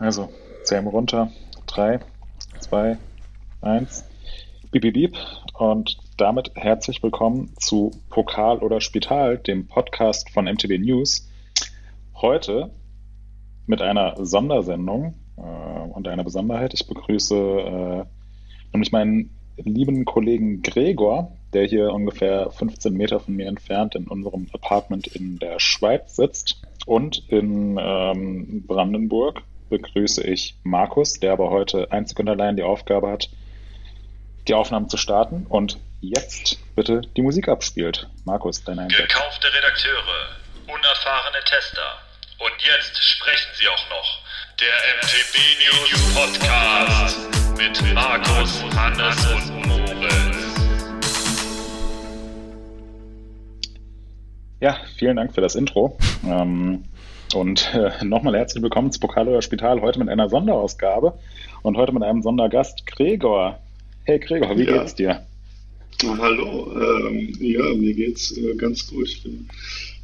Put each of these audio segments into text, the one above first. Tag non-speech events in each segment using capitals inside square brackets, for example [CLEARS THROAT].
Also, wir runter. Drei, zwei, eins. Beep, beep, beep. Und damit herzlich willkommen zu Pokal oder Spital, dem Podcast von MTB News. Heute mit einer Sondersendung äh, und einer Besonderheit. Ich begrüße äh, nämlich meinen lieben Kollegen Gregor, der hier ungefähr 15 Meter von mir entfernt in unserem Apartment in der Schweiz sitzt. Und in ähm, Brandenburg begrüße ich Markus, der aber heute einzig und allein die Aufgabe hat, die Aufnahmen zu starten und jetzt bitte die Musik abspielt. Markus, dein Einsatz. Gekaufte Redakteure, unerfahrene Tester und jetzt sprechen sie auch noch. Der MTB News Podcast mit Markus, Hannes und Moritz. Ja, vielen Dank für das Intro. Ähm, und äh, nochmal herzlich willkommen zu Pokal oder Spital, heute mit einer Sonderausgabe und heute mit einem Sondergast, Gregor. Hey Gregor, wie ja. geht's dir? Na, hallo, ähm, ja, mir geht's äh, ganz gut. Ich bin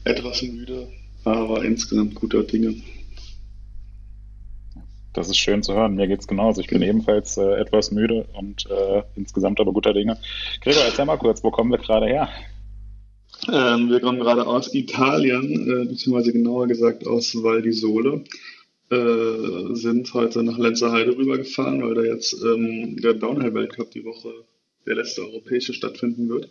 etwas müde, aber insgesamt guter Dinge. Das ist schön zu hören. Mir geht's genauso. Ich bin ebenfalls äh, etwas müde und äh, insgesamt aber guter Dinge. Gregor, erzähl mal kurz, wo kommen wir gerade her? Ähm, wir kommen gerade aus Italien, äh, beziehungsweise genauer gesagt aus Val di Sole. Äh, sind heute nach Lenzerheide rübergefahren, weil da jetzt ähm, der Downhill-Weltcup die Woche, der letzte europäische, stattfinden wird.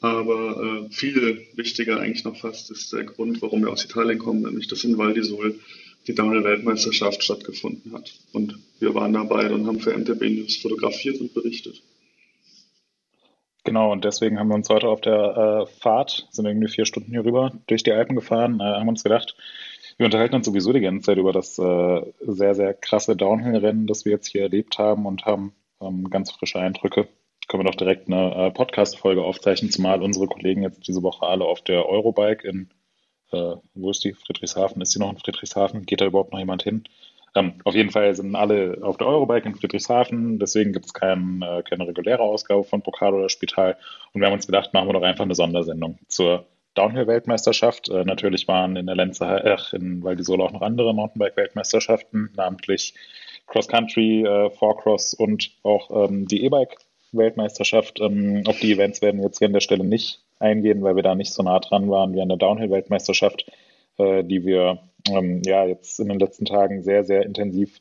Aber äh, viel wichtiger eigentlich noch fast ist der Grund, warum wir aus Italien kommen, nämlich dass in Val di Sole die Downhill-Weltmeisterschaft stattgefunden hat. Und wir waren dabei und haben für MTB News fotografiert und berichtet. Genau, und deswegen haben wir uns heute auf der äh, Fahrt, sind irgendwie vier Stunden hier rüber, durch die Alpen gefahren, äh, haben uns gedacht, wir unterhalten uns sowieso die ganze Zeit über das äh, sehr, sehr krasse Downhill-Rennen, das wir jetzt hier erlebt haben und haben ähm, ganz frische Eindrücke. Können wir doch direkt eine äh, Podcast-Folge aufzeichnen, zumal unsere Kollegen jetzt diese Woche alle auf der Eurobike in, äh, wo ist die? Friedrichshafen. Ist die noch in Friedrichshafen? Geht da überhaupt noch jemand hin? Ähm, auf jeden Fall sind alle auf der Eurobike in Friedrichshafen, deswegen gibt es kein, äh, keine reguläre Ausgabe von Pokal oder Spital. Und wir haben uns gedacht, machen wir doch einfach eine Sondersendung zur Downhill-Weltmeisterschaft. Äh, natürlich waren in der Lenze, äh, in Val auch noch andere Mountainbike-Weltmeisterschaften, namentlich Cross Country, äh, Four-Cross und auch ähm, die E-Bike-Weltmeisterschaft. Ähm, auf die Events werden wir jetzt hier an der Stelle nicht eingehen, weil wir da nicht so nah dran waren wie an der Downhill-Weltmeisterschaft, äh, die wir ähm, ja jetzt in den letzten Tagen sehr, sehr intensiv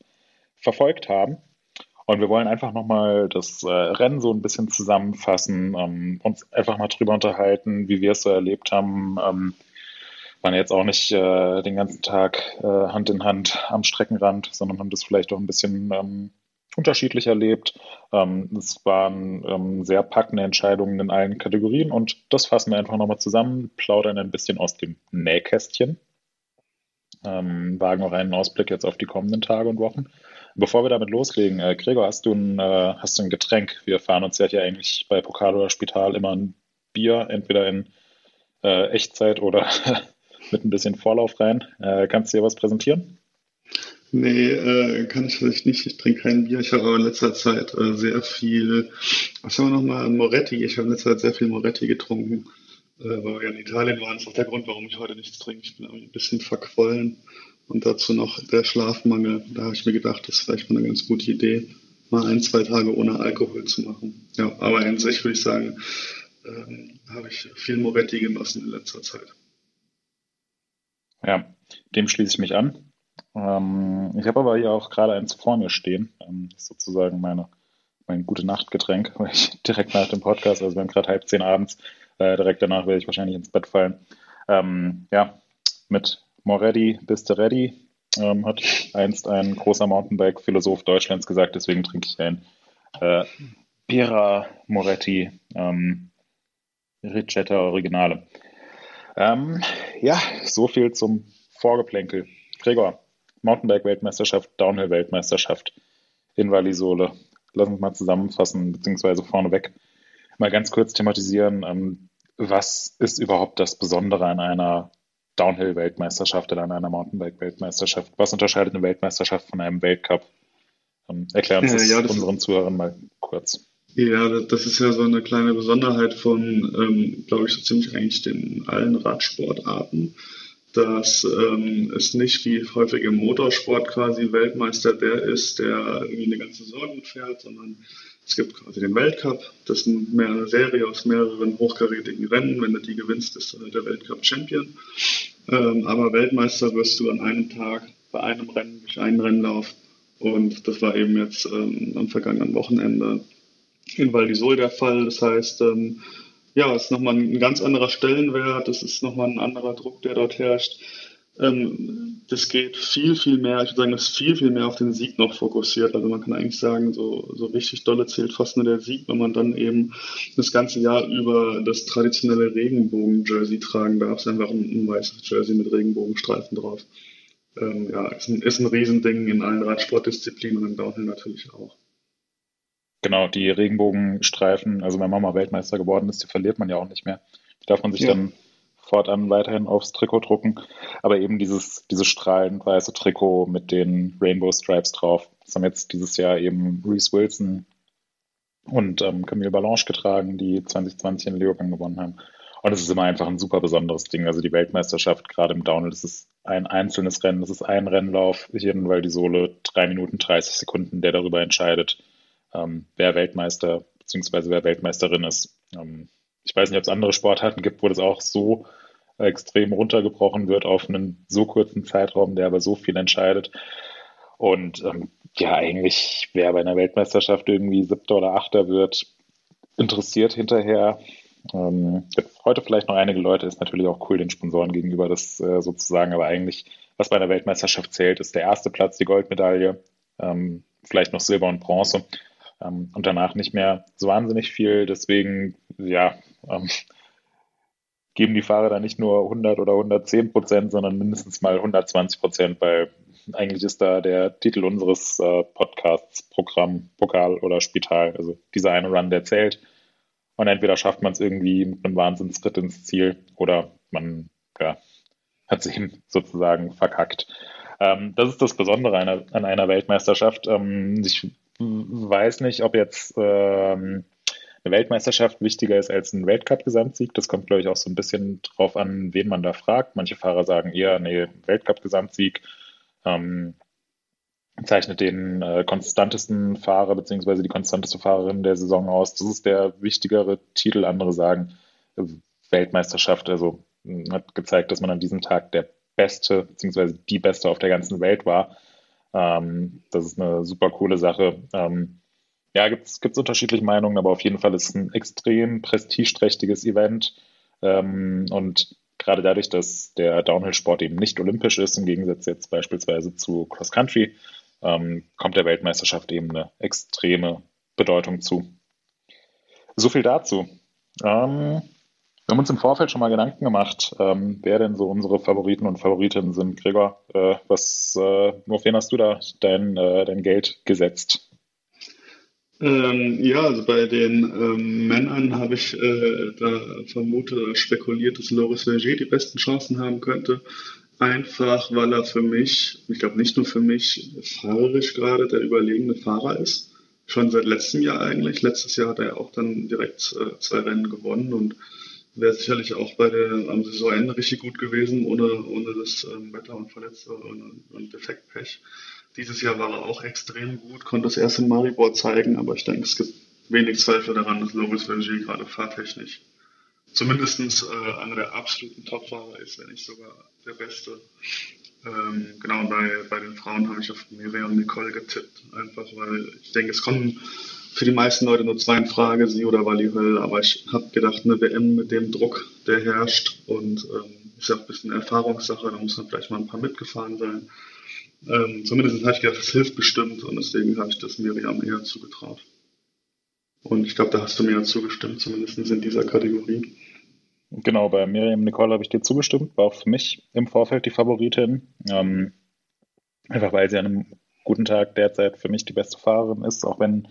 verfolgt haben. Und wir wollen einfach nochmal das äh, Rennen so ein bisschen zusammenfassen, ähm, uns einfach mal drüber unterhalten, wie wir es so erlebt haben. Ähm, waren jetzt auch nicht äh, den ganzen Tag äh, Hand in Hand am Streckenrand, sondern haben das vielleicht auch ein bisschen ähm, unterschiedlich erlebt. Ähm, es waren ähm, sehr packende Entscheidungen in allen Kategorien und das fassen wir einfach nochmal zusammen, plaudern ein bisschen aus dem Nähkästchen ähm, wagen auch einen Ausblick jetzt auf die kommenden Tage und Wochen. Bevor wir damit loslegen, äh, Gregor, hast du, ein, äh, hast du ein Getränk? Wir fahren uns ja hier eigentlich bei Pokal oder Spital immer ein Bier, entweder in äh, Echtzeit oder [LAUGHS] mit ein bisschen Vorlauf rein. Kannst du dir was präsentieren? Nee, äh, kann ich vielleicht nicht. Ich trinke kein Bier. Ich habe aber in letzter Zeit äh, sehr viel, was haben wir nochmal, Moretti. Ich habe in letzter Zeit sehr viel Moretti getrunken äh, weil wir in Italien waren, ist auch der Grund, warum ich heute nichts trinke. Ich bin ein bisschen verquollen und dazu noch der Schlafmangel. Da habe ich mir gedacht, das ist vielleicht mal eine ganz gute Idee, mal ein, zwei Tage ohne Alkohol zu machen. Ja, aber in sich würde ich sagen, ähm, habe ich viel Moretti genossen in letzter Zeit. Ja, dem schließe ich mich an. Ähm, ich habe aber hier auch gerade eins vor mir stehen. Ähm, sozusagen meine, mein gute Nachtgetränk, [LAUGHS] weil ich direkt nach dem Podcast, also wir haben gerade halb zehn abends, äh, direkt danach werde ich wahrscheinlich ins Bett fallen. Ähm, ja, mit Moretti bist du ready, ähm, hat einst ein großer Mountainbike-Philosoph Deutschlands gesagt, deswegen trinke ich ein äh, Bira Moretti ähm, Ricetta Originale. Ähm, ja, so viel zum Vorgeplänkel. Gregor, Mountainbike-Weltmeisterschaft, Downhill-Weltmeisterschaft in Vallisole. Lass uns mal zusammenfassen, beziehungsweise vorneweg mal ganz kurz thematisieren, ähm, was ist überhaupt das Besondere an einer Downhill-Weltmeisterschaft oder an einer Mountainbike-Weltmeisterschaft? Was unterscheidet eine Weltmeisterschaft von einem Weltcup? Ähm, erklär uns das, ja, das unseren Zuhörern mal kurz. Ja, das ist ja so eine kleine Besonderheit von, ähm, glaube ich, so ziemlich eigentlich den allen Radsportarten. Dass ähm, es nicht wie häufig im Motorsport quasi Weltmeister der ist, der irgendwie eine ganze Saison fährt, sondern es gibt quasi den Weltcup. Das ist eine Serie aus mehreren hochkarätigen Rennen. Wenn du die gewinnst, ist du halt der Weltcup-Champion. Ähm, aber Weltmeister wirst du an einem Tag bei einem Rennen durch einen Rennlauf. Und das war eben jetzt ähm, am vergangenen Wochenende in Val di Sol der Fall. Das heißt, ähm, ja, es ist nochmal ein ganz anderer Stellenwert, es ist nochmal ein anderer Druck, der dort herrscht. Ähm, das geht viel, viel mehr, ich würde sagen, das ist viel, viel mehr auf den Sieg noch fokussiert. Also man kann eigentlich sagen, so, so richtig dolle zählt fast nur der Sieg, wenn man dann eben das ganze Jahr über das traditionelle Regenbogen-Jersey tragen darf. Es ist einfach ein, ein weißes Jersey mit Regenbogenstreifen drauf. Ähm, ja, ist ein, ist ein Riesending in allen Radsportdisziplinen und im Downhill natürlich auch. Genau, die Regenbogenstreifen, also wenn man mal Weltmeister geworden ist, die verliert man ja auch nicht mehr. Die darf man sich ja. dann fortan weiterhin aufs Trikot drucken. Aber eben dieses, dieses strahlend weiße Trikot mit den Rainbow Stripes drauf. Das haben jetzt dieses Jahr eben Reese Wilson und ähm, Camille Balanche getragen, die 2020 in Leogang gewonnen haben. Und es ist immer einfach ein super besonderes Ding. Also die Weltmeisterschaft, gerade im Downhill, das ist ein einzelnes Rennen, das ist ein Rennlauf, hier in Val di Sole, drei Minuten 30 Sekunden, der darüber entscheidet, ähm, wer Weltmeister bzw. wer Weltmeisterin ist. Ähm, ich weiß nicht, ob es andere Sportarten gibt, wo das auch so extrem runtergebrochen wird auf einen so kurzen Zeitraum, der aber so viel entscheidet. Und ähm, ja, eigentlich, wer bei einer Weltmeisterschaft irgendwie siebter oder achter wird, interessiert hinterher. Ähm, heute vielleicht noch einige Leute, ist natürlich auch cool den Sponsoren gegenüber, das äh, sozusagen, aber eigentlich, was bei einer Weltmeisterschaft zählt, ist der erste Platz, die Goldmedaille, ähm, vielleicht noch Silber und Bronze ähm, und danach nicht mehr so wahnsinnig viel. Deswegen, ja, ähm, geben die Fahrer da nicht nur 100 oder 110 Prozent, sondern mindestens mal 120 Prozent, weil eigentlich ist da der Titel unseres äh, Podcasts Programm, Pokal oder Spital, also dieser eine Run, der zählt. Und entweder schafft man es irgendwie mit einem Wahnsinnsritt ins Ziel oder man ja, hat sich sozusagen verkackt. Ähm, das ist das Besondere einer, an einer Weltmeisterschaft. Ähm, ich weiß nicht, ob jetzt ähm, eine Weltmeisterschaft wichtiger ist als ein Weltcup-Gesamtsieg. Das kommt, glaube ich, auch so ein bisschen drauf an, wen man da fragt. Manche Fahrer sagen eher, nee, Weltcup-Gesamtsieg ähm, zeichnet den äh, konstantesten Fahrer bzw. die konstanteste Fahrerin der Saison aus. Das ist der wichtigere Titel. Andere sagen Weltmeisterschaft. Also hat gezeigt, dass man an diesem Tag der Beste bzw. die Beste auf der ganzen Welt war. Ähm, das ist eine super coole Sache. Ähm, ja, gibt es unterschiedliche Meinungen, aber auf jeden Fall ist es ein extrem prestigeträchtiges Event. Ähm, und gerade dadurch, dass der Downhill-Sport eben nicht olympisch ist, im Gegensatz jetzt beispielsweise zu Cross Country, ähm, kommt der Weltmeisterschaft eben eine extreme Bedeutung zu. So viel dazu. Ähm, wir haben uns im Vorfeld schon mal Gedanken gemacht, ähm, wer denn so unsere Favoriten und Favoritinnen sind. Gregor, äh, was, äh, auf wen hast du da dein, äh, dein Geld gesetzt? Ähm, ja, also bei den ähm, Männern habe ich äh, da vermutet oder spekuliert, dass Loris Verger die besten Chancen haben könnte. Einfach, weil er für mich, ich glaube nicht nur für mich, fahrerisch gerade der überlegene Fahrer ist. Schon seit letztem Jahr eigentlich. Letztes Jahr hat er auch dann direkt äh, zwei Rennen gewonnen und wäre sicherlich auch bei der am Saisonende richtig gut gewesen, ohne, ohne das ähm, Wetter und Verletzte und, und Defektpech. Dieses Jahr war er auch extrem gut, konnte das erst in Maribor zeigen, aber ich denke, es gibt wenig Zweifel daran, dass Loris Vergier gerade fahrtechnisch zumindest äh, einer der absoluten Topfahrer ist, wenn nicht sogar der Beste. Ähm, genau, bei, bei den Frauen habe ich auf Miriam Nicole getippt, einfach weil ich denke, es kommen für die meisten Leute nur zwei in Frage, sie oder Wally Höll, aber ich habe gedacht, eine WM mit dem Druck, der herrscht und ähm, ist ja auch ein bisschen Erfahrungssache, da muss man vielleicht mal ein paar mitgefahren sein. Ähm, zumindest habe ich gedacht, das hilft bestimmt und deswegen habe ich das Miriam eher zugetraut. Und ich glaube, da hast du mir ja zugestimmt, zumindest in dieser Kategorie. Genau, bei Miriam Nicole habe ich dir zugestimmt, war auch für mich im Vorfeld die Favoritin. Ähm, einfach weil sie an einem guten Tag derzeit für mich die beste Fahrerin ist, auch wenn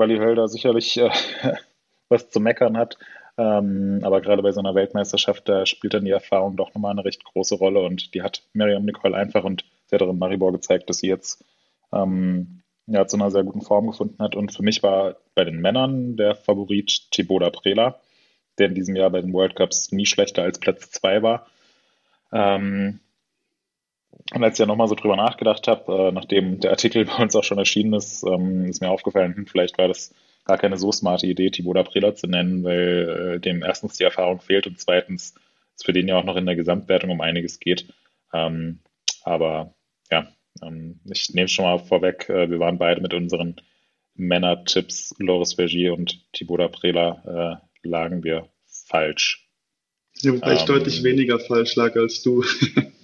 Wally Hölder sicherlich äh, [LAUGHS] was zu meckern hat. Ähm, aber gerade bei so einer Weltmeisterschaft, da spielt dann die Erfahrung doch nochmal eine recht große Rolle und die hat Miriam Nicole einfach und sie hat auch in Maribor gezeigt, dass sie jetzt ähm, ja, zu einer sehr guten Form gefunden hat. Und für mich war bei den Männern der Favorit Thibaut Prela, der in diesem Jahr bei den World Cups nie schlechter als Platz zwei war. Ähm, und als ich ja nochmal so drüber nachgedacht habe, äh, nachdem der Artikel [LAUGHS] bei uns auch schon erschienen ist, ähm, ist mir aufgefallen, hm, vielleicht war das gar keine so smarte Idee, Thibaut Prela zu nennen, weil äh, dem erstens die Erfahrung fehlt und zweitens es für den ja auch noch in der Gesamtwertung um einiges geht. Ähm, aber ja, ähm, ich nehme es schon mal vorweg, äh, wir waren beide mit unseren Männer-Tipps, Loris Vergier und Thibaut Prela, äh, lagen wir falsch. Ja, wobei ich ähm, deutlich weniger falsch lag als du. [LAUGHS]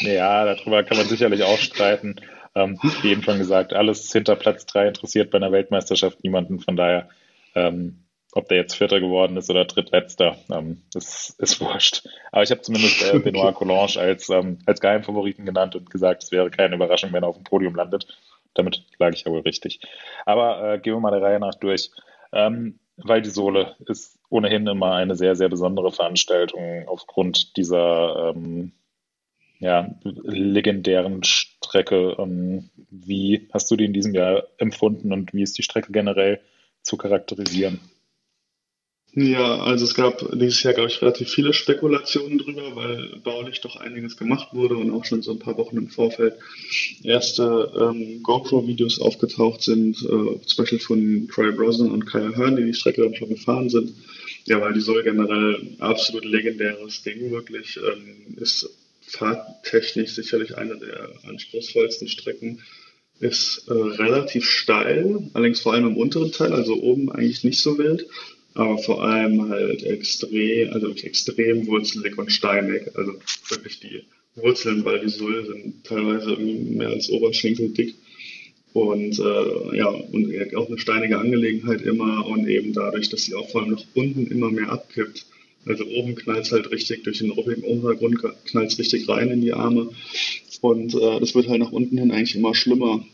ja, darüber kann man sicherlich auch streiten. Ähm, wie eben schon gesagt, alles hinter Platz 3 interessiert bei einer Weltmeisterschaft niemanden. Von daher, ähm, ob der jetzt Vierter geworden ist oder Drittletzter, ähm, ist, ist wurscht. Aber ich habe zumindest äh, Benoit Collange als, ähm, als Geheimfavoriten genannt und gesagt, es wäre keine Überraschung, wenn er auf dem Podium landet. Damit lag ich ja wohl richtig. Aber äh, gehen wir mal der Reihe nach durch. Ähm, weil die Sohle ist ohnehin immer eine sehr, sehr besondere Veranstaltung aufgrund dieser ähm, ja, legendären Strecke. Ähm, wie hast du die in diesem Jahr empfunden und wie ist die Strecke generell zu charakterisieren? Ja, also es gab dieses Jahr, glaube ich, relativ viele Spekulationen drüber, weil baulich doch einiges gemacht wurde und auch schon so ein paar Wochen im Vorfeld erste ähm, GoPro-Videos aufgetaucht sind, äh, zum Beispiel von Troy Brosnan und Kyle Hearn, die die Strecke dann schon gefahren sind. Ja, weil die soll generell absolut legendäres Ding wirklich, ähm, ist fahrtechnisch sicherlich eine der anspruchsvollsten Strecken ist äh, relativ steil, allerdings vor allem im unteren Teil, also oben eigentlich nicht so wild aber vor allem halt extrem, also extrem wurzelig und steinig. Also wirklich die Wurzeln weil die Sul sind teilweise mehr als Oberschenkel dick. Und äh, ja, und auch eine steinige Angelegenheit immer und eben dadurch, dass sie auch vor allem nach unten immer mehr abkippt. Also oben knallt es halt richtig, durch den obigen Untergrund knallt es richtig rein in die Arme. Und äh, das wird halt nach unten hin eigentlich immer schlimmer.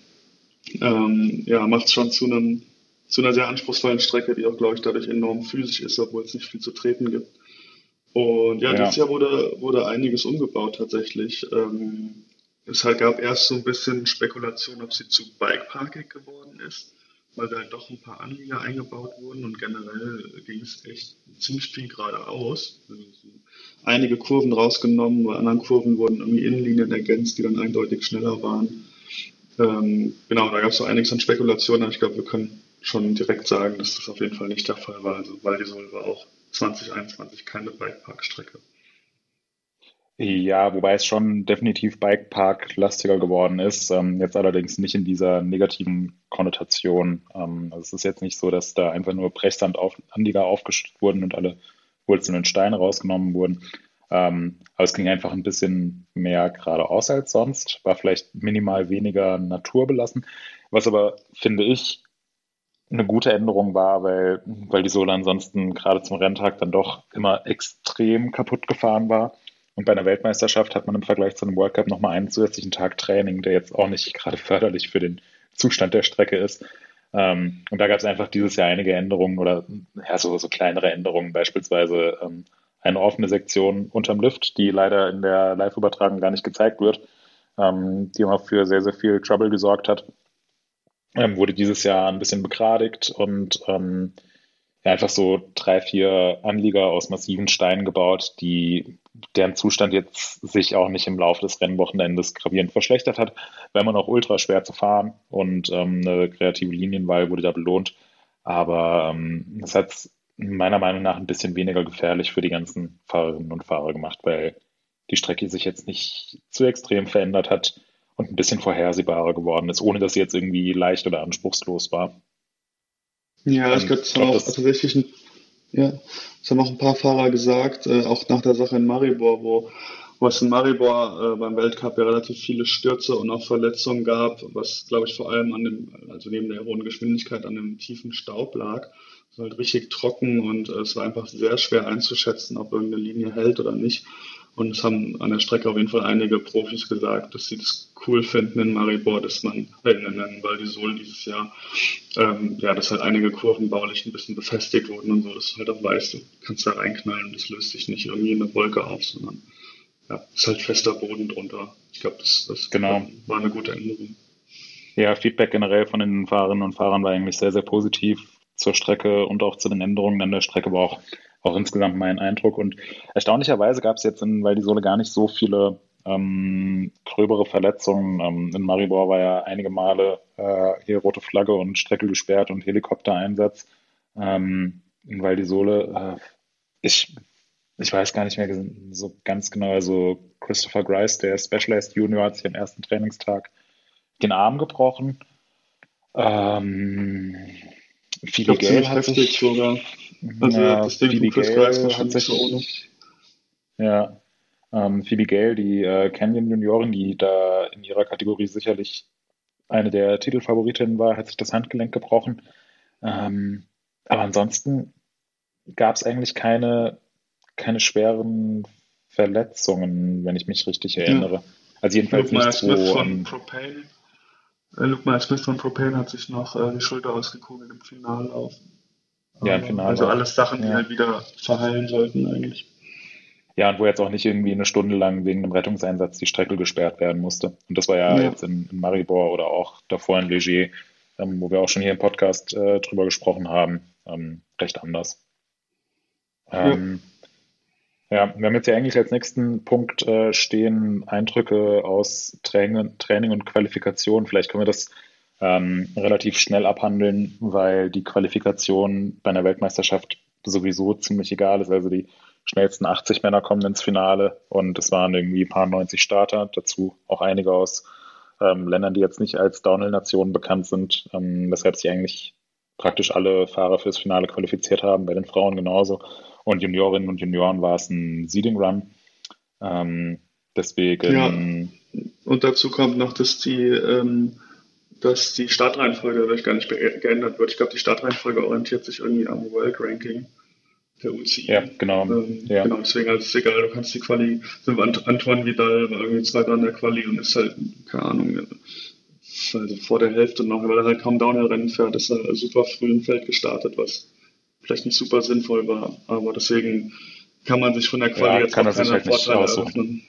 Ähm, ja, macht es schon zu einem zu einer sehr anspruchsvollen Strecke, die auch, glaube ich, dadurch enorm physisch ist, obwohl es nicht viel zu treten gibt. Und ja, ja. dieses Jahr wurde, wurde einiges umgebaut tatsächlich. Ähm, es halt gab erst so ein bisschen Spekulation, ob sie zu Bikeparking geworden ist, weil da doch ein paar Anlieger eingebaut wurden und generell ging es echt ziemlich viel geradeaus. Also einige Kurven rausgenommen, bei anderen Kurven wurden irgendwie Innenlinien ergänzt, die dann eindeutig schneller waren. Ähm, genau, da gab es so einiges an Spekulationen, aber ich glaube, wir können schon direkt sagen, dass das auf jeden Fall nicht der Fall war. Also Waldisol war auch 2021 keine Bikepark-Strecke. Ja, wobei es schon definitiv Bikepark-lastiger geworden ist. Ähm, jetzt allerdings nicht in dieser negativen Konnotation. Ähm, also es ist jetzt nicht so, dass da einfach nur Brechsandanlieger auf, aufgeschüttet wurden und alle Wurzeln und Steine rausgenommen wurden. Ähm, aber es ging einfach ein bisschen mehr geradeaus als sonst, war vielleicht minimal weniger naturbelassen. Was aber, finde ich, eine gute Änderung war, weil, weil die Sohle ansonsten gerade zum Renntag dann doch immer extrem kaputt gefahren war. Und bei einer Weltmeisterschaft hat man im Vergleich zu einem World Cup nochmal einen zusätzlichen Tag Training, der jetzt auch nicht gerade förderlich für den Zustand der Strecke ist. Ähm, und da gab es einfach dieses Jahr einige Änderungen oder ja, so, so kleinere Änderungen, beispielsweise ähm, eine offene Sektion unterm Lift, die leider in der Live-Übertragung gar nicht gezeigt wird, ähm, die immer für sehr, sehr viel Trouble gesorgt hat ähm, wurde dieses Jahr ein bisschen begradigt und ähm, ja, einfach so drei, vier Anlieger aus massiven Steinen gebaut, die deren Zustand jetzt sich auch nicht im Laufe des Rennwochenendes gravierend verschlechtert hat, weil man auch ultra schwer zu fahren und ähm, eine kreative Linienwahl wurde da belohnt. Aber ähm, es hat meiner Meinung nach ein bisschen weniger gefährlich für die ganzen Fahrerinnen und Fahrer gemacht, weil die Strecke sich jetzt nicht zu extrem verändert hat und ein bisschen vorhersehbarer geworden ist, ohne dass sie jetzt irgendwie leicht oder anspruchslos war. Ja, ich glaube, das haben auch tatsächlich ein, ja, das haben auch ein paar Fahrer gesagt, äh, auch nach der Sache in Maribor, wo, wo es in Maribor äh, beim Weltcup ja relativ viele Stürze und auch Verletzungen gab, was, glaube ich, vor allem an dem, also neben der hohen Geschwindigkeit an dem tiefen Staub lag. Es war halt richtig trocken und äh, es war einfach sehr schwer einzuschätzen, ob irgendeine Linie hält oder nicht. Und es haben an der Strecke auf jeden Fall einige Profis gesagt, dass sie das cool finden in Maribor, dass man, äh, in Val dieses Jahr, ähm, ja, dass halt einige Kurven baulich ein bisschen befestigt wurden und so, dass du halt auch weißt, du kannst da reinknallen und das löst sich nicht irgendwie in eine Wolke auf, sondern ja, ist halt fester Boden drunter. Ich glaube, das, das genau. war eine gute Änderung. Ja, Feedback generell von den Fahrerinnen und Fahrern war eigentlich sehr, sehr positiv zur Strecke und auch zu den Änderungen an der Strecke, aber auch auch insgesamt mein Eindruck. Und erstaunlicherweise gab es jetzt in Val di Sole gar nicht so viele ähm, gröbere Verletzungen. Ähm, in Maribor war ja einige Male äh, hier rote Flagge und Strecke gesperrt und Helikoptereinsatz. Ähm, in Val di Sole, äh, ich, ich weiß gar nicht mehr so ganz genau, also Christopher Grice, der Specialized Junior, hat sich am ersten Trainingstag den Arm gebrochen. Ähm, Phoebe Gale hat sich sogar. Also ja, das Ding Phoebe Gale hat sich so Ja, ähm, Phoebe Gale, die äh, Canyon Juniorin, die da in ihrer Kategorie sicherlich eine der Titelfavoritinnen war, hat sich das Handgelenk gebrochen. Ähm, aber ansonsten gab es eigentlich keine, keine schweren Verletzungen, wenn ich mich richtig erinnere. Ja. Also jedenfalls Luke nicht so. Von Propane. Äh, Luke Miles Smith von Propane hat sich noch äh, die Schulter ausgekugelt im Finallauf. Ja, im Finale. Also alles Sachen, die ja. halt wieder verheilen sollten eigentlich. Ja, und wo jetzt auch nicht irgendwie eine Stunde lang wegen einem Rettungseinsatz die Strecke gesperrt werden musste. Und das war ja, ja. jetzt in, in, Maribor oder auch davor in Leger, ähm, wo wir auch schon hier im Podcast äh, drüber gesprochen haben, ähm, recht anders. Ähm, ja. ja. wir haben jetzt ja eigentlich als nächsten Punkt äh, stehen Eindrücke aus Training, Training und Qualifikation. Vielleicht können wir das ähm, relativ schnell abhandeln, weil die Qualifikation bei einer Weltmeisterschaft sowieso ziemlich egal ist. Also die schnellsten 80 Männer kommen ins Finale und es waren irgendwie ein paar 90 Starter, dazu auch einige aus ähm, Ländern, die jetzt nicht als Downhill-Nationen bekannt sind, ähm, weshalb sich eigentlich praktisch alle Fahrer fürs Finale qualifiziert haben, bei den Frauen genauso. Und Juniorinnen und Junioren war es ein Seeding Run. Ähm, deswegen. Ja. Und dazu kommt noch, dass die, ähm, dass die Startreihenfolge dadurch gar nicht geändert wird. Ich glaube, die Startreihenfolge orientiert sich irgendwie am World Ranking der UCI. Ja, genau. Ähm, ja. Genau, deswegen ist es egal, du kannst die Quali, so Antoine Vidal war irgendwie zweiter an der Quali und ist halt, keine Ahnung, also vor der Hälfte noch, weil er halt kaum Downhill-Rennen fährt, ist er super früh im Feld gestartet, was vielleicht nicht super sinnvoll war, aber deswegen kann man sich von der Quali ja, jetzt kann auch keine halt Vorteile eröffnen.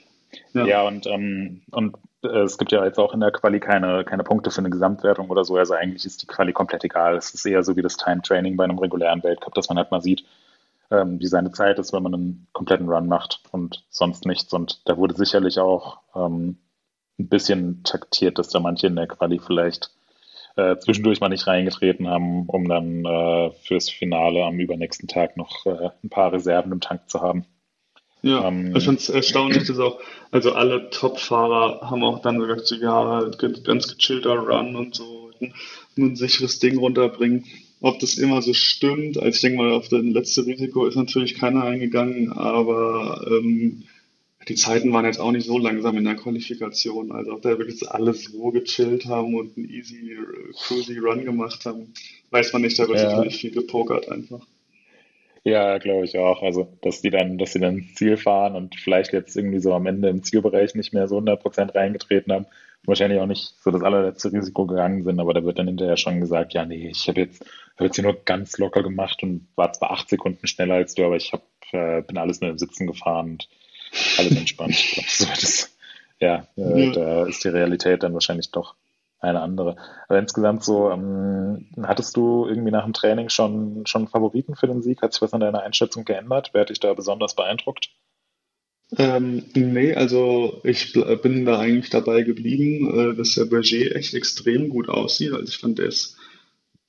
Ja. ja, und, ähm, und es gibt ja jetzt auch in der Quali keine, keine Punkte für eine Gesamtwertung oder so. Also eigentlich ist die Quali komplett egal. Es ist eher so wie das Time-Training bei einem regulären Weltcup, dass man halt mal sieht, ähm, wie seine Zeit ist, wenn man einen kompletten Run macht und sonst nichts. Und da wurde sicherlich auch ähm, ein bisschen taktiert, dass da manche in der Quali vielleicht äh, zwischendurch mal nicht reingetreten haben, um dann äh, fürs Finale am übernächsten Tag noch äh, ein paar Reserven im Tank zu haben. Ja, ähm, ich finde es erstaunlich, dass auch, also alle Top-Fahrer haben auch dann gesagt, so ja, ganz gechillter Run und so, ein sicheres Ding runterbringen. Ob das immer so stimmt, also ich denke mal, auf das letzte Risiko ist natürlich keiner eingegangen, aber ähm, die Zeiten waren jetzt auch nicht so langsam in der Qualifikation. Also ob da wirklich alles so gechillt haben und einen easy, cruisy Run gemacht haben, weiß man nicht, da wird ja. natürlich viel gepokert einfach. Ja, glaube ich auch. Also, dass die dann, dass sie dann ins Ziel fahren und vielleicht jetzt irgendwie so am Ende im Zielbereich nicht mehr so 100% reingetreten haben. Wahrscheinlich auch nicht so das allerletzte Risiko gegangen sind, aber da wird dann hinterher schon gesagt, ja, nee, ich habe jetzt, hab jetzt hier nur ganz locker gemacht und war zwar acht Sekunden schneller als du, aber ich hab, äh, bin alles nur im Sitzen gefahren und alles entspannt. ich glaube, [LAUGHS] so das, ja, äh, ja, da ist die Realität dann wahrscheinlich doch eine andere. Aber insgesamt so, ähm, hattest du irgendwie nach dem Training schon, schon Favoriten für den Sieg? Hat sich was an deiner Einschätzung geändert? Wer hat dich da besonders beeindruckt? Ähm, nee, also ich bin da eigentlich dabei geblieben, äh, dass der Berger echt extrem gut aussieht. Also ich fand, der ist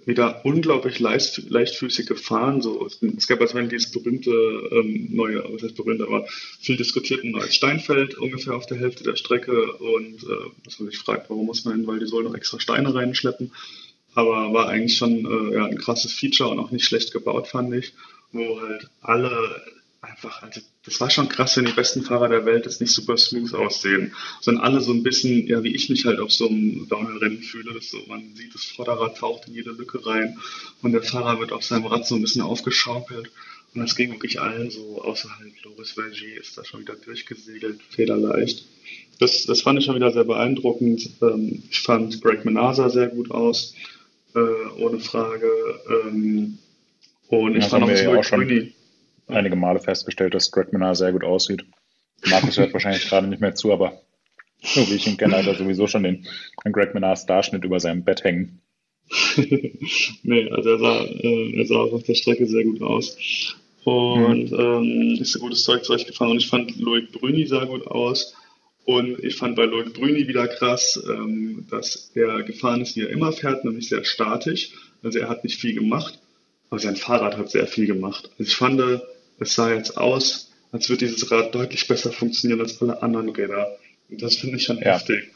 wieder unglaublich leicht, leichtfüßig gefahren. So, es gab also dieses berühmte ähm, neue, was heißt berühmt, aber viel diskutierten neues Steinfeld ungefähr auf der Hälfte der Strecke und äh, dass man sich fragt, warum muss man denn, weil die sollen noch extra Steine reinschleppen. Aber war eigentlich schon äh, ja, ein krasses Feature und auch nicht schlecht gebaut, fand ich, wo halt alle einfach, also das war schon krass, wenn die besten Fahrer der Welt jetzt nicht super smooth aussehen, sondern alle so ein bisschen, ja, wie ich mich halt auf so einem Downhill-Rennen fühle, dass so, man sieht, das Vorderrad taucht in jede Lücke rein und der Fahrer wird auf seinem Rad so ein bisschen aufgeschaukelt. Und das ging wirklich allen so, außerhalb Loris Vergier ist da schon wieder durchgesegelt, federleicht. Das, das fand ich schon wieder sehr beeindruckend. Ähm, ich fand Greg Menasa sehr gut aus, äh, ohne Frage. Ähm, und ich fand auch Zoe Queenie einige Male festgestellt, dass Greg Minnar sehr gut aussieht. Markus hört wahrscheinlich [LAUGHS] gerade nicht mehr zu, aber so wie ich ihn kenne, hat er sowieso schon den Greg Minnar Starschnitt über seinem Bett hängen. [LAUGHS] nee, also er sah, äh, er sah auch auf der Strecke sehr gut aus. und mhm. ähm, ist ein gutes Zeug zurechtgefahren. Und ich fand Loic Brüni sah gut aus. Und ich fand bei Loic Brüni wieder krass, ähm, dass er gefahren ist, wie er immer fährt, nämlich sehr statisch. Also er hat nicht viel gemacht, aber sein Fahrrad hat sehr viel gemacht. Also ich fand, es sah jetzt aus, als würde dieses Rad deutlich besser funktionieren als alle anderen Räder. Und das finde ich schon ja. heftig.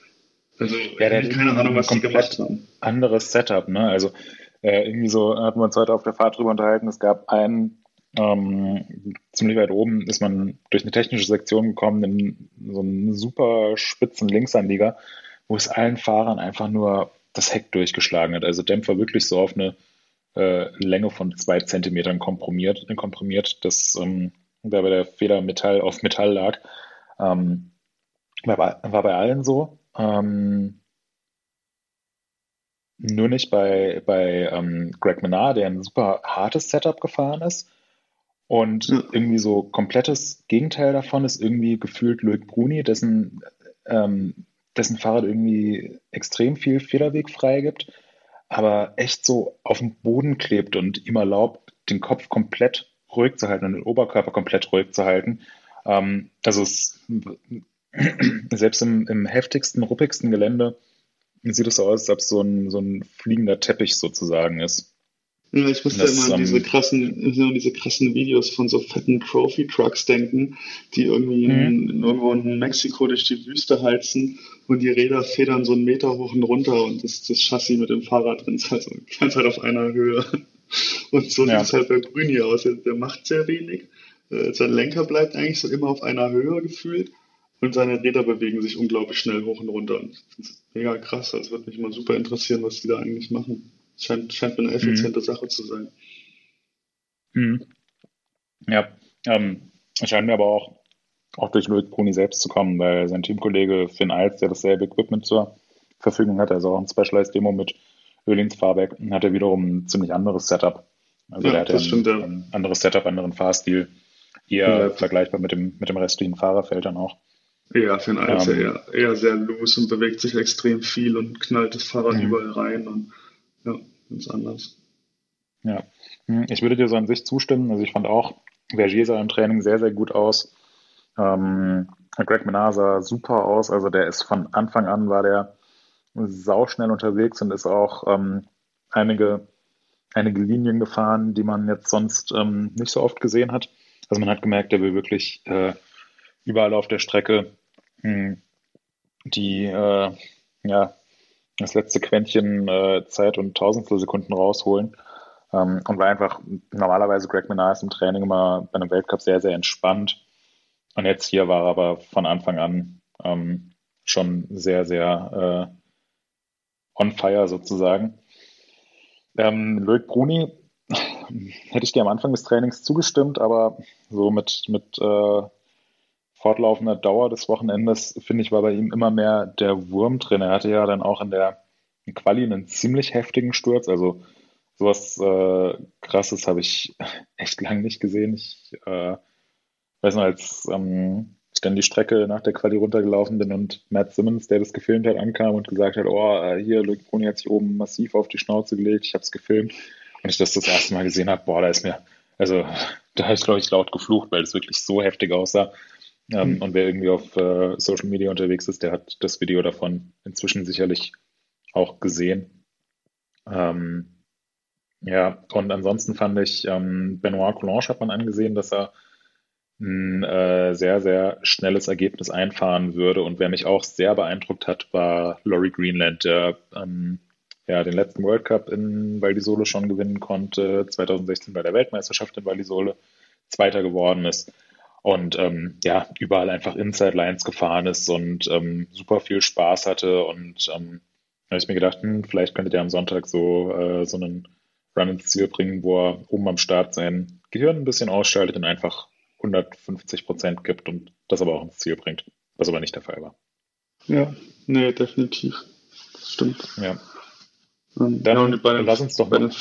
Also ja, der keine Ahnung, was die gemacht haben. Anderes Setup, ne? Also äh, irgendwie so hatten wir uns heute auf der Fahrt drüber unterhalten. Es gab einen ähm, ziemlich weit oben ist man durch eine technische Sektion gekommen in so einen super spitzen Linksanlieger, wo es allen Fahrern einfach nur das Heck durchgeschlagen hat. Also Dämpfer wirklich so auf eine äh, Länge von zwei Zentimetern komprimiert, komprimiert dass ähm, da bei der Feder Metall auf Metall lag. Ähm, war, war bei allen so. Ähm, nur nicht bei, bei ähm, Greg Menard, der ein super hartes Setup gefahren ist. Und ja. irgendwie so komplettes Gegenteil davon ist irgendwie gefühlt Loic Bruni, dessen, ähm, dessen Fahrrad irgendwie extrem viel Federweg freigibt, aber echt so auf dem Boden klebt und ihm erlaubt, den Kopf komplett ruhig zu halten und den Oberkörper komplett ruhig zu halten. Ähm, also es, [CLEARS THROAT] selbst im, im heftigsten, ruppigsten Gelände sieht es so aus, als ob so ein, so ein fliegender Teppich sozusagen ist. Ja, ich musste das, immer an diese krassen, immer diese krassen Videos von so fetten Trophy-Trucks denken, die irgendwie in, in, mhm. irgendwo in Mexiko durch die Wüste heizen und die Räder federn so einen Meter hoch und runter und das, das Chassis mit dem Fahrrad drin [LAUGHS] ist halt so ganz halt auf einer Höhe. Und so ja. sieht es halt bei Brüni aus. Der macht sehr wenig. Äh, sein Lenker bleibt eigentlich so immer auf einer Höhe gefühlt und seine Räder bewegen sich unglaublich schnell hoch und runter. Und das ist mega krass. Das würde mich mal super interessieren, was die da eigentlich machen. Scheint, scheint eine effiziente mhm. Sache zu sein. Mhm. Ja, ähm, scheint mir aber auch, auch durch Loic Bruni selbst zu kommen, weil sein Teamkollege Finn Eils, der dasselbe Equipment zur Verfügung hat, also auch ein Specialized Demo mit Ölins Fahrwerk, hatte wiederum ein ziemlich anderes Setup. Also ja, der hatte ein, stimmt, ja. ein, anderes Setup, anderen Fahrstil, eher ja. vergleichbar mit dem, mit dem restlichen Fahrerfeld dann auch. Ja, Finn Eils ähm, eher, eher sehr loose und bewegt sich extrem viel und knallt das Fahrrad mhm. überall rein und ja, ganz anders. Ja, hm, ich würde dir so an sich zustimmen. Also ich fand auch, Vergier sah im Training sehr, sehr gut aus. Ähm, Greg Menard sah super aus. Also der ist von Anfang an war der sauschnell unterwegs und ist auch ähm, einige, einige Linien gefahren, die man jetzt sonst ähm, nicht so oft gesehen hat. Also man hat gemerkt, der will wirklich äh, überall auf der Strecke mh, hm, die äh, ja, das letzte Quäntchen äh, Zeit und Tausendstel Sekunden rausholen. Ähm, und war einfach normalerweise Greg Menard im Training immer bei einem Weltcup sehr, sehr entspannt. Und jetzt hier war er aber von Anfang an ähm, schon sehr, sehr äh, on fire sozusagen. Ähm, Loic Bruni [LAUGHS] hätte ich dir am Anfang des Trainings zugestimmt, aber so mit, mit äh, fortlaufender Dauer des Wochenendes, finde ich, war bei ihm immer mehr der Wurm drin. Er hatte ja dann auch in der Quali einen ziemlich heftigen Sturz. Also sowas äh, krasses habe ich [LAUGHS] echt lange nicht gesehen. Ich äh, weiß noch, als ähm, ich dann die Strecke nach der Quali runtergelaufen bin und Matt Simmons, der das gefilmt hat, ankam und gesagt hat, oh, äh, hier, Luke Bruni hat sich oben massiv auf die Schnauze gelegt, ich habe es gefilmt. Und ich das das erste Mal gesehen habe, boah, da ist mir, also [LAUGHS] da habe ich, glaube ich, laut geflucht, weil es wirklich so heftig aussah. Ähm, mhm. Und wer irgendwie auf äh, Social Media unterwegs ist, der hat das Video davon inzwischen sicherlich auch gesehen. Ähm, ja, und ansonsten fand ich, ähm, Benoit Coulange hat man angesehen, dass er ein äh, sehr, sehr schnelles Ergebnis einfahren würde. Und wer mich auch sehr beeindruckt hat, war Laurie Greenland, der ähm, ja, den letzten World Cup in Val di Sole schon gewinnen konnte, 2016 bei der Weltmeisterschaft in Val di Sole Zweiter geworden ist und ähm, ja, überall einfach Inside Lines gefahren ist und ähm, super viel Spaß hatte. Und ähm, habe ich mir gedacht, hm, vielleicht könnte der am Sonntag so, äh, so einen Run ins Ziel bringen, wo er oben am Start sein Gehirn ein bisschen ausschaltet und einfach 150 Prozent gibt und das aber auch ins Ziel bringt, was aber nicht der Fall war. Ja, nee, definitiv. Das stimmt. Ja. Ähm, Dann ja, bei den, lass uns doch bei den,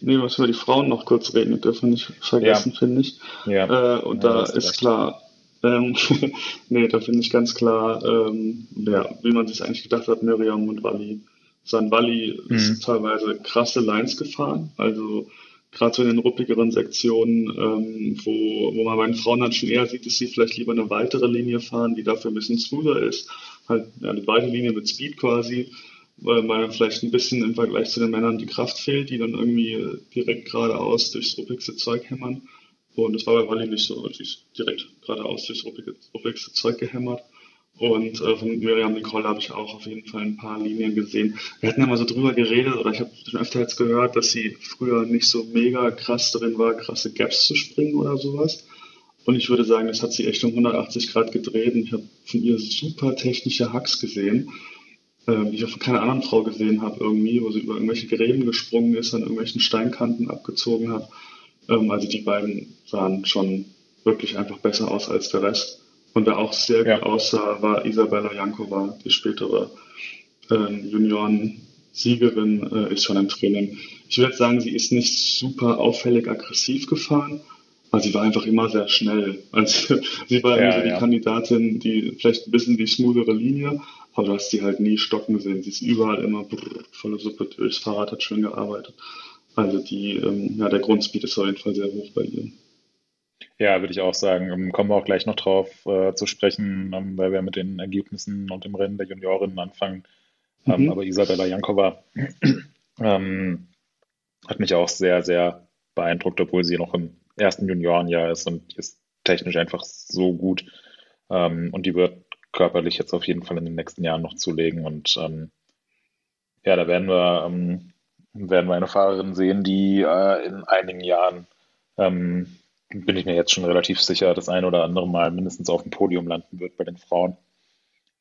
nee, was über die Frauen noch kurz reden dürfen nicht vergessen, ja. finde ich. Ja. Äh, und ja, da ist klar, ähm, [LAUGHS] nee, da finde ich ganz klar, ähm, ja, wie man sich eigentlich gedacht hat, Miriam und Wally. San Wally mhm. ist teilweise krasse Lines gefahren, also gerade so in den ruppigeren Sektionen, ähm, wo, wo man bei den Frauen dann schon eher sieht, dass sie vielleicht lieber eine weitere Linie fahren, die dafür ein bisschen smoother ist. Halt eine breite Linie mit Speed quasi, weil man vielleicht ein bisschen im Vergleich zu den Männern die Kraft fehlt, die dann irgendwie direkt geradeaus durchs ruppigste Zeug hämmern. Und das war bei Wally nicht so, sie ist direkt geradeaus durchs ruppigste Zeug gehämmert. Und äh, von Miriam Nicole habe ich auch auf jeden Fall ein paar Linien gesehen. Wir hatten ja mal so drüber geredet, oder ich habe schon öfter jetzt gehört, dass sie früher nicht so mega krass drin war, krasse Gaps zu springen oder sowas. Und ich würde sagen, das hat sie echt um 180 Grad gedreht. Und ich habe von ihr super technische Hacks gesehen, äh, die ich auch von keiner anderen Frau gesehen habe irgendwie, wo sie über irgendwelche Gräben gesprungen ist, an irgendwelchen Steinkanten abgezogen hat. Ähm, also die beiden sahen schon wirklich einfach besser aus als der Rest. Und wer auch sehr ja. gut aussah, war Isabella Jankova, die spätere äh, Junioren-Siegerin, äh, ist schon im Training. Ich würde sagen, sie ist nicht super auffällig aggressiv gefahren, aber sie war einfach immer sehr schnell. Also, [LAUGHS] sie war ja, so die ja. Kandidatin, die vielleicht ein bisschen die smoothere Linie, aber du hast sie halt nie stocken sehen. Sie ist überall immer brrr, volle Suppe durchs Fahrrad, hat schön gearbeitet. Also die, ähm, ja, der Grundspeed ist auf jeden Fall sehr hoch bei ihr. Ja, würde ich auch sagen. Ähm, kommen wir auch gleich noch drauf äh, zu sprechen, ähm, weil wir mit den Ergebnissen und dem Rennen der Juniorinnen anfangen. Ähm, mhm. aber Isabella Jankova [CLEARS THROAT] ähm, hat mich auch sehr, sehr beeindruckt, obwohl sie noch im ersten Juniorenjahr ist und die ist technisch einfach so gut. Ähm, und die wird körperlich jetzt auf jeden Fall in den nächsten Jahren noch zulegen. Und ähm, ja, da werden wir, werden wir eine Fahrerin sehen, die äh, in einigen Jahren bin ich mir jetzt schon relativ sicher, das ein oder andere Mal mindestens auf dem Podium landen wird bei den Frauen.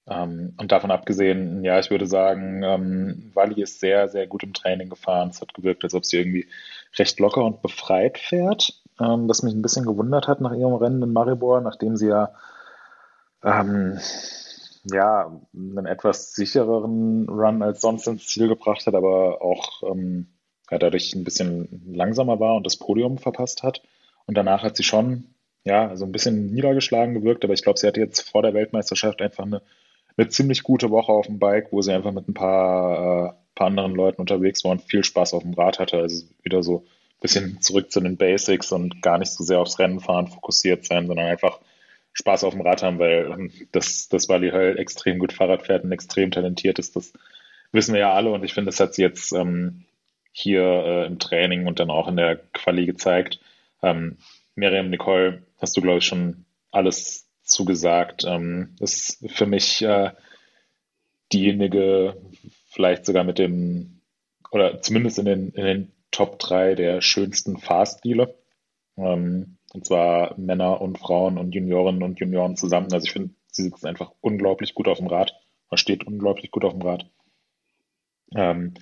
Ähm, und davon abgesehen, ja, ich würde sagen, ähm, Wally ist sehr, sehr gut im Training gefahren. Es hat gewirkt, als ob sie irgendwie recht locker und befreit fährt, ähm, was mich ein bisschen gewundert hat nach ihrem Rennen in Maribor, nachdem sie ja ähm, ja, einen etwas sichereren Run als sonst ins Ziel gebracht hat, aber auch ähm, ja, dadurch ein bisschen langsamer war und das Podium verpasst hat. Und danach hat sie schon, ja, so ein bisschen niedergeschlagen gewirkt, aber ich glaube, sie hatte jetzt vor der Weltmeisterschaft einfach eine, eine ziemlich gute Woche auf dem Bike, wo sie einfach mit ein paar, äh, paar anderen Leuten unterwegs war und viel Spaß auf dem Rad hatte. Also wieder so ein bisschen zurück zu den Basics und gar nicht so sehr aufs Rennenfahren fokussiert sein, sondern einfach Spaß auf dem Rad haben, weil ähm, das, das Wally halt extrem gut Fahrrad fährt und extrem talentiert ist. Das wissen wir ja alle und ich finde, das hat sie jetzt ähm, hier äh, im Training und dann auch in der Quali gezeigt. Ähm, Miriam Nicole, hast du, glaube ich, schon alles zugesagt. Ähm, ist für mich äh, diejenige, vielleicht sogar mit dem, oder zumindest in den, in den Top 3 der schönsten Fahrstile. Ähm, und zwar Männer und Frauen und Juniorinnen und Junioren zusammen. Also ich finde, sie sitzt einfach unglaublich gut auf dem Rad. Man steht unglaublich gut auf dem Rad. Ähm,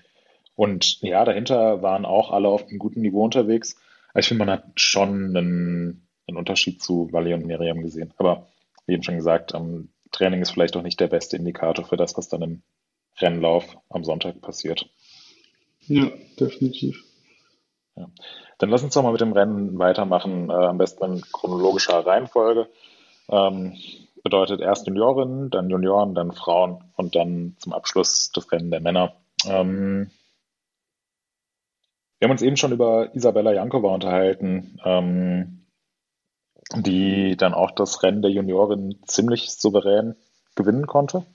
und ja, dahinter waren auch alle auf einem guten Niveau unterwegs. Ich finde, man hat schon einen, einen Unterschied zu Wally und Miriam gesehen. Aber wie eben schon gesagt, ähm, Training ist vielleicht auch nicht der beste Indikator für das, was dann im Rennlauf am Sonntag passiert. Ja, definitiv. Ja. Dann lass uns doch mal mit dem Rennen weitermachen, äh, am besten in chronologischer Reihenfolge. Ähm, bedeutet erst Juniorinnen, dann Junioren, dann Frauen und dann zum Abschluss das Rennen der Männer. Ähm, wir haben uns eben schon über Isabella Jankova unterhalten, ähm, die dann auch das Rennen der Juniorin ziemlich souverän gewinnen konnte,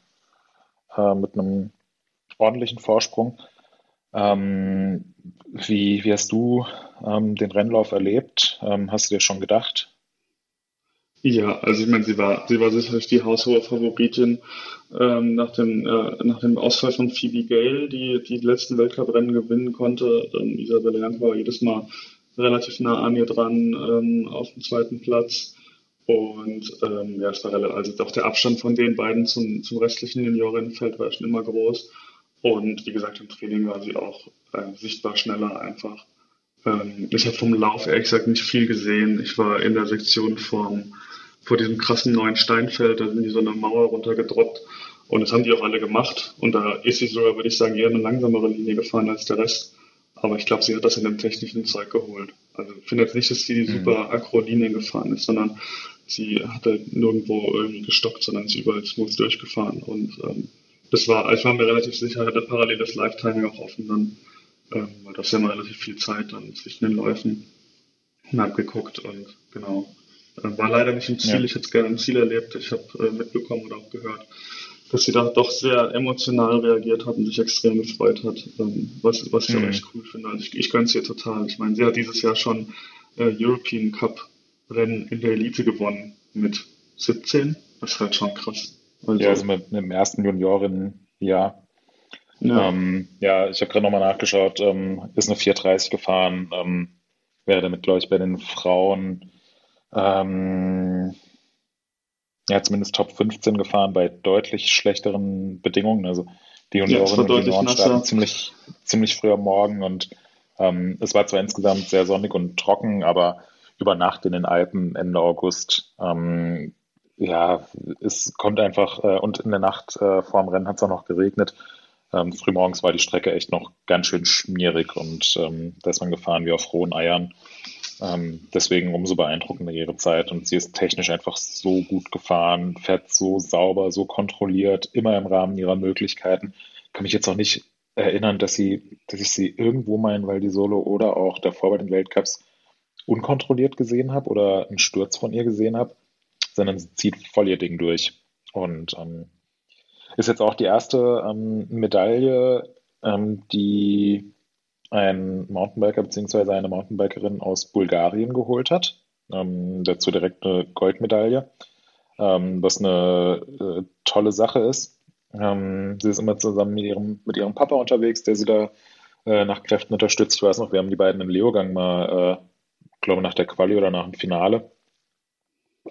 äh, mit einem ordentlichen Vorsprung. Ähm, wie, wie hast du ähm, den Rennlauf erlebt? Ähm, hast du dir schon gedacht, ja, also ich meine, sie war, sie war sicherlich die haushohe Favoritin ähm, nach, dem, äh, nach dem Ausfall von Phoebe Gale, die die letzten Weltcuprennen gewinnen konnte. Dann Isabelle Jank war jedes Mal relativ nah an ihr dran ähm, auf dem zweiten Platz. Und ähm, ja, es war also auch der Abstand von den beiden zum, zum restlichen Juniorinnenfeld war schon immer groß. Und wie gesagt, im Training war sie auch äh, sichtbar schneller einfach. Ähm, ich habe vom Lauf ehrlich gesagt nicht viel gesehen. Ich war in der Sektion vom vor diesem krassen neuen Steinfeld, da sind die so eine Mauer runtergedroppt. Und das haben die auch alle gemacht. Und da ist sie sogar, würde ich sagen, eher eine langsamere Linie gefahren als der Rest. Aber ich glaube, sie hat das in dem technischen Zeug geholt. Also ich finde jetzt nicht, dass sie die mhm. super Akro-Linien gefahren ist, sondern sie hat halt nirgendwo irgendwie gestockt, sondern ist überall smooth durchgefahren. Und ähm, das war, ich war mir relativ sicher, hatte parallel das Live-Timing auch offen dann ähm, weil das ja immer relativ viel Zeit dann zwischen den Läufen und habe geguckt und genau. Äh, war leider nicht im Ziel, ja. ich hätte es gerne im Ziel erlebt. Ich habe äh, mitbekommen oder auch gehört, dass sie da doch sehr emotional reagiert hat und sich extrem gefreut hat, ähm, was, was ich mhm. auch echt cool finde. Also ich, ich gönne es ihr total. Ich meine, sie hat dieses Jahr schon äh, European Cup Rennen in der Elite gewonnen mit 17. Das ist halt schon krass. Also, ja, also mit, mit dem ersten Juniorin-Jahr. Ja. Ähm, ja, ich habe gerade nochmal nachgeschaut, ähm, ist eine 430 gefahren, ähm, wäre damit, glaube ich, bei den Frauen ähm, ja, zumindest Top 15 gefahren bei deutlich schlechteren Bedingungen. Also die Juniorinnen ja, und Junioren starten ziemlich, ziemlich früh am Morgen und ähm, es war zwar insgesamt sehr sonnig und trocken, aber über Nacht in den Alpen Ende August, ähm, ja, es kommt einfach, äh, und in der Nacht äh, vor dem Rennen hat es auch noch geregnet. Ähm, frühmorgens war die Strecke echt noch ganz schön schmierig und ähm, da ist man gefahren wie auf rohen Eiern. Ähm, deswegen umso beeindruckender ihre Zeit und sie ist technisch einfach so gut gefahren, fährt so sauber, so kontrolliert, immer im Rahmen ihrer Möglichkeiten. Kann mich jetzt auch nicht erinnern, dass sie, dass ich sie irgendwo mal in Val di Solo oder auch davor bei den Weltcups unkontrolliert gesehen habe oder einen Sturz von ihr gesehen habe, sondern sie zieht voll ihr Ding durch. Und ähm, ist jetzt auch die erste ähm, Medaille, ähm, die ein Mountainbiker bzw. eine Mountainbikerin aus Bulgarien geholt hat. Ähm, dazu direkt eine Goldmedaille, ähm, was eine äh, tolle Sache ist. Ähm, sie ist immer zusammen mit ihrem, mit ihrem Papa unterwegs, der sie da äh, nach Kräften unterstützt. Ich weiß noch, wir haben die beiden im Leogang mal, äh, glaube nach der Quali oder nach dem Finale,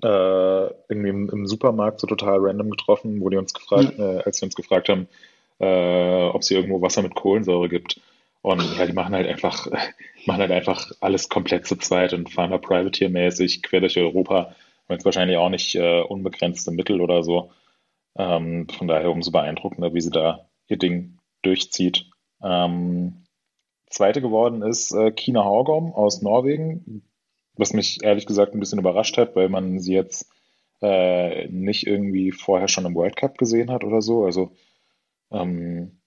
äh, irgendwie im, im, Supermarkt so total random getroffen, wo die uns gefragt, mhm. als sie uns gefragt haben, äh, ob sie irgendwo Wasser mit Kohlensäure gibt. Und ja, die machen halt einfach, [LAUGHS] machen halt einfach alles komplett zu zweit und fahren da Privateer-mäßig quer durch Europa. Und jetzt wahrscheinlich auch nicht äh, unbegrenzte Mittel oder so. Ähm, von daher umso beeindruckender, wie sie da ihr Ding durchzieht. Ähm, Zweite geworden ist äh, Kina Haugom aus Norwegen, was mich ehrlich gesagt ein bisschen überrascht hat, weil man sie jetzt äh, nicht irgendwie vorher schon im World Cup gesehen hat oder so. Also ähm,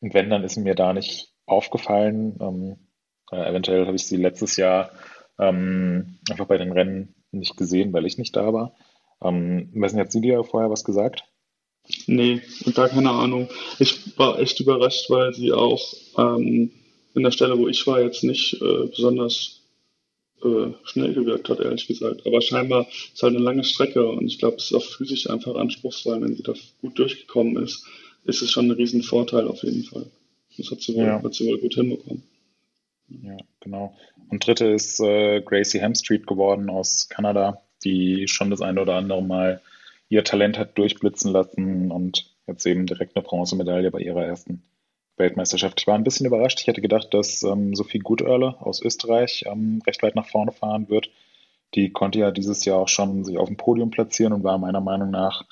wenn, dann ist mir da nicht aufgefallen. Ähm, äh, eventuell habe ich sie letztes Jahr ähm, einfach bei den Rennen nicht gesehen, weil ich nicht da war. Ähm, wissen jetzt Sie dir vorher was gesagt? Nee, gar keine Ahnung. Ich war echt überrascht, weil sie auch ähm, in der Stelle, wo ich war, jetzt nicht äh, besonders äh, schnell gewirkt hat, ehrlich gesagt. Aber scheinbar ist halt eine lange Strecke und ich glaube, es ist auch physisch einfach anspruchsvoll. Wenn sie da gut durchgekommen ist, ist es schon ein Riesenvorteil auf jeden Fall. Das hat sie wohl, ja. hat sie wohl gut hinbekommen. Ja, genau. Und dritte ist äh, Gracie Hemstreet geworden aus Kanada, die schon das eine oder andere Mal ihr Talent hat durchblitzen lassen und jetzt eben direkt eine Bronzemedaille bei ihrer ersten Weltmeisterschaft. Ich war ein bisschen überrascht. Ich hätte gedacht, dass ähm, Sophie Gutöhrle aus Österreich ähm, recht weit nach vorne fahren wird. Die konnte ja dieses Jahr auch schon sich auf dem Podium platzieren und war meiner Meinung nach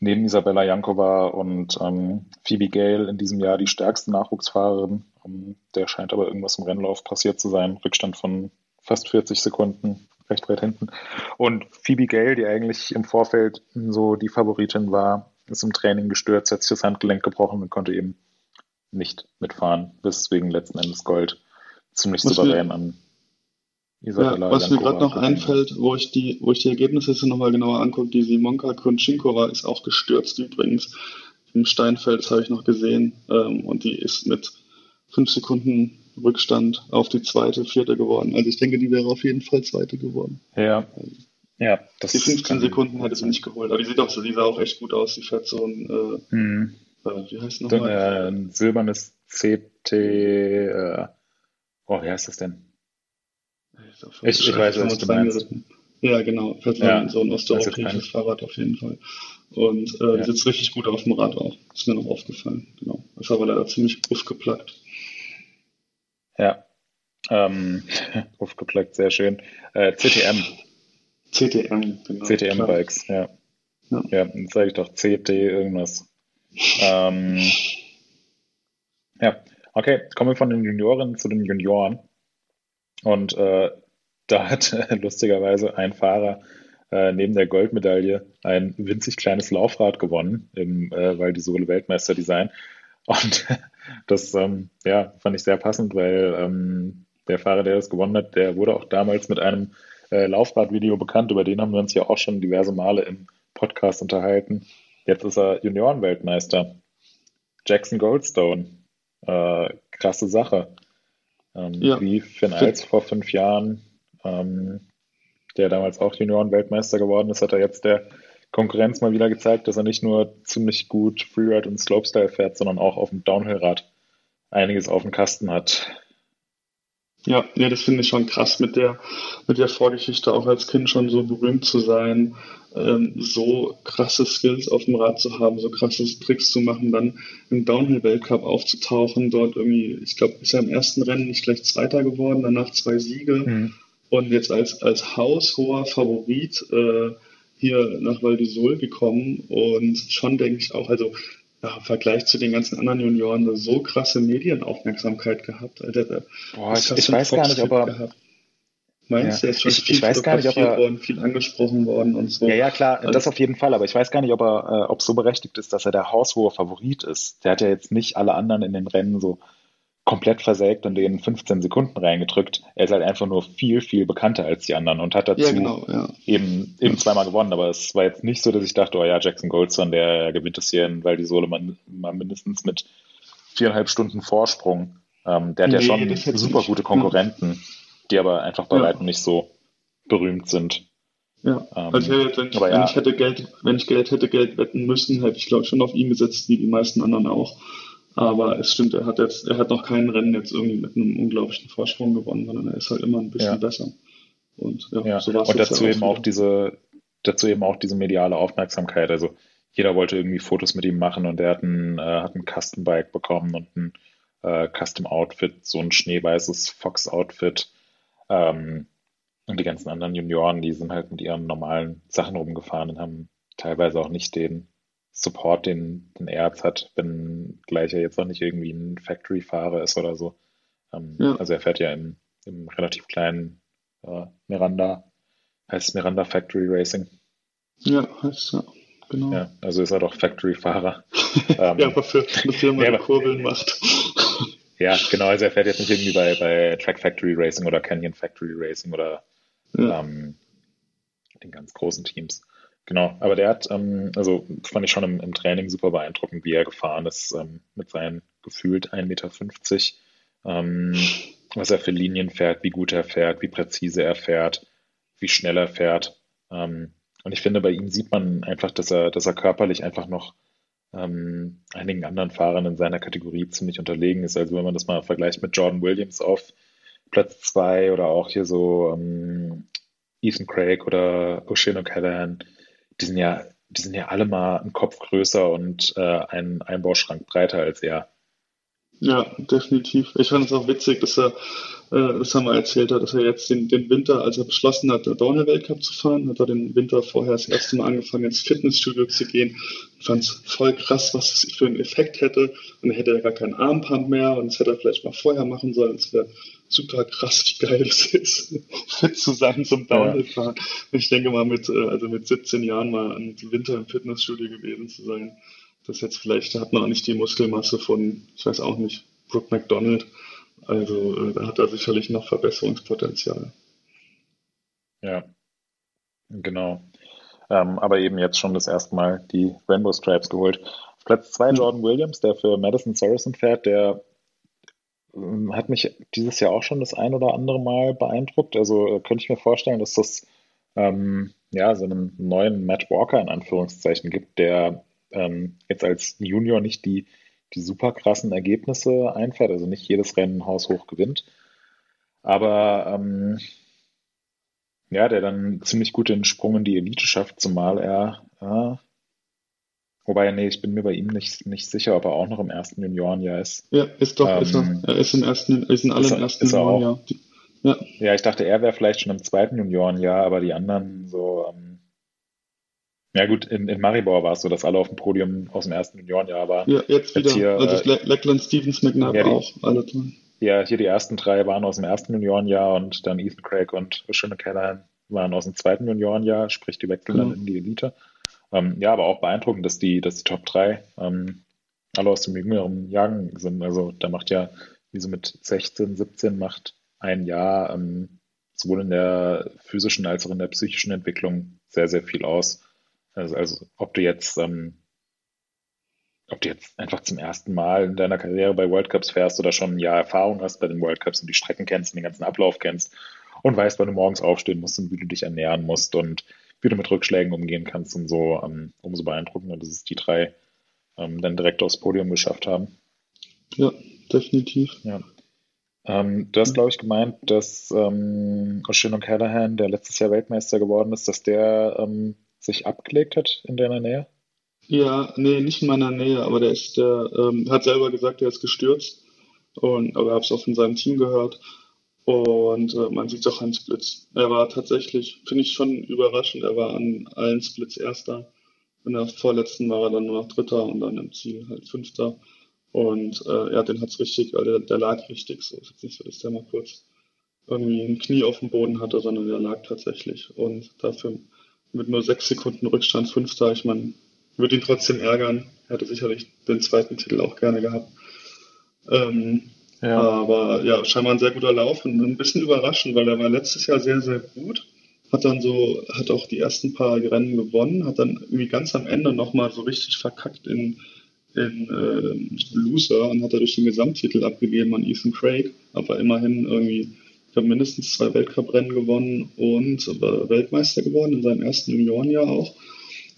neben Isabella Jankova und ähm, Phoebe Gale in diesem Jahr die stärkste Nachwuchsfahrerin. Ähm, der scheint aber irgendwas im Rennlauf passiert zu sein. Rückstand von fast 40 Sekunden, recht weit hinten. Und Phoebe Gale, die eigentlich im Vorfeld so die Favoritin war, ist im Training gestürzt, hat sich das Handgelenk gebrochen und konnte eben nicht mitfahren, weswegen letzten Endes Gold ziemlich was souverän mir, an Isabella ja, Was mir gerade noch einfällt, wo ich die, wo ich die Ergebnisse jetzt nochmal genauer angucke, die Simonka Krunchinkova ist auch gestürzt übrigens. Im Steinfeld, das habe ich noch gesehen, ähm, und die ist mit fünf Sekunden Rückstand auf die zweite, vierte geworden. Also ich denke, die wäre auf jeden Fall zweite geworden. Ja. Also, ja, das die 15 Sekunden hätte sie nicht geholt. Aber die sieht auch so, die sah auch echt gut aus. Die fährt so ein, äh, hm. Wie heißt nochmal? Äh, ein silbernes CT, äh, oh, wie heißt das denn? Ich, ich weiß, was du meinst. Ja, genau. Ja, so ein osteuropäisches Fahrrad auf jeden Fall. Und äh, ja. sitzt richtig gut auf dem Rad auch. Ist mir noch aufgefallen. Genau. Ist aber leider ziemlich aufgeplackt. Ja. Ähm, [LAUGHS] aufgeplackt, sehr schön. Äh, CTM. CTM, genau. CTM-Bikes, ja. Ja, ja dann sage ich doch CT irgendwas. Ähm, ja, okay, kommen wir von den Junioren zu den Junioren. Und äh, da hat äh, lustigerweise ein Fahrer äh, neben der Goldmedaille ein winzig kleines Laufrad gewonnen im äh, Val di Sole Weltmeisterdesign. Und [LAUGHS] Das ähm, ja, fand ich sehr passend, weil ähm, der Fahrer, der das gewonnen hat, der wurde auch damals mit einem äh, Laufradvideo bekannt. Über den haben wir uns ja auch schon diverse Male im Podcast unterhalten. Jetzt ist er Juniorenweltmeister. Jackson Goldstone. Äh, krasse Sache. Ähm, ja. Wie Finn Eils vor fünf Jahren, ähm, der damals auch Juniorenweltmeister geworden ist, hat er jetzt der Konkurrenz mal wieder gezeigt, dass er nicht nur ziemlich gut Freeride und Slopestyle fährt, sondern auch auf dem Downhillrad einiges auf dem Kasten hat. Ja, ja, das finde ich schon krass, mit der, mit der Vorgeschichte auch als Kind schon so berühmt zu sein, ähm, so krasse Skills auf dem Rad zu haben, so krasse Tricks zu machen, dann im Downhill-Weltcup aufzutauchen, dort irgendwie, ich glaube, ist er im ersten Rennen nicht gleich Zweiter geworden, danach zwei Siege mhm. und jetzt als, als haushoher Favorit äh, hier nach Val d'Isole gekommen und schon denke ich auch, also ja, im Vergleich zu den ganzen anderen Junioren eine so krasse Medienaufmerksamkeit gehabt. Alter, Boah, ich, ich weiß gar nicht, ob er. Gehabt. Meinst du, ja. er ist schon ich, viel ich weiß gar nicht, ob er, worden, viel angesprochen worden und so. Ja, ja, klar, also, das auf jeden Fall, aber ich weiß gar nicht, ob er, äh, ob so berechtigt ist, dass er der haushohe Favorit ist. Der hat ja jetzt nicht alle anderen in den Rennen so komplett versägt und den 15 Sekunden reingedrückt. Er ist halt einfach nur viel, viel bekannter als die anderen und hat dazu ja, genau, ja. eben, eben zweimal gewonnen. Aber es war jetzt nicht so, dass ich dachte, oh ja, Jackson Goldson, der gewinnt es hier, weil die Sohle man, man mindestens mit viereinhalb Stunden Vorsprung. Ähm, der hat nee, ja schon super gute Konkurrenten, die aber einfach bei ja. weitem nicht so berühmt sind. Ja, ähm, also wenn, ich, wenn ich hätte Geld, wenn ich Geld hätte Geld wetten müssen, hätte ich glaube ich schon auf ihn gesetzt, wie die meisten anderen auch. Aber es stimmt, er hat jetzt, er hat noch kein Rennen jetzt irgendwie mit einem unglaublichen Vorsprung gewonnen, sondern er ist halt immer ein bisschen ja. besser. Und ja, ja. so Und dazu eben auch diese, dazu eben auch diese mediale Aufmerksamkeit. Also jeder wollte irgendwie Fotos mit ihm machen und er hat ein, äh, hat ein Custom Bike bekommen und ein äh, Custom Outfit, so ein schneeweißes Fox Outfit. Ähm, und die ganzen anderen Junioren, die sind halt mit ihren normalen Sachen rumgefahren und haben teilweise auch nicht den Support, den, den er jetzt hat, wenn gleich er jetzt noch nicht irgendwie ein Factory-Fahrer ist oder so. Ähm, ja. Also er fährt ja im, im relativ kleinen äh, Miranda, heißt Miranda Factory Racing. Ja, heißt ja, genau. Ja, also ist er doch Factory-Fahrer. [LAUGHS] ähm, ja, aber für eine Firma, die Kurbeln macht. [LAUGHS] ja, genau, also er fährt jetzt nicht irgendwie bei, bei Track Factory Racing oder Canyon Factory Racing oder ja. ähm, den ganz großen Teams. Genau, aber der hat, ähm, also fand ich schon im, im, Training super beeindruckend, wie er gefahren ist ähm, mit seinen gefühlt 1,50 Meter, ähm, was er für Linien fährt, wie gut er fährt, wie präzise er fährt, wie schnell er fährt. Ähm, und ich finde, bei ihm sieht man einfach, dass er, dass er körperlich einfach noch ähm, einigen anderen Fahrern in seiner Kategorie ziemlich unterlegen ist. Also wenn man das mal vergleicht mit Jordan Williams auf Platz 2 oder auch hier so ähm, Ethan Craig oder O'Shea O'Callaghan, die sind ja, die sind ja alle mal einen Kopf größer und äh, einen Einbauschrank breiter als er. Ja, definitiv. Ich fand es auch witzig, dass er, äh, das haben wir erzählt dass er jetzt den, den Winter, als er beschlossen hat, der Downhill-Weltcup zu fahren, hat er den Winter vorher das erste Mal angefangen, ins Fitnessstudio zu gehen. Ich fand es voll krass, was das für einen Effekt hätte. Und er hätte ja gar keinen Armband mehr und das hätte er vielleicht mal vorher machen sollen. Es wäre super krass, wie geil es ist, fit zu sein zum Downhill-Fahren. Ja. Ich denke mal, mit, äh, also mit 17 Jahren mal im Winter im Fitnessstudio gewesen zu sein, das jetzt vielleicht, da hat man auch nicht die Muskelmasse von, ich weiß auch nicht, Brooke McDonald. Also äh, da hat er sicherlich noch Verbesserungspotenzial. Ja, genau. Ähm, aber eben jetzt schon das erste Mal die Rainbow Stripes geholt. Auf Platz 2 Jordan Williams, der für Madison Saracen fährt, der hat mich dieses Jahr auch schon das ein oder andere Mal beeindruckt. Also äh, könnte ich mir vorstellen, dass das ähm, ja so einen neuen Matt Walker in Anführungszeichen gibt, der ähm, jetzt als Junior nicht die, die super krassen Ergebnisse einfährt, also nicht jedes Rennen haushoch gewinnt. Aber ähm, ja, der dann ziemlich gut den Sprung in die Elite schafft, zumal er äh, Wobei, nee, ich bin mir bei ihm nicht, nicht sicher, ob er auch noch im ersten Juniorenjahr ist. Ja, ist doch, ähm, ist er. Ähm, er ist im ersten, ist in allen ersten Juniorenjahr. Ja. ja, ich dachte, er wäre vielleicht schon im zweiten Juniorenjahr, aber die anderen so, ähm, ja gut, in, in Maribor war es so, dass alle auf dem Podium aus dem ersten Juniorenjahr waren. Ja, jetzt wieder. Jetzt hier, also äh, Leckland, Stevens, McNabb ja, auch, alle drin. Ja, hier die ersten drei waren aus dem ersten Juniorenjahr und dann Ethan Craig und Schöne Callahan waren aus dem zweiten Juniorenjahr, sprich die wechseln genau. dann in die Elite. Ähm, ja, aber auch beeindruckend, dass die, dass die Top 3 ähm, alle aus dem jüngeren Jagen sind. Also da macht ja, wie so mit 16, 17 macht ein Jahr ähm, sowohl in der physischen als auch in der psychischen Entwicklung sehr, sehr viel aus. Also, also ob du jetzt ähm, ob du jetzt einfach zum ersten Mal in deiner Karriere bei World Cups fährst oder schon ein Jahr Erfahrung hast bei den World Cups und die Strecken kennst und den ganzen Ablauf kennst und weißt, wann du morgens aufstehen musst und wie du dich ernähren musst und wie du mit Rückschlägen umgehen kannst und so, um, umso beeindruckender, dass es die drei ähm, dann direkt aufs Podium geschafft haben. Ja, definitiv. Ja. Ähm, du hast, glaube ich, gemeint, dass ähm, O'Shea Callahan, der letztes Jahr Weltmeister geworden ist, dass der ähm, sich abgelegt hat in deiner Nähe? Ja, nee, nicht in meiner Nähe, aber der ist, der ähm, hat selber gesagt, er ist gestürzt. Und, aber ich habe es auch von seinem Team gehört. Und äh, man sieht es auch an Splits. Er war tatsächlich, finde ich schon überraschend, er war an allen Splits Erster. In der vorletzten war er dann nur noch Dritter und dann im Ziel halt Fünfter. Und äh, ja, den hat's richtig, also der, der lag richtig so. Ist jetzt nicht so, dass der mal kurz irgendwie ein Knie auf dem Boden hatte, sondern der lag tatsächlich. Und dafür mit nur sechs Sekunden Rückstand Fünfter, ich meine, würde ihn trotzdem ärgern. Er hätte sicherlich den zweiten Titel auch gerne gehabt. Ähm, ja. Aber ja, scheinbar ein sehr guter Lauf und ein bisschen überraschend, weil er war letztes Jahr sehr, sehr gut. Hat dann so, hat auch die ersten paar Rennen gewonnen, hat dann irgendwie ganz am Ende nochmal so richtig verkackt in, in äh, Loser und hat dadurch den Gesamttitel abgegeben an Ethan Craig, aber immerhin irgendwie, ich glaube, mindestens zwei Weltcuprennen gewonnen und Weltmeister geworden in seinem ersten Juniorenjahr auch.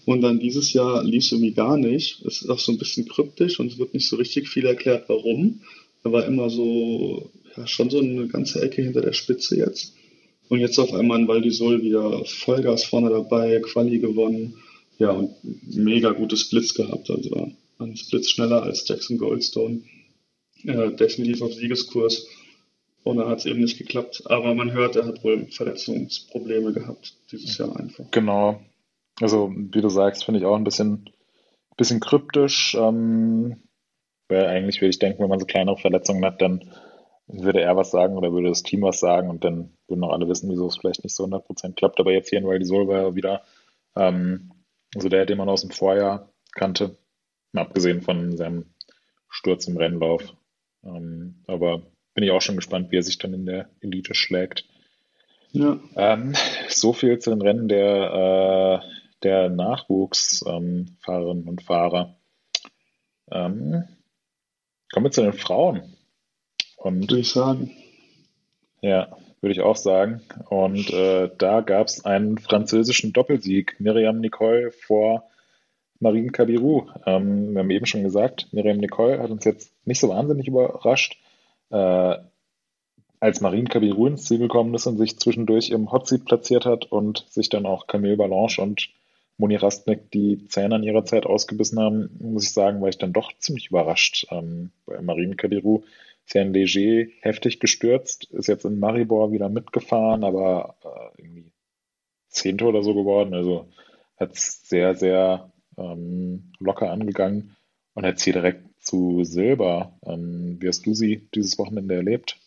Und dann dieses Jahr lief es irgendwie gar nicht. Es ist auch so ein bisschen kryptisch und es wird nicht so richtig viel erklärt, warum. Er war immer so, ja, schon so eine ganze Ecke hinter der Spitze jetzt. Und jetzt auf einmal in Val d'Isol wieder Vollgas vorne dabei, Quali gewonnen. Ja, und mega gutes Blitz gehabt. Also ein Blitz schneller als Jackson Goldstone. Äh, definitiv auf Siegeskurs. Und dann hat es eben nicht geklappt. Aber man hört, er hat wohl Verletzungsprobleme gehabt dieses Jahr einfach. Genau, also, wie du sagst, finde ich auch ein bisschen, bisschen kryptisch. Ähm, weil eigentlich würde ich denken, wenn man so kleinere Verletzungen hat, dann würde er was sagen oder würde das Team was sagen und dann würden auch alle wissen, wieso es vielleicht nicht so 100% klappt. Aber jetzt hier in Valdisol war er wieder, ähm, also der, den man aus dem Vorjahr kannte, abgesehen von seinem Sturz im Rennlauf. Ähm, aber bin ich auch schon gespannt, wie er sich dann in der Elite schlägt. Ja. Ähm, so viel zu den Rennen der äh, der Nachwuchsfahrerinnen und Fahrer. Ähm, kommen wir zu den Frauen. Und, würde ich sagen. Ja, würde ich auch sagen. Und äh, da gab es einen französischen Doppelsieg. Miriam Nicole vor Marine Cabirou. Ähm, wir haben eben schon gesagt, Miriam Nicole hat uns jetzt nicht so wahnsinnig überrascht. Äh, als Marine Cabirou ins Ziel gekommen ist und sich zwischendurch im Hotseat platziert hat und sich dann auch Camille Balanche und Moni Rastneck die Zähne an ihrer Zeit ausgebissen haben, muss ich sagen, war ich dann doch ziemlich überrascht. Ähm, bei Marine Cadiru ist ja in Leger heftig gestürzt, ist jetzt in Maribor wieder mitgefahren, aber äh, irgendwie Zehnte oder so geworden. Also hat es sehr, sehr ähm, locker angegangen und jetzt hier direkt zu Silber. Ähm, wie hast du sie dieses Wochenende erlebt?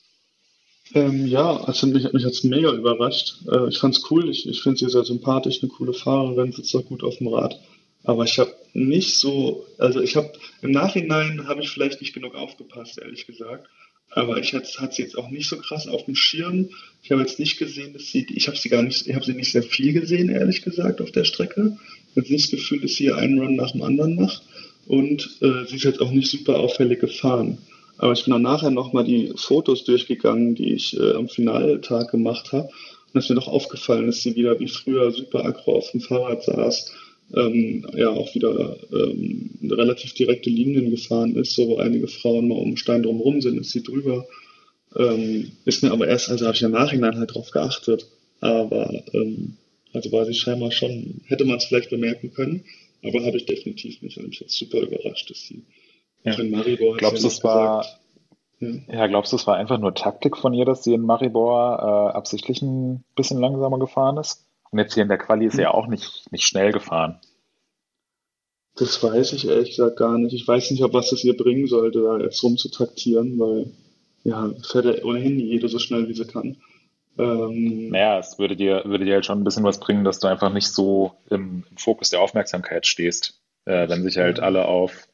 Ähm, ja, also mich, mich hat es mega überrascht. Äh, ich fand's cool, ich, ich finde sie sehr sympathisch, eine coole Fahrerin, sitzt auch gut auf dem Rad. Aber ich habe nicht so, also ich habe im Nachhinein habe ich vielleicht nicht genug aufgepasst, ehrlich gesagt. Aber ich hatte, hatte sie jetzt auch nicht so krass auf dem Schirm. Ich habe jetzt nicht gesehen, dass sie, ich habe sie gar nicht, ich habe sie nicht sehr viel gesehen, ehrlich gesagt, auf der Strecke. Ich habe nicht das Gefühl, dass sie einen Run nach dem anderen macht. Und äh, sie ist jetzt auch nicht super auffällig gefahren. Aber ich bin dann nachher nochmal die Fotos durchgegangen, die ich äh, am Finaltag gemacht habe. Und es ist mir doch aufgefallen, dass sie wieder wie früher super aggro auf dem Fahrrad saß. Ähm, ja, auch wieder ähm, relativ direkte Linien gefahren ist, so wo einige Frauen mal um den Stein drumherum sind, ist sie drüber. Ähm, ist mir aber erst, also habe ich im Nachhinein halt drauf geachtet. Aber ähm, also war sie scheinbar schon, hätte man es vielleicht bemerken können, aber habe ich definitiv nicht. Und mich jetzt super überrascht, dass sie ja. in Maribor glaubst du, es war, ja. ja. glaubst du, es war einfach nur Taktik von ihr, dass sie in Maribor äh, absichtlich ein bisschen langsamer gefahren ist? Und jetzt hier in der Quali ist sie ja auch nicht, nicht schnell gefahren. Das weiß ich ehrlich gesagt gar nicht. Ich weiß nicht, ob was das ihr bringen sollte, da jetzt rumzutaktieren, weil ja, fährt ja ohnehin jede so schnell, wie sie kann. Ähm, naja, es würde dir, würde dir halt schon ein bisschen was bringen, dass du einfach nicht so im, im Fokus der Aufmerksamkeit stehst. Äh, wenn sich halt alle auf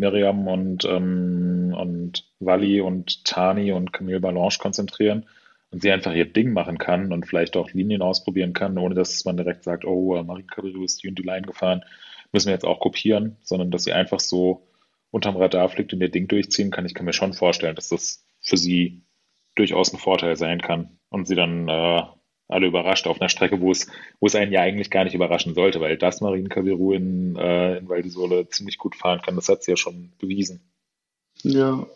Miriam und, ähm, und Wally und Tani und Camille Balanche konzentrieren und sie einfach ihr Ding machen kann und vielleicht auch Linien ausprobieren kann, ohne dass man direkt sagt, oh, äh, Marie Cabrero ist die und die Line gefahren, müssen wir jetzt auch kopieren, sondern dass sie einfach so unterm Radar fliegt und ihr Ding durchziehen kann. Ich kann mir schon vorstellen, dass das für sie durchaus ein Vorteil sein kann und sie dann äh, alle überrascht auf einer Strecke, wo es, wo es einen ja eigentlich gar nicht überraschen sollte, weil das Marine Caviru in, äh, in Val di Sole ziemlich gut fahren kann, das hat sie ja schon bewiesen. Ja,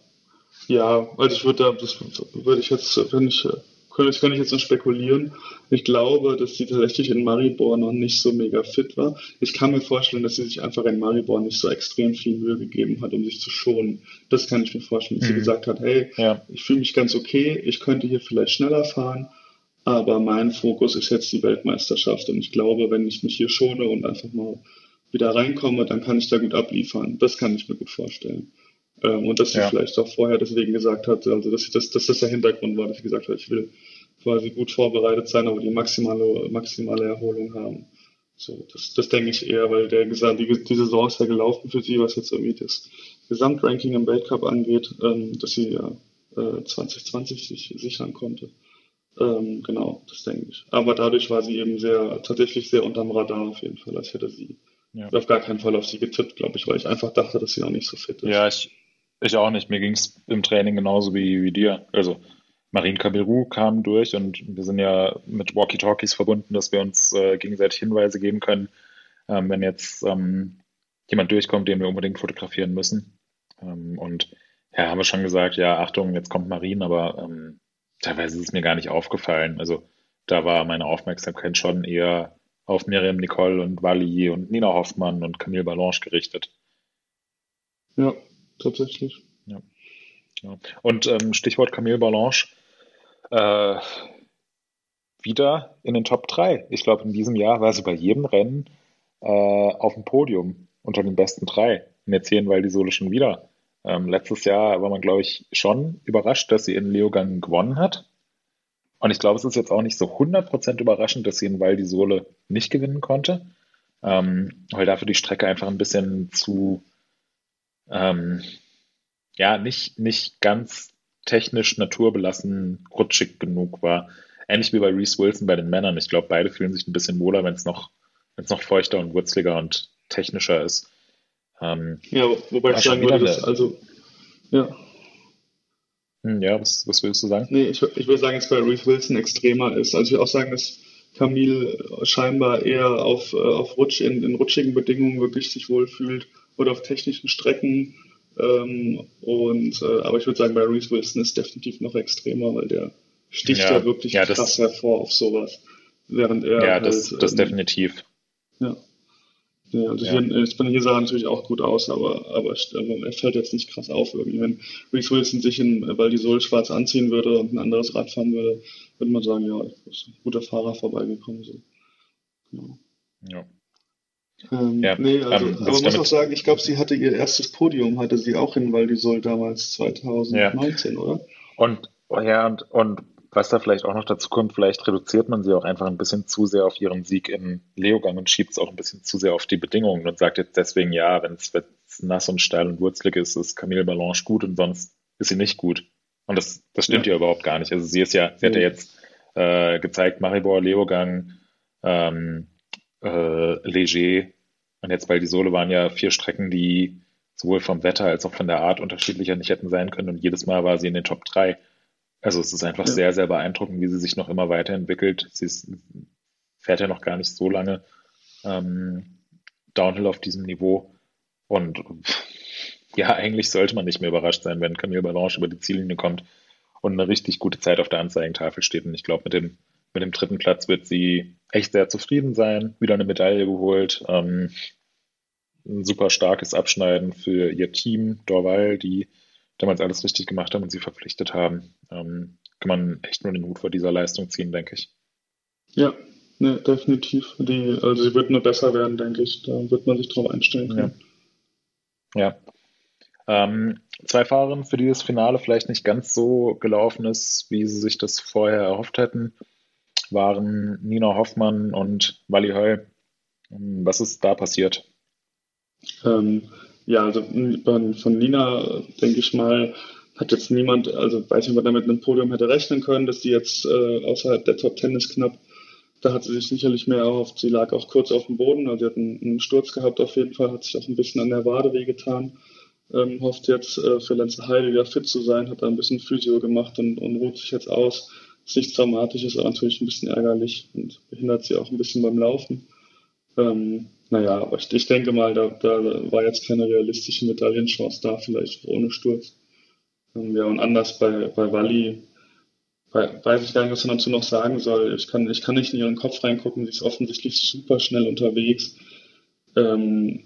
ja, also ich würde da, das würde ich jetzt, wenn ich, könnte ich, könnte ich jetzt noch spekulieren. Ich glaube, dass sie tatsächlich in Maribor noch nicht so mega fit war. Ich kann mir vorstellen, dass sie sich einfach in Maribor nicht so extrem viel Mühe gegeben hat, um sich zu schonen. Das kann ich mir vorstellen, dass mhm. sie gesagt hat, hey, ja. ich fühle mich ganz okay, ich könnte hier vielleicht schneller fahren, aber mein Fokus ist jetzt die Weltmeisterschaft und ich glaube, wenn ich mich hier schone und einfach mal wieder reinkomme, dann kann ich da gut abliefern. Das kann ich mir gut vorstellen. Ähm, und dass sie ja. vielleicht auch vorher deswegen gesagt hat, also dass, ich das, dass das der Hintergrund war, dass sie gesagt hat, ich will quasi gut vorbereitet sein, aber die maximale, maximale Erholung haben. So, das, das denke ich eher, weil der gesagt, die, die Saison ist ja gelaufen für sie, was jetzt irgendwie das Gesamtranking im Weltcup angeht, ähm, dass sie ja äh, 2020 sich sichern konnte. Ähm, genau, das denke ich. Aber dadurch war sie eben sehr, tatsächlich sehr unterm Radar auf jeden Fall, als hätte sie ja. auf gar keinen Fall auf sie getippt, glaube ich, weil ich einfach dachte, dass sie noch nicht so fit ist. Ja, ich, ich auch nicht. Mir ging es im Training genauso wie, wie dir. Also Marine Kabiru kam durch und wir sind ja mit Walkie-Talkies verbunden, dass wir uns äh, gegenseitig Hinweise geben können, ähm, wenn jetzt ähm, jemand durchkommt, den wir unbedingt fotografieren müssen. Ähm, und ja, haben wir schon gesagt, ja, Achtung, jetzt kommt Marine, aber ähm, teilweise ist es mir gar nicht aufgefallen. Also da war meine Aufmerksamkeit schon eher auf Miriam Nicole und Wally und Nina Hoffmann und Camille Balanche gerichtet. Ja, tatsächlich. Ja. ja. Und ähm, Stichwort Camille Balanche, äh, wieder in den Top 3. Ich glaube, in diesem Jahr war sie bei jedem Rennen äh, auf dem Podium unter den besten drei. Und jetzt hier in Val di Sole schon wieder. Ähm, letztes Jahr war man, glaube ich, schon überrascht, dass sie in Leogang gewonnen hat. Und ich glaube, es ist jetzt auch nicht so 100% überraschend, dass sie in Val di Sole nicht gewinnen konnte, ähm, weil dafür die Strecke einfach ein bisschen zu, ähm, ja, nicht, nicht ganz technisch naturbelassen rutschig genug war. Ähnlich wie bei Reese Wilson bei den Männern. Ich glaube, beide fühlen sich ein bisschen wohler, wenn es noch, noch feuchter und wurzliger und technischer ist. Ähm, ja, wobei ich sagen würde, dass, also, ja. Hm, ja, was, was willst du sagen? Nee, ich, ich würde sagen, dass bei Reese Wilson extremer ist. Also ich würde auch sagen, dass Camille scheinbar eher auf, äh, auf Rutsch, in, in rutschigen Bedingungen wirklich sich wohlfühlt oder auf technischen Strecken. Ähm, und, äh, aber ich würde sagen, bei Reese Wilson ist definitiv noch extremer, weil der sticht ja, ja wirklich ja, krass hervor auf sowas. Während er. Ja, halt, das, das ähm, definitiv. Ja. Ja, also ja. Hier, Spinelli sah natürlich auch gut aus, aber, aber er fällt jetzt nicht krass auf irgendwie. Wenn Reese Wilson sich in Valdisol schwarz anziehen würde und ein anderes Rad fahren würde, würde man sagen, ja, ist ein guter Fahrer vorbeigekommen. So. Ja. ja. Ähm, ja, nee, also, ähm, aber man muss auch sagen, ich glaube, sie hatte ihr erstes Podium, hatte sie auch in Valdisol damals 2019, ja. oder? Und, ja, und, und was da vielleicht auch noch dazu kommt, vielleicht reduziert man sie auch einfach ein bisschen zu sehr auf ihren Sieg in Leogang und schiebt es auch ein bisschen zu sehr auf die Bedingungen und sagt jetzt deswegen, ja, wenn es nass und steil und wurzelig ist, ist Camille Balanche gut und sonst ist sie nicht gut. Und das, das stimmt ja. ja überhaupt gar nicht. Also sie ist ja, sie hat ja jetzt äh, gezeigt, Maribor, Leogang, ähm, äh, Leger und jetzt bei die Sole waren ja vier Strecken, die sowohl vom Wetter als auch von der Art unterschiedlicher nicht hätten sein können und jedes Mal war sie in den Top 3. Also es ist einfach ja. sehr, sehr beeindruckend, wie sie sich noch immer weiterentwickelt. Sie ist, fährt ja noch gar nicht so lange ähm, Downhill auf diesem Niveau. Und ja, eigentlich sollte man nicht mehr überrascht sein, wenn Camille Balanche über die Ziellinie kommt und eine richtig gute Zeit auf der Anzeigentafel steht. Und ich glaube, mit dem, mit dem dritten Platz wird sie echt sehr zufrieden sein. Wieder eine Medaille geholt. Ähm, ein super starkes Abschneiden für ihr Team, Dorval, die damals alles richtig gemacht haben und sie verpflichtet haben, ähm, kann man echt nur den Hut vor dieser Leistung ziehen, denke ich. Ja, ne, definitiv. Die, also sie wird nur besser werden, denke ich. Da wird man sich drauf einstellen können. Ja. ja. Ähm, zwei Fahrerinnen, für die das Finale vielleicht nicht ganz so gelaufen ist, wie sie sich das vorher erhofft hätten, waren Nina Hoffmann und Wally Heu. Ähm, was ist da passiert? Ähm, ja, also von Nina, denke ich mal, hat jetzt niemand, also weiß nicht, ob man damit mit einem Podium hätte rechnen können, dass die jetzt äh, außerhalb der Top Ten ist knapp. Da hat sie sich sicherlich mehr erhofft. Sie lag auch kurz auf dem Boden, also sie hat einen, einen Sturz gehabt auf jeden Fall, hat sich auch ein bisschen an der Wade wehgetan. Ähm, hofft jetzt äh, für Lenze Heide wieder fit zu sein, hat da ein bisschen Physio gemacht und, und ruht sich jetzt aus. Ist nichts Dramatisches, aber natürlich ein bisschen ärgerlich und behindert sie auch ein bisschen beim Laufen. Ähm, naja, aber ich, ich denke mal, da, da war jetzt keine realistische Medaillenchance da, vielleicht ohne Sturz. Ja, und anders bei, bei Wally, weiß ich gar nicht, was man dazu noch sagen soll. Ich kann, ich kann nicht in ihren Kopf reingucken, sie ist offensichtlich super schnell unterwegs. Ähm,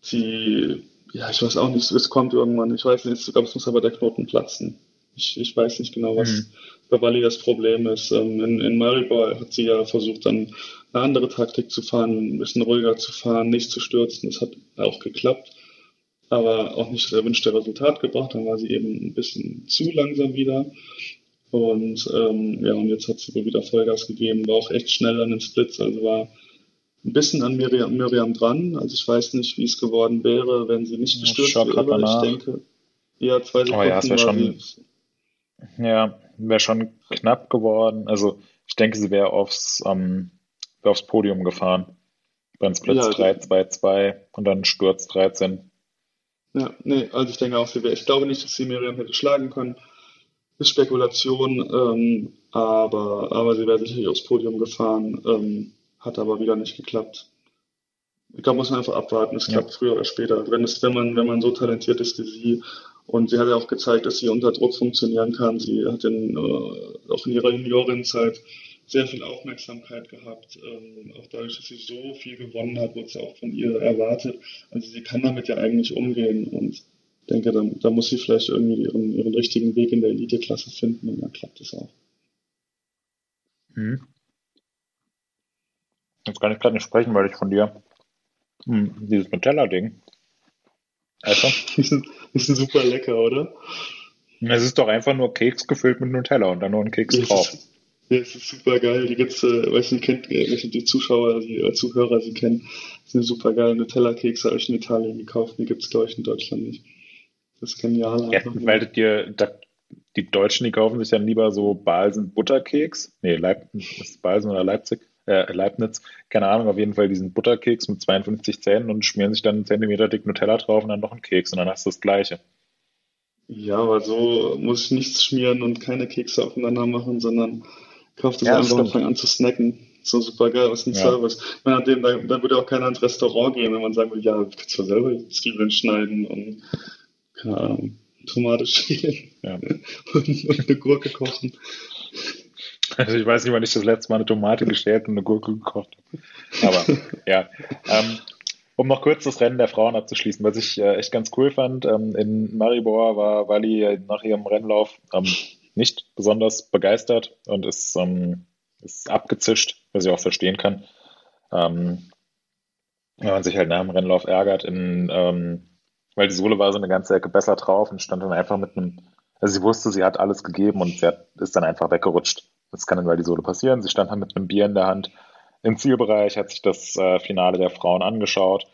sie, ja, ich weiß auch nicht, es kommt irgendwann, ich weiß nicht, ich glaube, es muss aber der Knoten platzen. Ich, ich weiß nicht genau, was mhm. bei Wally das Problem ist. Ähm, in, in Maribor hat sie ja versucht, dann eine andere Taktik zu fahren, ein bisschen ruhiger zu fahren, nicht zu stürzen. Das hat auch geklappt, aber auch nicht das erwünschte Resultat gebracht. Dann war sie eben ein bisschen zu langsam wieder. Und ähm, ja, und jetzt hat sie wohl wieder Vollgas gegeben, war auch echt schnell an den Splits, also war ein bisschen an Miriam, Miriam dran. Also ich weiß nicht, wie es geworden wäre, wenn sie nicht gestürzt wäre. Ich denke, ja, zwei Sekunden. Oh ja, es wäre schon, ja, wäre schon knapp geworden. Also ich denke, sie wäre aufs, ähm, wär aufs Podium gefahren. Beim Splits ja, 3, 2, 2 und dann Sturz 13. Ja, nee, also ich denke auch, sie wäre. Ich glaube nicht, dass sie Miriam hätte schlagen können. Ist Spekulation, ähm, aber, aber sie wäre sicherlich aufs Podium gefahren, ähm, hat aber wieder nicht geklappt. Ich glaube, muss man einfach abwarten. Es klappt früher oder später. Wenn es, wenn man, wenn man so talentiert ist wie sie und sie hat ja auch gezeigt, dass sie unter Druck funktionieren kann. Sie hat in, äh, auch in ihrer Juniorenzeit sehr viel Aufmerksamkeit gehabt. Ähm, auch dadurch, dass sie so viel gewonnen hat, wurde es ja auch von ihr erwartet. Also sie kann damit ja eigentlich umgehen und ich denke, da, da muss sie vielleicht irgendwie ihren, ihren richtigen Weg in der Eliteklasse finden und dann klappt es auch. Hm. Jetzt kann ich gerade nicht sprechen, weil ich von dir hm, dieses Nutella-Ding also? [LAUGHS] ist, super lecker, oder? Es ist doch einfach nur Keks gefüllt mit Nutella und dann nur ein Keks drauf. Ist, [LAUGHS] ja, es ist super geil. Die gibt's, äh, weiß nicht, kennt, äh, die Zuschauer, die äh, Zuhörer sie kennen. Das sind super geile Nutella-Kekse, habe ich in Italien gekauft. Die gibt's, glaube ich, in Deutschland nicht. Das ist genial. Ja, weil dir, die Deutschen, die kaufen sich dann lieber so Balsen-Butterkeks. Nee, Leib, ist Balsen oder Leipzig? äh, Leibniz, keine Ahnung, auf jeden Fall diesen Butterkeks mit 52 Zähnen und schmieren sich dann einen Zentimeter dick Nutella drauf und dann noch einen Keks und dann hast du das Gleiche. Ja, aber so muss ich nichts schmieren und keine Kekse aufeinander machen, sondern kauft es ja, einfach und fang an zu snacken. So super geil, was ein ja. Service. Meine, dem, da, da würde auch keiner ins Restaurant gehen, wenn man sagen würde, ja, du kannst zwar selber Zwiebeln schneiden und keine Ahnung, Tomate schälen [LAUGHS] ja. [LAUGHS] und, und eine Gurke kochen. Also ich weiß nicht, wann ich das letzte Mal eine Tomate geschält und eine Gurke gekocht habe. Aber ja. [LAUGHS] Ähm, um noch kurz das Rennen der Frauen abzuschließen, was ich äh, echt ganz cool fand, ähm, in Maribor war Wally nach ihrem Rennlauf ähm, nicht besonders begeistert und ist, ähm, ist abgezischt, was ich auch verstehen kann. Ähm, wenn man sich halt nach dem Rennlauf ärgert, in, ähm, weil die Sohle war so eine ganze Ecke besser drauf und stand dann einfach mit einem, also sie wusste, sie hat alles gegeben und sie hat, ist dann einfach weggerutscht. Das kann in Val di Sole passieren. Sie stand dann mit einem Bier in der Hand im Zielbereich, hat sich das äh, Finale der Frauen angeschaut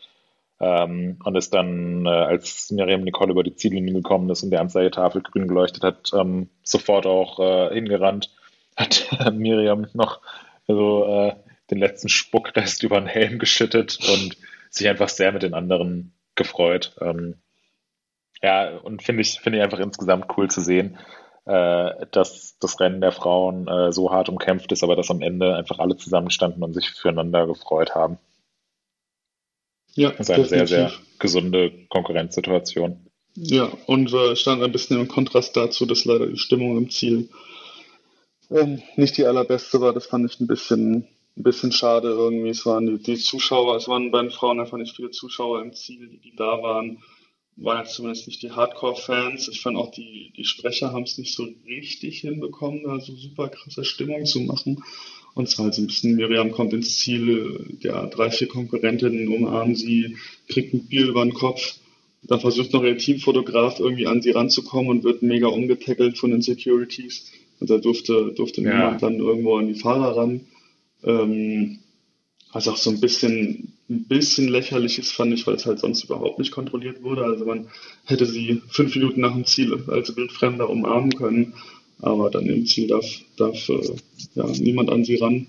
ähm, und ist dann, äh, als Miriam Nicole über die Ziellinie gekommen ist und der Anzeigetafel grün geleuchtet hat, ähm, sofort auch äh, hingerannt, [LAUGHS] hat Miriam noch so äh, den letzten Spuckrest über den Helm geschüttet und sich einfach sehr mit den anderen gefreut. Ähm, ja, und finde ich, finde ich einfach insgesamt cool zu sehen, äh, dass das Rennen der Frauen äh, so hart umkämpft ist, aber dass am Ende einfach alle zusammenstanden und sich füreinander gefreut haben. Ja, das ist eine definitiv. sehr, sehr gesunde Konkurrenzsituation. Ja, und äh, stand ein bisschen im Kontrast dazu, dass leider die Stimmung im Ziel ähm, nicht die allerbeste war. Das fand ich ein bisschen, ein bisschen schade irgendwie. Es waren die, die Zuschauer, es waren bei den Frauen einfach nicht viele Zuschauer im Ziel, die, die da waren waren jetzt zumindest nicht die Hardcore-Fans. Ich fand auch die, die Sprecher haben es nicht so richtig hinbekommen, da so super krasse Stimmung zu machen. Und zwar halt so ein bisschen, Miriam kommt ins Ziel, ja, drei, vier Konkurrentinnen umarmen sie, kriegt ein Bier über den Kopf. Dann versucht noch ihr Teamfotograf irgendwie an sie ranzukommen und wird mega umgetackelt von den Securities. Und da durfte, durfte ja. niemand dann irgendwo an die Fahrer ran. Ähm, also auch so ein bisschen ein bisschen lächerlich ist, fand ich, weil es halt sonst überhaupt nicht kontrolliert wurde. Also man hätte sie fünf Minuten nach dem Ziel als Wildfremder umarmen können, aber dann im Ziel darf, darf äh, ja, niemand an sie ran,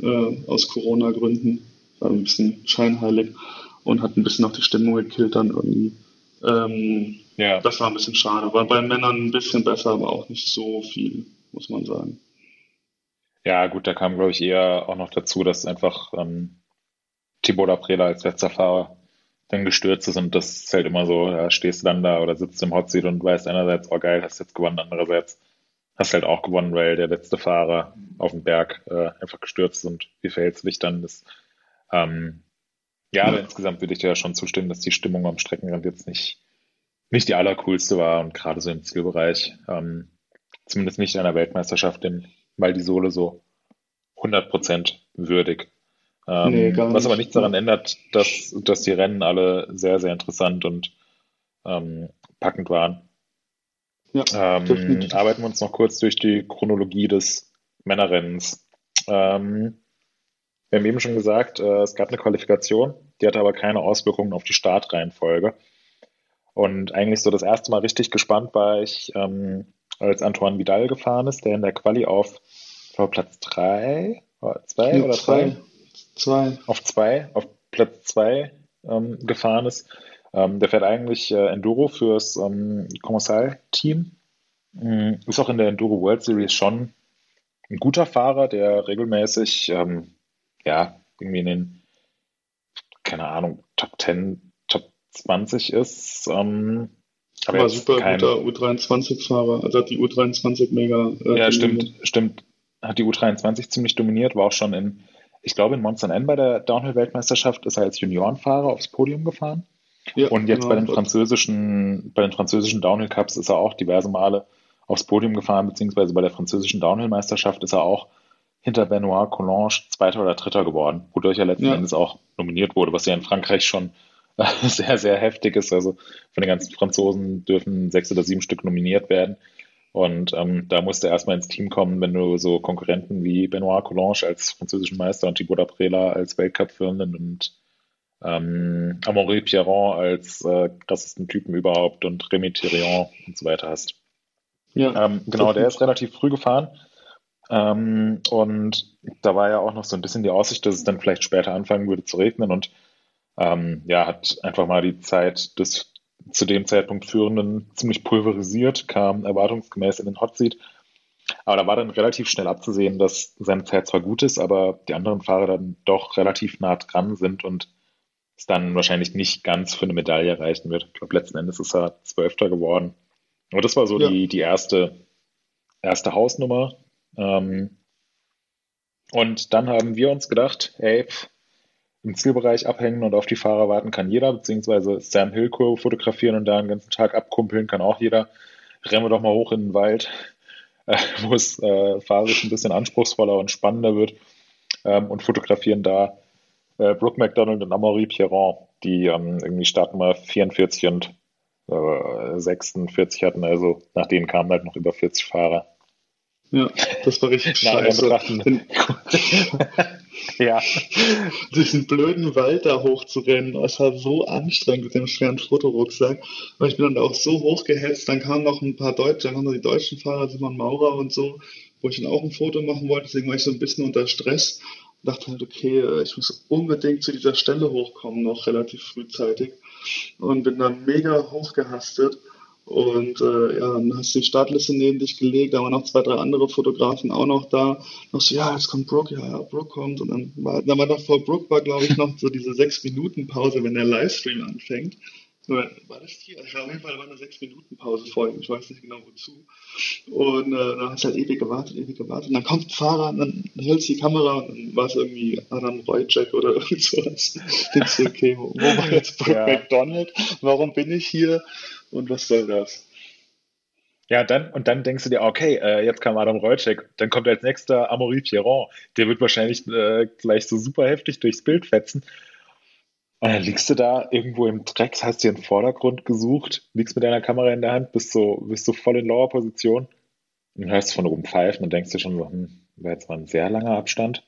äh, aus Corona-Gründen. War ein bisschen scheinheilig und hat ein bisschen auch die Stimmung gekillt dann irgendwie. Ähm, ja. Das war ein bisschen schade. War bei Männern ein bisschen besser, aber auch nicht so viel, muss man sagen. Ja, gut, da kam, glaube ich, eher auch noch dazu, dass einfach ähm, Thibaut Aprela als letzter Fahrer dann gestürzt ist und das ist halt immer so, da stehst du dann da oder sitzt im Hotseat und weißt einerseits, oh geil, hast jetzt gewonnen, andererseits hast halt auch gewonnen, weil der letzte Fahrer auf dem Berg äh, einfach gestürzt ist und wie verhältst du dich dann? Das, ähm, ja, aber insgesamt würde ich dir ja schon zustimmen, dass die Stimmung am Streckenrand jetzt nicht, nicht die allercoolste war und gerade so im Zielbereich, ähm, zumindest nicht in einer Weltmeisterschaft, denn weil die Sohle so 100% würdig. Ähm, nee, was aber nichts daran ändert, dass, dass die Rennen alle sehr, sehr interessant und ähm, packend waren. Ja, ähm, arbeiten wir uns noch kurz durch die Chronologie des Männerrennens. Ähm, wir haben eben schon gesagt, äh, es gab eine Qualifikation, die hatte aber keine Auswirkungen auf die Startreihenfolge. Und eigentlich so das erste Mal richtig gespannt war ich, ähm, als Antoine Vidal gefahren ist, der in der Quali auf Platz 3, 2 oder 3? Zwei. Auf zwei, auf Platz zwei ähm, gefahren ist. Ähm, der fährt eigentlich äh, Enduro fürs ähm, Kommissar-Team. Ähm, ist auch in der Enduro World Series schon ein guter Fahrer, der regelmäßig, ähm, ja, irgendwie in den, keine Ahnung, Top 10, Top 20 ist. Ähm, aber war super kein... guter U23-Fahrer, also hat die U23 mega. Äh, ja, stimmt, stimmt. Hat die U23 ziemlich dominiert, war auch schon in ich glaube, in Monster N bei der Downhill-Weltmeisterschaft ist er als Juniorenfahrer aufs Podium gefahren. Ja, und jetzt genau. bei den französischen, bei den französischen Downhill Cups ist er auch diverse Male aufs Podium gefahren, beziehungsweise bei der französischen Downhill-Meisterschaft ist er auch hinter Benoit Collange Zweiter oder Dritter geworden, wodurch er letzten ja. Endes auch nominiert wurde, was ja in Frankreich schon [LAUGHS] sehr, sehr heftig ist. Also von den ganzen Franzosen dürfen sechs oder sieben Stück nominiert werden. Und ähm, da musst du erstmal ins Team kommen, wenn du so Konkurrenten wie Benoit Collange als französischen Meister und Thibaut Aprela als Weltcup-Führenden und ähm, Amaury Pierron als äh, krassesten Typen überhaupt und Rémi Thirion und so weiter hast. Ja, ähm, genau, der ist relativ früh gefahren. Ähm, und da war ja auch noch so ein bisschen die Aussicht, dass es dann vielleicht später anfangen würde zu regnen und ähm, ja, hat einfach mal die Zeit des zu dem Zeitpunkt Führenden ziemlich pulverisiert, kam erwartungsgemäß in den Hot Seat. Aber da war dann relativ schnell abzusehen, dass seine Zeit zwar gut ist, aber die anderen Fahrer dann doch relativ nah dran sind und es dann wahrscheinlich nicht ganz für eine Medaille reichen wird. Ich glaube, letzten Endes ist er Zwölfter geworden. Aber das war so ja. die, die erste, erste Hausnummer. Ähm, und dann haben wir uns gedacht, ey, im Zielbereich abhängen und auf die Fahrer warten kann jeder, beziehungsweise Sam Hill Kurve fotografieren und da einen ganzen Tag abkumpeln kann auch jeder. Rennen wir doch mal hoch in den Wald, [LAUGHS] äh, wo es äh, fahrisch ein bisschen anspruchsvoller und spannender wird ähm, und fotografieren da äh, Brooke McDonald und Amaury Pierron, die ähm, irgendwie starten mal 44 und äh, 46 hatten, also nach denen kamen halt noch über 40 Fahrer. Ja, das war richtig scheiße. [LAUGHS] ja. Diesen blöden Wald da hochzurennen, das war so anstrengend mit dem schweren Fotorucksack. Und ich bin dann auch so hochgehetzt, dann kamen noch ein paar Deutsche, dann kamen noch die deutschen Fahrer, Simon Maurer und so, wo ich dann auch ein Foto machen wollte, deswegen war ich so ein bisschen unter Stress und dachte halt, okay, ich muss unbedingt zu dieser Stelle hochkommen, noch relativ frühzeitig. Und bin dann mega hochgehastet und äh, ja, dann hast du die Startliste neben dich gelegt, da waren noch zwei, drei andere Fotografen auch noch da. Noch so, ja, jetzt kommt Brooke, ja, ja, Brooke kommt. Und dann war, dann war noch vor Brooke war, glaube ich, noch so diese sechs Minuten Pause, wenn der Livestream anfängt. War das hier? Also auf jeden Fall war eine sechs Minuten Pause vor ihm, ich weiß nicht genau wozu. Und äh, dann hast du halt ewig gewartet, ewig gewartet. Und dann kommt ein Fahrer und dann hältst du die Kamera und dann war es irgendwie Adam Wojcik oder [LAUGHS] irgend sowas. Denkst du, okay, wo, wo war jetzt Brooke [LAUGHS] ja. McDonald? Warum bin ich hier? Und was soll das? Ja, dann, und dann denkst du dir, okay, äh, jetzt kam Adam Reutschek, dann kommt als nächster Amaury Pierron. Der wird wahrscheinlich äh, gleich so super heftig durchs Bild fetzen. Und dann liegst du da irgendwo im Dreck, hast dir einen Vordergrund gesucht, liegst mit deiner Kamera in der Hand, bist so, bist so voll in lower Position und hörst von oben pfeifen und denkst dir schon so, hm, war jetzt mal ein sehr langer Abstand.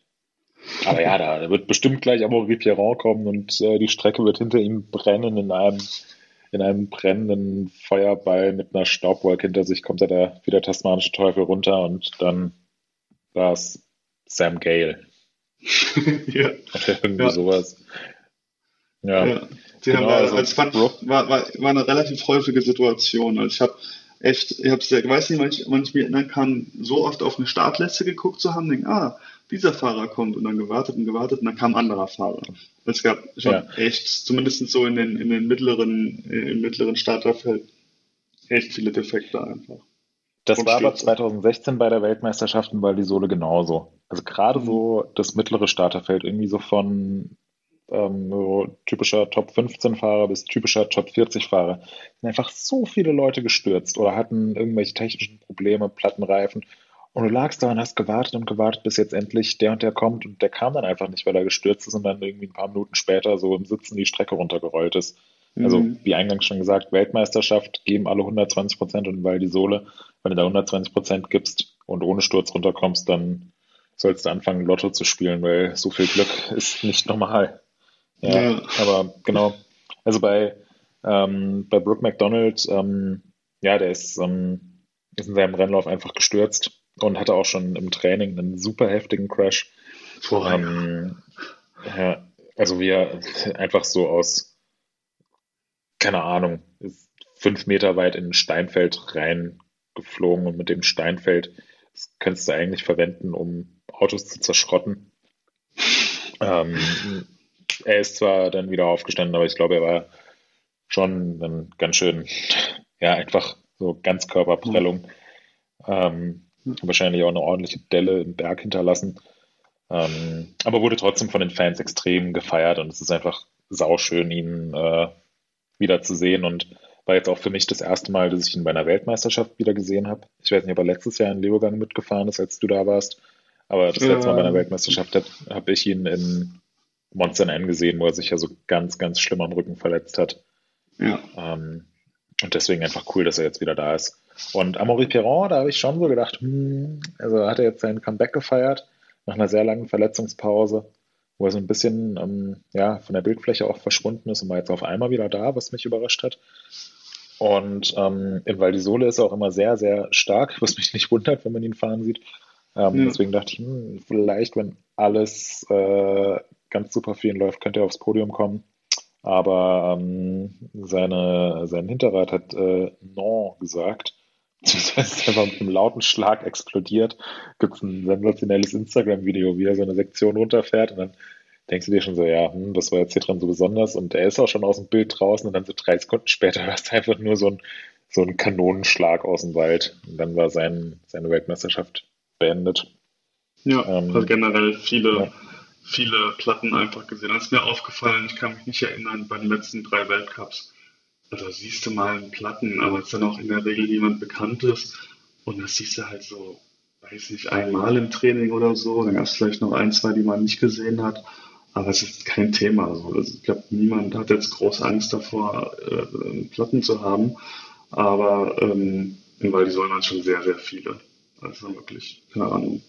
Aber ja, da, da wird bestimmt gleich Amaury Pierron kommen und äh, die Strecke wird hinter ihm brennen in einem, in einem brennenden Feuerball mit einer Staubwolke hinter sich kommt er da wie der tasmanische Teufel runter und dann war es Sam Gale. [LAUGHS] ja. Oder irgendwie ja. sowas. Ja. ja. Sie genau, haben, also, also fand, war, war, war eine relativ häufige Situation. Also ich habe echt, ich, hab's, ich weiß nicht, wann ich, wann ich mich erinnern kann, so oft auf eine Startliste geguckt zu haben, denken, ah, dieser Fahrer kommt und dann gewartet und gewartet und dann kam ein anderer Fahrer. Es gab schon ja. echt, zumindest so in den, in den mittleren, im mittleren Starterfeld, echt viele Defekte einfach. Das war aber 2016 bei der Weltmeisterschaft in Val di Sole genauso. Also gerade mhm. so das mittlere Starterfeld, irgendwie so von ähm, so typischer Top 15 Fahrer bis typischer Top 40 Fahrer, sind einfach so viele Leute gestürzt oder hatten irgendwelche technischen Probleme, Plattenreifen. Und du lagst da und hast gewartet und gewartet, bis jetzt endlich der und der kommt und der kam dann einfach nicht, weil er gestürzt ist und dann irgendwie ein paar Minuten später so im Sitzen die Strecke runtergerollt ist. Also, mhm. wie eingangs schon gesagt, Weltmeisterschaft geben alle 120 Prozent und weil die Sohle, wenn du da 120 Prozent gibst und ohne Sturz runterkommst, dann sollst du anfangen, Lotto zu spielen, weil so viel Glück ist nicht normal. Ja, ja. aber genau. Also bei, ähm, bei Brooke McDonald, ähm, ja, der ist, ähm, ist in seinem Rennlauf einfach gestürzt und hatte auch schon im Training einen super heftigen Crash. Ähm, ja, also wie er einfach so aus, keine Ahnung, fünf Meter weit in ein Steinfeld reingeflogen und mit dem Steinfeld das könntest du eigentlich verwenden, um Autos zu zerschrotten. Ähm, er ist zwar dann wieder aufgestanden, aber ich glaube, er war schon dann ganz schön, [LAUGHS] ja, einfach so Ganzkörperprellung. Ähm, wahrscheinlich auch eine ordentliche Delle im Berg hinterlassen. Ähm, aber wurde trotzdem von den Fans extrem gefeiert und es ist einfach sauschön, ihn äh, wieder zu sehen und war jetzt auch für mich das erste Mal, dass ich ihn bei einer Weltmeisterschaft wieder gesehen habe. Ich weiß nicht, ob er letztes Jahr in Leogang mitgefahren ist, als du da warst. Aber das ja. letzte Mal bei einer Weltmeisterschaft habe hab ich ihn in Monster N gesehen, wo er sich ja so ganz, ganz schlimm am Rücken verletzt hat. Ja. Ähm, und deswegen einfach cool, dass er jetzt wieder da ist. Und Amaury Perron, da habe ich schon so gedacht, hm, also hat er jetzt sein Comeback gefeiert, nach einer sehr langen Verletzungspause, wo er so ein bisschen ähm, ja, von der Bildfläche auch verschwunden ist und war jetzt auf einmal wieder da, was mich überrascht hat. Und ähm, in Val di Sole ist er auch immer sehr, sehr stark, was mich nicht wundert, wenn man ihn fahren sieht. Ähm, ja. Deswegen dachte ich, hm, vielleicht, wenn alles äh, ganz super ihn läuft, könnte er aufs Podium kommen. Aber ähm, seine, sein Hinterrad hat äh, Non gesagt. Beziehungsweise ist einfach mit einem lauten Schlag explodiert. Gibt es ein sensationelles Instagram-Video, wie er so eine Sektion runterfährt und dann denkst du dir schon so, ja, hm, das war jetzt hier dran so besonders und er ist auch schon aus dem Bild draußen und dann so drei Sekunden später [LAUGHS] hörst du einfach nur so ein, so ein Kanonenschlag aus dem Wald und dann war sein, seine Weltmeisterschaft beendet. Ja, ähm, also generell viele, ja. Viele Platten einfach gesehen. Das ist mir aufgefallen, ich kann mich nicht erinnern, bei den letzten drei Weltcups. Also siehst du mal einen Platten, aber es ist dann auch in der Regel jemand Bekanntes und das siehst du halt so, weiß nicht, einmal im Training oder so, dann gab es vielleicht noch ein, zwei, die man nicht gesehen hat aber es ist kein Thema. Also ich glaube, niemand hat jetzt große Angst davor, äh, Platten zu haben. Aber ähm, in Val sollen dann schon sehr, sehr viele. Also wirklich, keine Ahnung,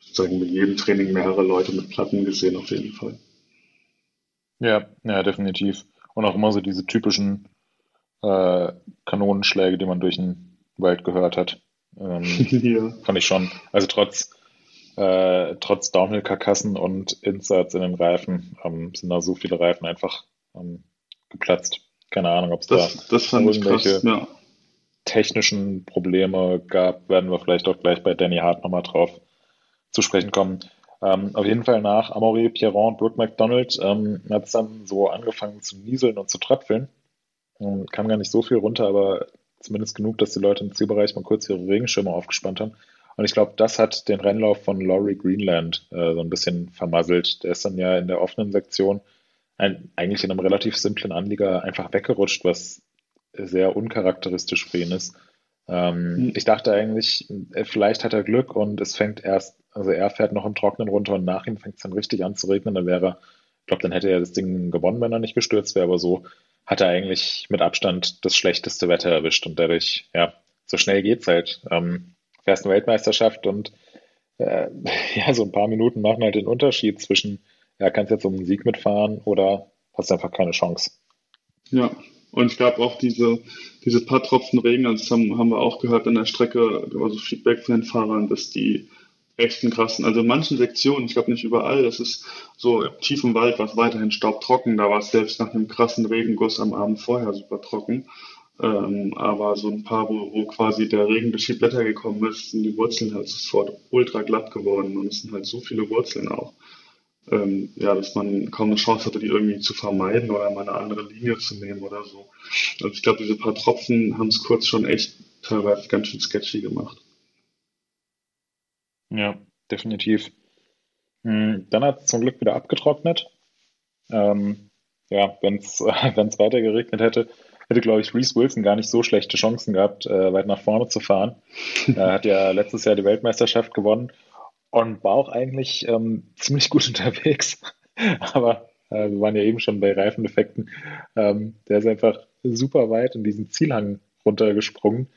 sozusagen mit jedem Training mehrere Leute mit Platten gesehen auf jeden Fall. Ja, ja, definitiv. Und auch immer so diese typischen äh, Kanonenschläge, die man durch den Wald gehört hat. Ähm, [LAUGHS] ja. Fand ich schon. Also trotz äh, trotz Downhill-Karkassen und Inserts in den Reifen ähm, sind da so viele Reifen einfach ähm, geplatzt. Keine Ahnung, ob es da das irgendwelche krass, ja. technischen Probleme gab, werden wir vielleicht auch gleich bei Danny Hart nochmal drauf zu sprechen kommen. Ähm, auf jeden Fall nach Amaury, Pierron und Brooke McDonald ähm, hat es dann so angefangen zu nieseln und zu tröpfeln. Ähm, kam gar nicht so viel runter, aber zumindest genug, dass die Leute im Zielbereich mal kurz ihre Regenschirme aufgespannt haben. Und ich glaube, das hat den Rennlauf von Laurie Greenland äh, so ein bisschen vermasselt. Der ist dann ja in der offenen Sektion ein, eigentlich in einem relativ simplen Anlieger einfach weggerutscht, was sehr uncharakteristisch für ihn ist. Ähm, mhm. Ich dachte eigentlich, äh, vielleicht hat er Glück und es fängt erst, also er fährt noch im Trocknen runter und nach ihm fängt es dann richtig an zu regnen. Dann wäre, ich glaube, dann hätte er das Ding gewonnen, wenn er nicht gestürzt wäre, aber so hat er eigentlich mit Abstand das schlechteste Wetter erwischt und dadurch, ja, so schnell geht's halt. Ähm, fährst eine Weltmeisterschaft und äh, [LAUGHS] ja, so ein paar Minuten machen halt den Unterschied zwischen, ja, kannst jetzt um einen Sieg mitfahren oder hast einfach keine Chance. Ja, und es gab auch diese, diese paar Tropfen Regen, also das haben, haben wir auch gehört an der Strecke, also Feedback von den Fahrern, dass die echt einen krassen, also in manchen Sektionen, ich glaube nicht überall, das ist so tief im Wald, was weiterhin staubtrocken, da war es selbst nach einem krassen Regenguss am Abend vorher super trocken. Ähm, aber so ein paar, wo, wo quasi der Regen durch die Blätter gekommen ist, sind die Wurzeln halt sofort ultra glatt geworden und es sind halt so viele Wurzeln auch. Ähm, ja, dass man kaum eine Chance hatte, die irgendwie zu vermeiden oder mal eine andere Linie zu nehmen oder so. Also ich glaube, diese paar Tropfen haben es kurz schon echt teilweise ganz schön sketchy gemacht. Ja, definitiv. Hm, dann hat es zum Glück wieder abgetrocknet. Ähm, ja, wenn es [LAUGHS] weiter geregnet hätte, hätte, glaube ich, Reese Wilson gar nicht so schlechte Chancen gehabt, äh, weit nach vorne zu fahren. [LAUGHS] Er hat ja letztes Jahr die Weltmeisterschaft gewonnen und war auch eigentlich ähm, ziemlich gut [LAUGHS] unterwegs. Aber äh, wir waren ja eben schon bei Reifendefekten. Ähm, der ist einfach super weit in diesen Zielhang runtergesprungen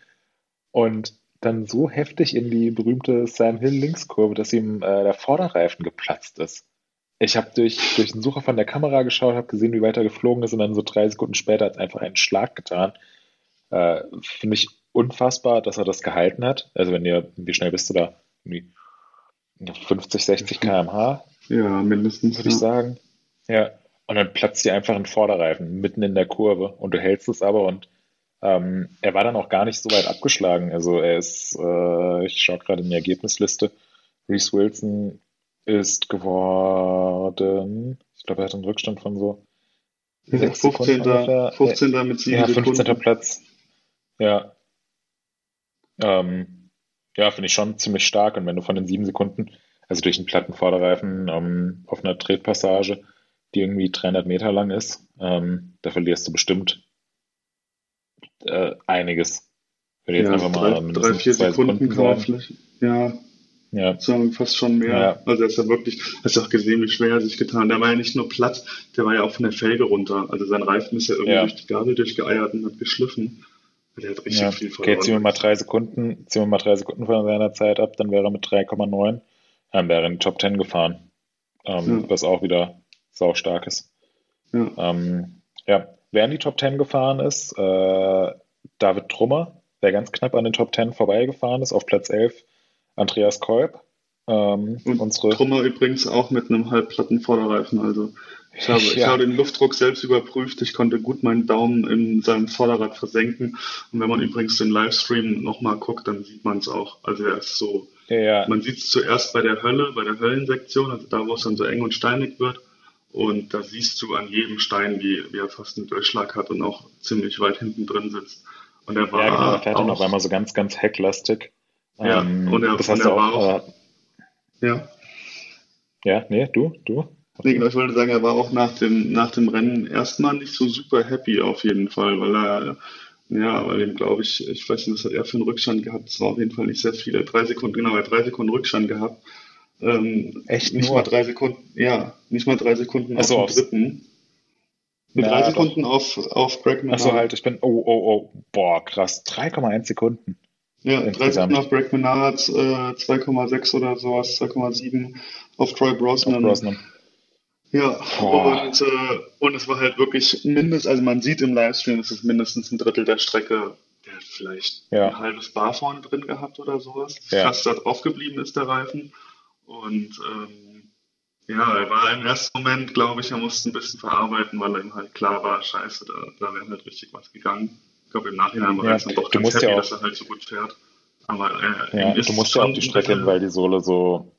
und dann so heftig in die berühmte Sam Hill Linkskurve, dass ihm äh, der Vorderreifen geplatzt ist. Ich habe durch, durch den Sucher von der Kamera geschaut, habe gesehen, wie weit er geflogen ist und dann so drei Sekunden später hat es einfach einen Schlag getan. Äh, Finde ich unfassbar, dass er das gehalten hat. Also wenn ihr, wie schnell bist du da? Irgendwie 50, 60 km/h. Ja, mindestens. Würde ich sagen. Ja. Und dann platzt dir einfach ein Vorderreifen mitten in der Kurve und du hältst es aber und ähm, er war dann auch gar nicht so weit abgeschlagen. Also er ist, äh, ich schaue gerade in die Ergebnisliste, Reese Wilson ist geworden, ich glaube, er hat einen Rückstand von so 15. 15. mit 7 ja, 15. Sekunden. Platz. Ja. Ähm, ja, finde ich schon ziemlich stark. Und wenn du von den sieben Sekunden, also durch einen platten Vorderreifen ähm, auf einer Tretpassage, die irgendwie 300 Meter lang ist, ähm, da verlierst du bestimmt äh, einiges. Wenn jetzt ja, einfach mal drei, drei vier Sekunden, Sekunden Ja, ja. Sagen fast schon mehr. Ja. Also er ist ja wirklich, hast du auch gesehen, wie schwer er sich getan. Der war ja nicht nur platt, der war ja auch von der Felge runter. Also sein Reifen ist ja irgendwie ja. durch die Gabel durchgeeiert und hat geschliffen. Der hat richtig ja. viel verloren. Okay, ziehen wir mal drei Sekunden, ziehen wir mal drei Sekunden von seiner Zeit ab, dann wäre er mit 3,9, dann wäre er in die Top 10 gefahren. Ähm. Was auch wieder sau stark ist. Ja. Ähm, ja, wer in die Top 10 gefahren ist, äh, David Trummer, der ganz knapp an den Top 10 vorbeigefahren ist, auf Platz 11, Andreas Kolb. Ähm, und unsere Trummer übrigens auch mit einem halbplatten Vorderreifen, also ich habe, ja. ich habe den Luftdruck selbst überprüft. Ich konnte gut meinen Daumen in seinem Vorderrad versenken. Und wenn man übrigens den Livestream nochmal guckt, dann sieht man es auch. Also er ist so, ja. man sieht es zuerst bei der Hölle, bei der Höllensektion, also da, wo es dann so eng und steinig wird. Und da siehst du an jedem Stein, wie, wie er fast einen Durchschlag hat und auch ziemlich weit hinten drin sitzt. Und er war. Ja, genau, er fährt dann auf einmal so ganz, ganz hecklastig. Ja, ähm, und er, das und er war auch. Äh, ja. Ja, nee, du, du. Nee, genau, ich wollte sagen, er war auch nach dem, nach dem Rennen erstmal nicht so super happy auf jeden Fall, weil er, ja, weil ihm, glaube ich, ich weiß nicht, was hat er für einen Rückstand gehabt, es war auf jeden Fall nicht sehr viel, er hat drei Sekunden, genau, er hat drei Sekunden Rückstand gehabt. Ähm, Echt nicht nur? mal drei Sekunden, ja, nicht mal drei Sekunden also auf dem dritten. Mit ja, drei Sekunden doch. auf, auf Greg Achso, halt, ich bin, oh, oh, oh, boah, krass, 3,1 Sekunden. Ja, drei Sekunden auf Greg Menard, äh, 2,6 oder sowas, 2,7 auf Troy Brosnan. Auf Brosnan. Ja, und, äh, und es war halt wirklich mindestens, also man sieht im Livestream, es ist mindestens ein Drittel der Strecke, der hat vielleicht ja. ein halbes Bar vorne drin gehabt oder sowas. Ja. Fast da drauf geblieben ist der Reifen. Und ähm, ja, er war im ersten Moment, glaube ich, er musste ein bisschen verarbeiten, weil ihm halt klar war, scheiße, da, da wäre halt richtig was gegangen. Ich glaube, im Nachhinein war er dann doch ganz happy, ja dass er halt so gut fährt. Aber äh, ja, du musst ja auch die Strecke hin, weil die Sohle so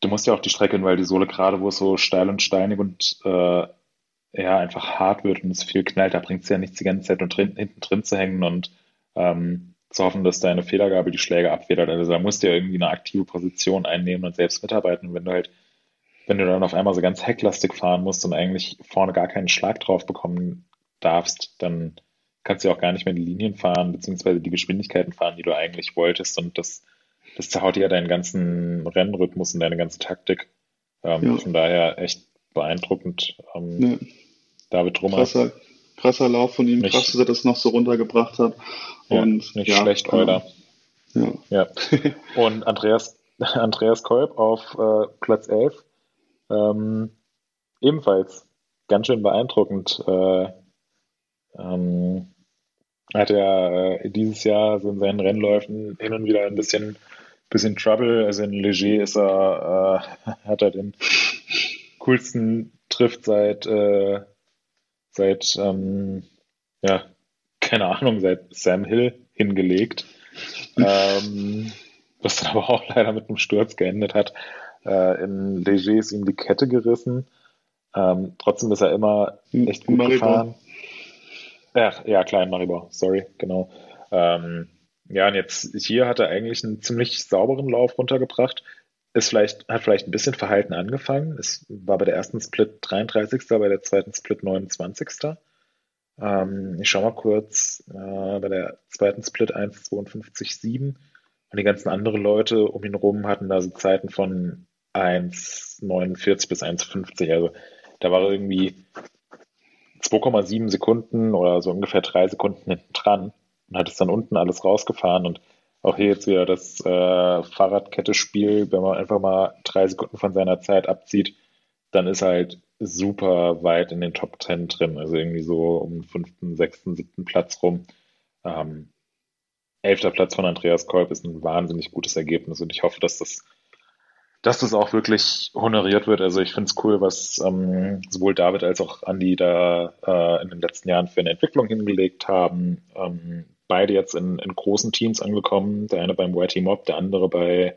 du musst ja auch die Strecke, weil die Sohle gerade, wo es so steil und steinig und äh, ja, einfach hart wird und es viel knallt, da bringt es ja nichts die ganze Zeit und drin, hinten drin zu hängen und ähm, zu hoffen, dass deine Federgabel die Schläge abfedert. Also da musst du ja irgendwie eine aktive Position einnehmen und selbst mitarbeiten. Und wenn du halt, wenn du dann auf einmal so ganz hecklastig fahren musst und eigentlich vorne gar keinen Schlag drauf bekommen darfst, dann kannst du ja auch gar nicht mehr die Linien fahren, beziehungsweise die Geschwindigkeiten fahren, die du eigentlich wolltest. Und das das zerhaut ja deinen ganzen Rennrhythmus und deine ganze Taktik. Ähm, ja. Von daher echt beeindruckend. Ähm, ja. David Trummer. Krasser, krasser Lauf von ihm, nicht, krass, dass er das noch so runtergebracht hat. Und, ja, nicht ja, schlecht, Euler. Ja. ja. [LAUGHS] und Andreas Andreas Kolb auf äh, Platz 11. Ähm, ebenfalls ganz schön beeindruckend. Äh, ähm, hat er äh, dieses Jahr so in seinen Rennläufen hin und wieder ein bisschen, bisschen Trouble. Also in Leger ist er, äh, [LAUGHS] hat er den coolsten Trift seit, äh, seit ähm, ja, keine Ahnung, seit Sam Hill hingelegt. ähm, was dann aber auch leider mit einem Sturz geendet hat. Äh, in Leger ist ihm die Kette gerissen. Ähm, trotzdem ist er immer echt gut Maribor. gefahren. Ach, ja, klar, in Maribor, sorry, genau. Ähm, ja, und jetzt hier hat er eigentlich einen ziemlich sauberen Lauf runtergebracht. Ist vielleicht, hat vielleicht ein bisschen verhalten angefangen. Es war bei der ersten Split 33. bei der zweiten Split 29. Ähm, ich schau mal kurz, äh, bei der zweiten Split 1,52,7 und die ganzen anderen Leute um ihn rum hatten da so Zeiten von 1,49 bis 1,50. Also da war irgendwie 2,7 Sekunden oder so ungefähr drei Sekunden hinten dran und hat es dann unten alles rausgefahren und auch hier jetzt wieder das äh, Fahrradkette-Spiel, wenn man einfach mal drei Sekunden von seiner Zeit abzieht, dann ist halt super weit in den Top 10 drin, also irgendwie so um den fünften, sechsten, siebten Platz rum. Ähm, elfter Platz von Andreas Kolb ist ein wahnsinnig gutes Ergebnis und ich hoffe, dass das dass das auch wirklich honoriert wird. Also ich finde es cool, was ähm, sowohl David als auch Andy da äh, in den letzten Jahren für eine Entwicklung hingelegt haben. Ähm, beide jetzt in, in, großen Teams angekommen. Der eine beim YT Mob, der andere bei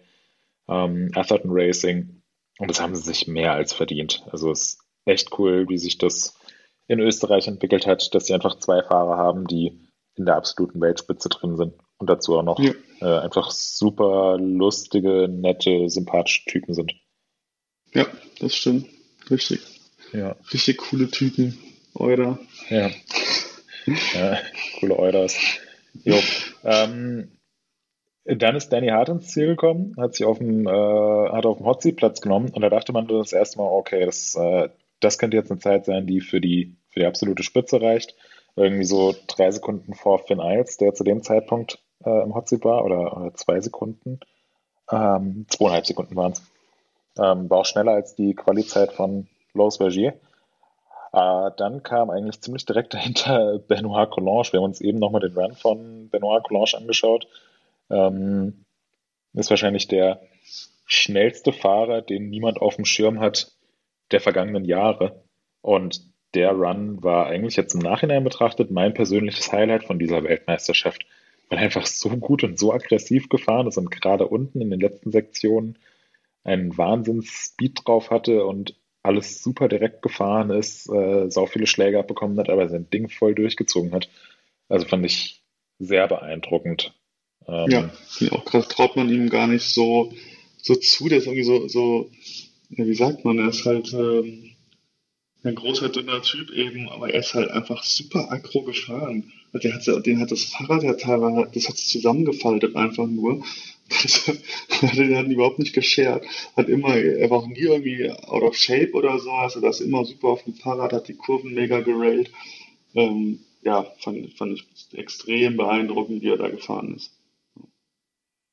ähm, Atherton Racing. Und das haben sie sich mehr als verdient. Also es ist echt cool, wie sich das in Österreich entwickelt hat, dass sie einfach zwei Fahrer haben, die in der absoluten Weltspitze drin sind und dazu auch noch ja. äh, einfach super lustige, nette, sympathische Typen sind. Ja, das stimmt. Richtig. Ja. Richtig coole Typen. Euder. Ja. ja coole Euders. Jo. Ähm, dann ist Danny Hart ins Ziel gekommen, hat sich auf dem, äh, hat auf dem Hotseat Platz genommen und da dachte man das erste Mal, okay, das, äh, das könnte jetzt eine Zeit sein, die für die, für die absolute Spitze reicht. Irgendwie so drei Sekunden vor Finn Iles, der zu dem Zeitpunkt äh, im Hotseat war, oder, oder zwei Sekunden. Ähm, zweieinhalb Sekunden waren es. Ähm, war auch schneller als die Qualizeit von Lois Vergier. Äh, dann kam eigentlich ziemlich direkt [LAUGHS] dahinter Benoit Collange. Wir haben uns eben nochmal den Run von Benoit Collange angeschaut. Ähm, ist wahrscheinlich der schnellste Fahrer, den niemand auf dem Schirm hat der vergangenen Jahre. Und der Run war eigentlich jetzt im Nachhinein betrachtet mein persönliches Highlight von dieser Weltmeisterschaft weil er einfach so gut und so aggressiv gefahren ist und gerade unten in den letzten Sektionen einen Wahnsinns-Speed drauf hatte und alles super direkt gefahren ist, äh, sau viele Schläge abbekommen hat, aber sein Ding voll durchgezogen hat. Also fand ich sehr beeindruckend. Ähm, ja, auch gerade traut man ihm gar nicht so, so zu, der ist irgendwie so, so ja, wie sagt man, er ist halt ähm, ein großer, dünner Typ eben, aber er ist halt einfach super aggro gefahren. Der hat, den hat das Fahrrad ja teilweise, das hat es zusammengefaltet einfach nur. [LAUGHS] den hat ihn überhaupt nicht geschert. Hat immer, er war auch nie irgendwie out of shape oder so, also das immer super auf dem Fahrrad, hat die Kurven mega gerailt. Ähm, ja, fand, fand ich extrem beeindruckend, wie er da gefahren ist.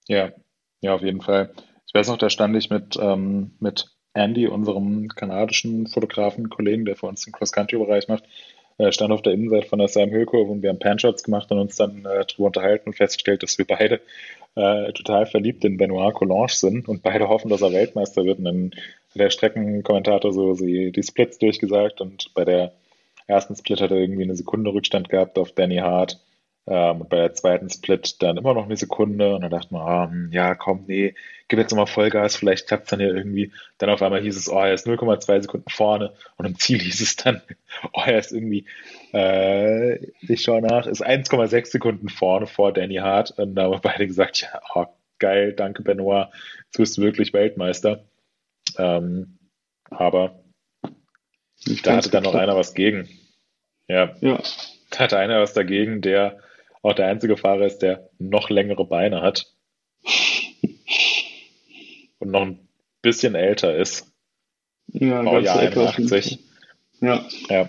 Ja, ja, auf jeden Fall. Ich weiß noch, da stand ich mit, ähm, mit Andy, unserem kanadischen Fotografen, Kollegen, der für uns den Cross-Country-Bereich macht, äh, stand auf der Innenseite von der Sam Hill Kurve und wir haben Panshots gemacht und uns dann äh, darüber unterhalten und festgestellt, dass wir beide äh, total verliebt in Benoit Collange sind und beide hoffen, dass er Weltmeister wird. Und dann hat der Streckenkommentator so sie, die Splits durchgesagt und bei der ersten Split hat er irgendwie eine Sekunde Rückstand gehabt auf Danny Hart. Ähm, und bei der zweiten Split dann immer noch eine Sekunde und dann dachte man, hm, ja, komm, nee, gib jetzt nochmal Vollgas, vielleicht klappt es dann ja irgendwie. Dann auf einmal hieß es, oh, er ist 0,2 Sekunden vorne und im Ziel hieß es dann, [LAUGHS] oh, er ist irgendwie, äh, ich schaue nach, ist 1,6 Sekunden vorne vor Danny Hart und da haben wir beide gesagt, ja, oh, geil, danke Benoit, jetzt bist du wirklich Weltmeister. Ähm, aber ich da hatte dann noch einer was gegen. Ja. ja. Da hatte einer was dagegen, der auch der einzige Fahrer ist, der noch längere Beine hat und noch ein bisschen älter ist. Ja, Baujahr 81. Ja. ja.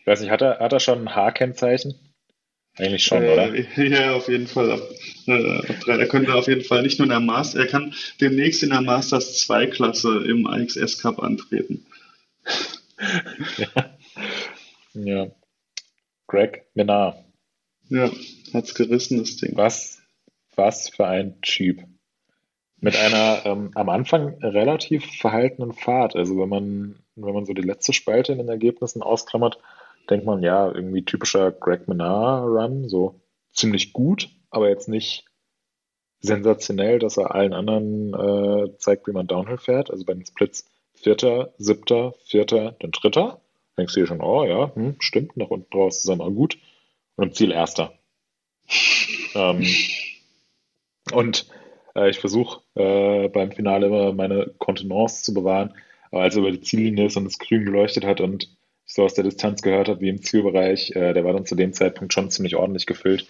Ich weiß nicht, hat er, hat er schon ein H-Kennzeichen? Eigentlich schon, äh, oder? [LAUGHS] Ja, auf jeden Fall. Ab, äh, ab drei. Er könnte auf jeden Fall nicht nur in der Masters, er kann demnächst in der Masters 2 Klasse im IXS Cup antreten. [LAUGHS] ja. ja. Greg Menard. Ja, hat's gerissen, das Ding. Was, was für ein Typ. Mit einer ähm, am Anfang relativ verhaltenen Fahrt. Also wenn man, wenn man so die letzte Spalte in den Ergebnissen ausklammert, denkt man, ja, irgendwie typischer Greg Menard-Run, so ziemlich gut, aber jetzt nicht sensationell, dass er allen anderen äh, zeigt, wie man Downhill fährt. Also bei den Splits Vierter, Siebter, Vierter, dann Dritter. Denkst du dir schon, oh ja, hm, stimmt, nach unten raus ist er mal gut. Und im Ziel Erster. ähm, und äh, ich versuche äh, beim Finale immer meine Kontenance zu bewahren. Aber als er über die Ziellinie ist und es grün geleuchtet hat und ich so aus der Distanz gehört habe, wie im Zielbereich, äh, der war dann zu dem Zeitpunkt schon ziemlich ordentlich gefüllt.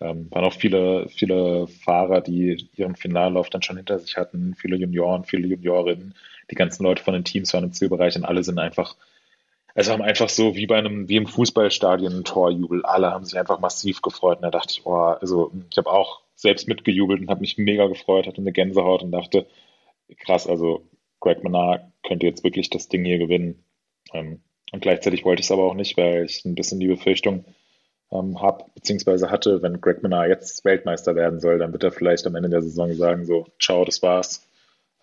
Ähm, waren auch viele, viele Fahrer, die ihren Finallauf dann schon hinter sich hatten, viele Junioren, viele Juniorinnen, die ganzen Leute von den Teams waren im Zielbereich und alle sind einfach, also haben einfach so wie bei einem, wie im Fußballstadion ein Torjubel. Alle haben sich einfach massiv gefreut und da dachte ich, oh, also ich habe auch selbst mitgejubelt und habe mich mega gefreut, hatte eine Gänsehaut und dachte, krass, also Greg Menard könnte jetzt wirklich das Ding hier gewinnen. Ähm, und gleichzeitig wollte ich es aber auch nicht, weil ich ein bisschen die Befürchtung ähm, habe, beziehungsweise hatte, wenn Greg Menard jetzt Weltmeister werden soll, dann wird er vielleicht am Ende der Saison sagen, so, ciao, das war's.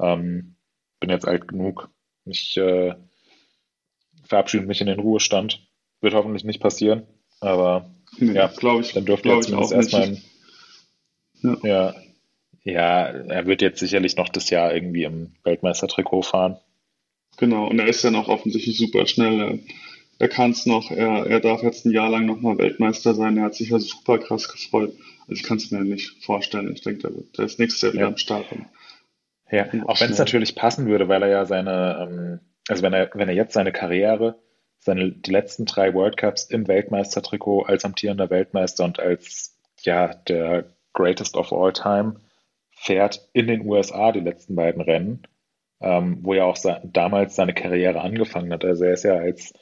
Ähm, bin jetzt alt genug. Ich äh, verabschiede mich in den Ruhestand. Wird hoffentlich nicht passieren, aber nee, ja, ich, dann dürfte er zumindest erstmal ja. ja. Ja, er wird jetzt sicherlich noch das Jahr irgendwie im Weltmeistertrikot fahren. Genau, und er ist ja noch offensichtlich super schnell. Er, er kann es noch, er, er darf jetzt ein Jahr lang nochmal Weltmeister sein. Er hat sich ja super krass gefreut. Also ich kann es mir nicht vorstellen. Ich denke, der, der ist nächstes Jahr wieder ja. am Start. Ja, auch wenn es natürlich passen würde, weil er ja seine, ähm, also wenn er, wenn er jetzt seine Karriere, seine die letzten drei World Cups im Weltmeistertrikot als amtierender Weltmeister und als ja der Greatest of All Time fährt in den USA die letzten beiden Rennen, ähm, wo er auch damals seine Karriere angefangen hat. Also er ist ja als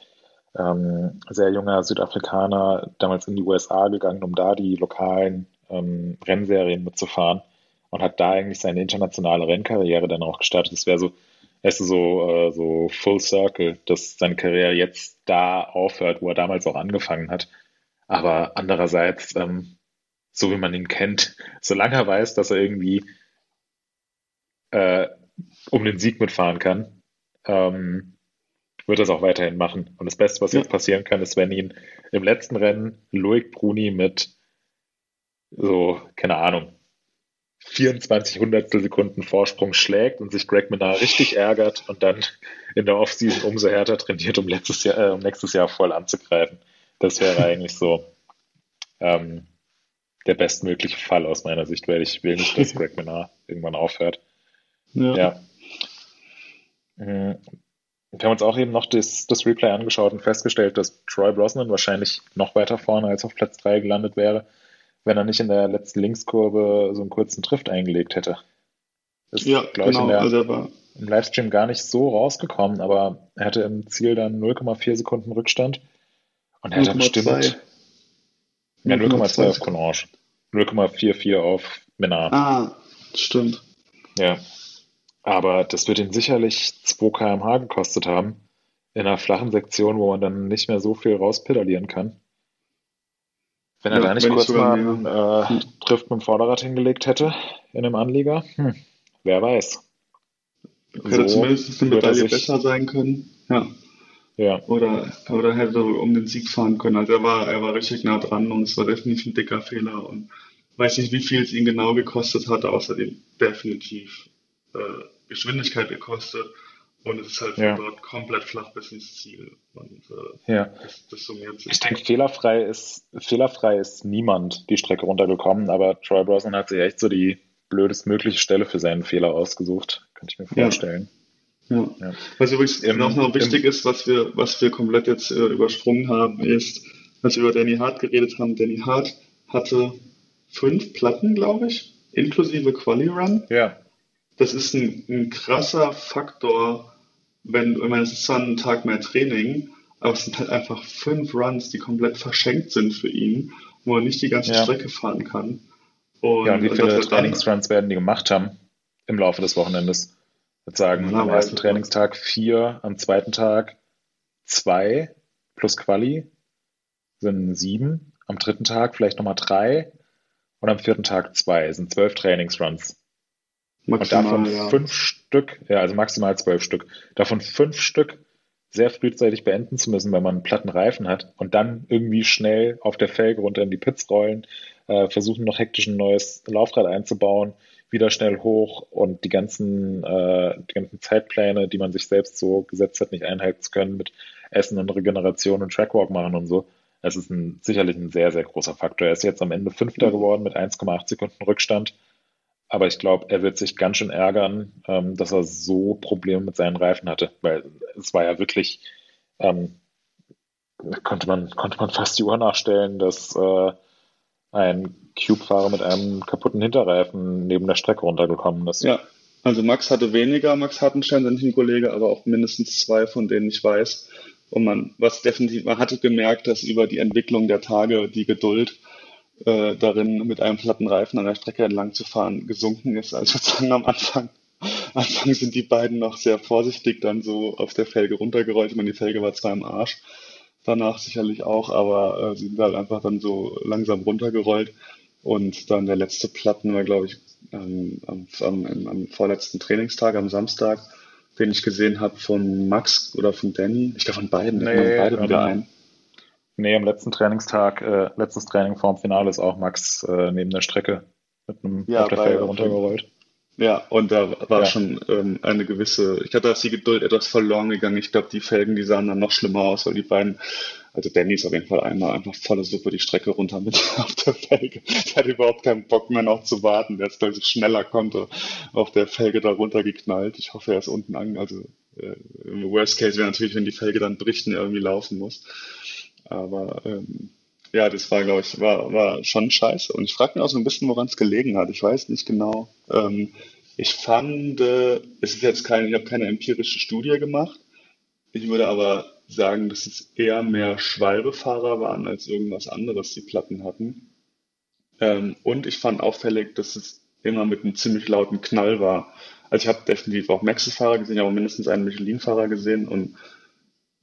ähm, sehr junger Südafrikaner damals in die USA gegangen, um da die lokalen ähm, Rennserien mitzufahren und hat da eigentlich seine internationale Rennkarriere dann auch gestartet. Das wäre so, weißt du, so, äh, so Full Circle, dass seine Karriere jetzt da aufhört, wo er damals auch angefangen hat. Aber andererseits, ähm, so wie man ihn kennt, [LAUGHS] solange er weiß, dass er irgendwie äh, um den Sieg mitfahren kann, ähm, wird er es auch weiterhin machen. Und das Beste, was ja. jetzt passieren kann, ist, wenn ihn im letzten Rennen Loic Bruni mit so, keine Ahnung, 24 Hundertstel Sekunden Vorsprung schlägt und sich Greg Minnar richtig ärgert und dann in der Offseason umso härter trainiert, um, letztes Jahr, äh, um nächstes Jahr voll anzugreifen. Das wäre [LAUGHS] eigentlich so ähm, der bestmögliche Fall aus meiner Sicht, weil ich will nicht, dass [LAUGHS] Greg Minnar irgendwann aufhört. Ja. ja. Mhm. Wir haben uns auch eben noch das, das Replay angeschaut und festgestellt, dass Troy Brosnan wahrscheinlich noch weiter vorne als auf Platz 3 gelandet wäre, wenn er nicht in der letzten Linkskurve so einen kurzen Drift eingelegt hätte. Ist, ja, glaube genau. ich, in der, also war... im Livestream gar nicht so rausgekommen, aber er hatte im Ziel dann 0,4 Sekunden Rückstand und er hat bestimmt ja, 0,2 auf Conrange. 0,44 auf Menard. Ah, stimmt. Ja. Aber das wird ihn sicherlich 2 kmh gekostet haben. In einer flachen Sektion, wo man dann nicht mehr so viel rauspedalieren kann. Wenn er ja, da nicht kurz mal einen äh, Drift mit dem Vorderrad hingelegt hätte in einem Anlieger, hm, wer weiß. Hätte so zumindest eine Medaille besser sein können. Ja. Ja. Oder, oder hätte um den Sieg fahren können. Also er war, er war richtig nah dran und es war definitiv ein dicker Fehler und weiß nicht, wie viel es ihn genau gekostet hat, außerdem definitiv äh, Geschwindigkeit gekostet. Und es ist halt ja. dort komplett flach bis ins Ziel. Und äh, ja. das, das summiert sich. Ich denke, fehlerfrei ist, fehlerfrei ist niemand die Strecke runtergekommen, aber Troy Brosnan hat sich echt so die blödestmögliche Stelle für seinen Fehler ausgesucht. Kann ich mir vorstellen. Ja. Ja. ja. Was übrigens Im, noch, noch wichtig im, ist, was wir, was wir komplett jetzt äh, übersprungen haben, ist, als wir über Danny Hart geredet haben. Danny Hart hatte fünf Platten, glaube ich, inklusive Quali Run. Ja. Das ist ein, ein krasser Faktor, wenn, wenn man es ist zwar ein Tag mehr Training, aber es sind halt einfach fünf Runs, die komplett verschenkt sind für ihn. wo er nicht die ganze ja. Strecke fahren kann. Und, ja, und wie viele Trainingsruns werden die gemacht haben im Laufe des Wochenendes? Ich würde sagen, am ersten Trainingstag vier, am zweiten Tag zwei plus Quali sind sieben, am dritten Tag vielleicht nochmal drei und am vierten Tag zwei, sind zwölf Trainingsruns. Maximal, und davon ja. fünf Stück, ja, also maximal zwölf Stück, davon fünf Stück sehr frühzeitig beenden zu müssen, wenn man einen platten Reifen hat und dann irgendwie schnell auf der Felge runter in die Pits rollen, äh, versuchen noch hektisch ein neues Laufrad einzubauen, wieder schnell hoch und die ganzen, äh, die ganzen Zeitpläne, die man sich selbst so gesetzt hat, nicht einhalten zu können mit Essen und Regeneration und Trackwalk machen und so. Es ist ein, sicherlich ein sehr, sehr großer Faktor. Er ist jetzt am Ende Fünfter geworden mit 1,8 Sekunden Rückstand. Aber ich glaube, er wird sich ganz schön ärgern, ähm, dass er so Probleme mit seinen Reifen hatte, weil es war ja wirklich, ähm, konnte, man, konnte man fast die Uhr nachstellen, dass äh, ein Cube-Fahrer mit einem kaputten Hinterreifen neben der Strecke runtergekommen ist. Ja, also Max hatte weniger, Max Hartenstein, sein Teamkollege, aber auch mindestens zwei, von denen ich weiß. Und man, was definitiv, man hatte gemerkt, dass über die Entwicklung der Tage die Geduld äh, darin, mit einem platten Reifen an der Strecke entlang zu fahren, gesunken ist. Also sozusagen am Anfang, Anfang sind die beiden noch sehr vorsichtig dann so auf der Felge runtergerollt. Ich meine, die Felge war zwar im Arsch, danach sicherlich auch, aber äh, sie sind halt einfach dann so langsam runtergerollt. Und dann der letzte Platten war, glaube ich, ähm, am, am, am, vorletzten Trainingstag, am Samstag, den ich gesehen habe von Max oder von Danny. Ich glaube von beiden. Nee, beide wieder ein. Nee, am letzten Trainingstag, äh, letztes Training vorm Finale ist auch Max äh, neben der Strecke mit einem ja, auf der Felge runtergerollt. Ja, und da war ja. schon ähm, eine gewisse, ich glaube, da ist die Geduld etwas verloren gegangen. Ich glaube, die Felgen, die sahen dann noch schlimmer aus, weil die beiden, also Danny ist auf jeden Fall einmal einfach volle Suppe die Strecke runter mit [LAUGHS] auf der Felge. Der hat überhaupt keinen Bock mehr noch zu warten. Der ist, glaube ich, schneller konnte auf der Felge da runtergeknallt. Ich hoffe, er ist unten an, also äh, im Worst Case wäre natürlich, wenn die Felge dann bricht und er irgendwie laufen muss. Aber ähm, ja, das war, glaube ich, war, war schon scheiße. Und ich frage mich auch so ein bisschen, woran es gelegen hat. Ich weiß nicht genau. Ähm, ich fand, äh, es ist jetzt keine, ich habe keine empirische Studie gemacht. Ich würde aber sagen, dass es eher mehr Schwalbefahrer waren als irgendwas anderes, die Platten hatten. Ähm, und ich fand auffällig, dass es immer mit einem ziemlich lauten Knall war. Also ich habe definitiv auch Maxis-Fahrer gesehen, aber mindestens einen Michelin-Fahrer gesehen und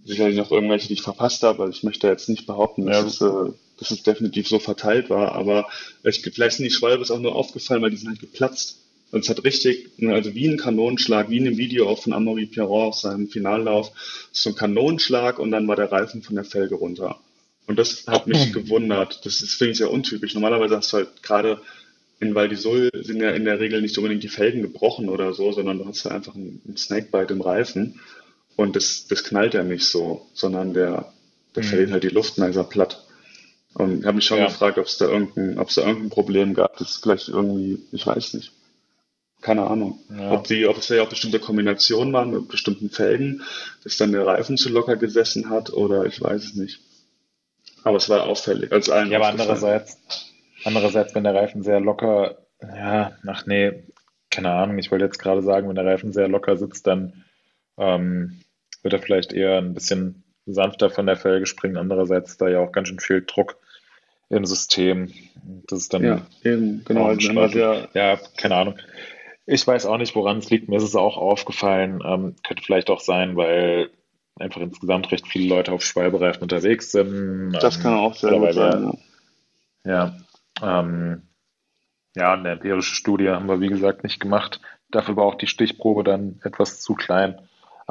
sicherlich noch irgendwelche, die ich verpasst habe. Also ich möchte jetzt nicht behaupten, dass, es, äh, dass es definitiv so verteilt war, aber ich, vielleicht sind die Schwalbe auch nur aufgefallen, weil die sind halt geplatzt. Und es hat richtig, also wie ein Kanonenschlag, wie in dem Video auch von Amaury Pierron auf seinem Finallauf, so ein Kanonenschlag und dann war der Reifen von der Felge runter. Und das hat mich gewundert. Das ist, finde ich, sehr untypisch. Normalerweise hast du halt gerade in Val d'Isole sind ja in der Regel nicht unbedingt die Felgen gebrochen oder so, sondern du hast ja einfach einen Snakebite im Reifen. Und das, das knallt ja nicht so, sondern der, der mhm. verliert halt die Luft und dann ist er platt. Und ich habe mich schon ja. gefragt, ob es da irgendein, da irgendein Problem gab. Das ist vielleicht irgendwie, ich weiß nicht. Keine Ahnung. Ja. Ob die, ob es ja auch bestimmte Kombinationen waren mit bestimmten Felgen, dass dann der Reifen zu locker gesessen hat oder ich weiß es nicht. Aber es war auffällig. Als allen ja, aber andererseits, andererseits, wenn der Reifen sehr locker, ja, ach nee, keine Ahnung, ich wollte jetzt gerade sagen, wenn der Reifen sehr locker sitzt, dann ähm, wird er vielleicht eher ein bisschen sanfter von der Felge springen. Andererseits da ja auch ganz schön viel Druck im System. Das ist dann ja, eben, genau. Also sehr ja, keine Ahnung. Ich weiß auch nicht, woran es liegt. Mir ist es auch aufgefallen. Ähm, könnte vielleicht auch sein, weil einfach insgesamt recht viele Leute auf Schwalbereifen unterwegs sind. Das ähm, kann auch sehr gut sein. Ja, ja, ähm, ja, eine empirische Studie haben wir, wie gesagt, nicht gemacht. Dafür war auch die Stichprobe dann etwas zu klein.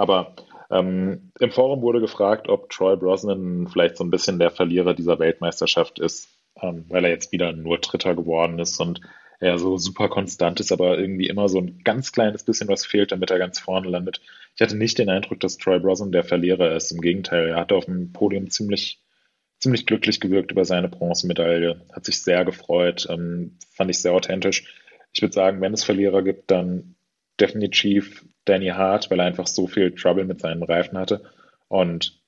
Aber ähm, im Forum wurde gefragt, ob Troy Brosnan vielleicht so ein bisschen der Verlierer dieser Weltmeisterschaft ist, ähm, weil er jetzt wieder nur Dritter geworden ist und er so super konstant ist, aber irgendwie immer so ein ganz kleines bisschen was fehlt, damit er ganz vorne landet. Ich hatte nicht den Eindruck, dass Troy Brosnan der Verlierer ist. Im Gegenteil, er hatte auf dem Podium ziemlich, ziemlich glücklich gewirkt über seine Bronzemedaille, hat sich sehr gefreut, ähm, fand ich sehr authentisch. Ich würde sagen, wenn es Verlierer gibt, dann definitiv Danny Hart, weil er einfach so viel Trouble mit seinen Reifen hatte. Und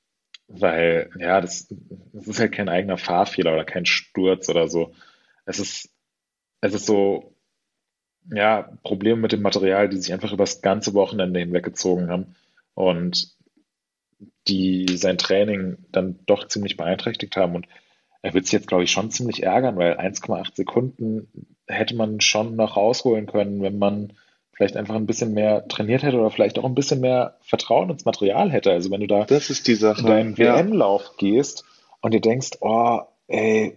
weil, ja, das, das ist halt kein eigener Fahrfehler oder kein Sturz oder so. Es ist, es ist so, ja, Probleme mit dem Material, die sich einfach über das ganze Wochenende hinweggezogen haben und die sein Training dann doch ziemlich beeinträchtigt haben. Und er wird sich jetzt, glaube ich, schon ziemlich ärgern, weil 1,8 Sekunden hätte man schon noch rausholen können, wenn man vielleicht einfach ein bisschen mehr trainiert hätte oder vielleicht auch ein bisschen mehr Vertrauen ins Material hätte. Also wenn du da das ist die Sache. in deinen ja. WM-Lauf gehst und dir denkst, oh, ey,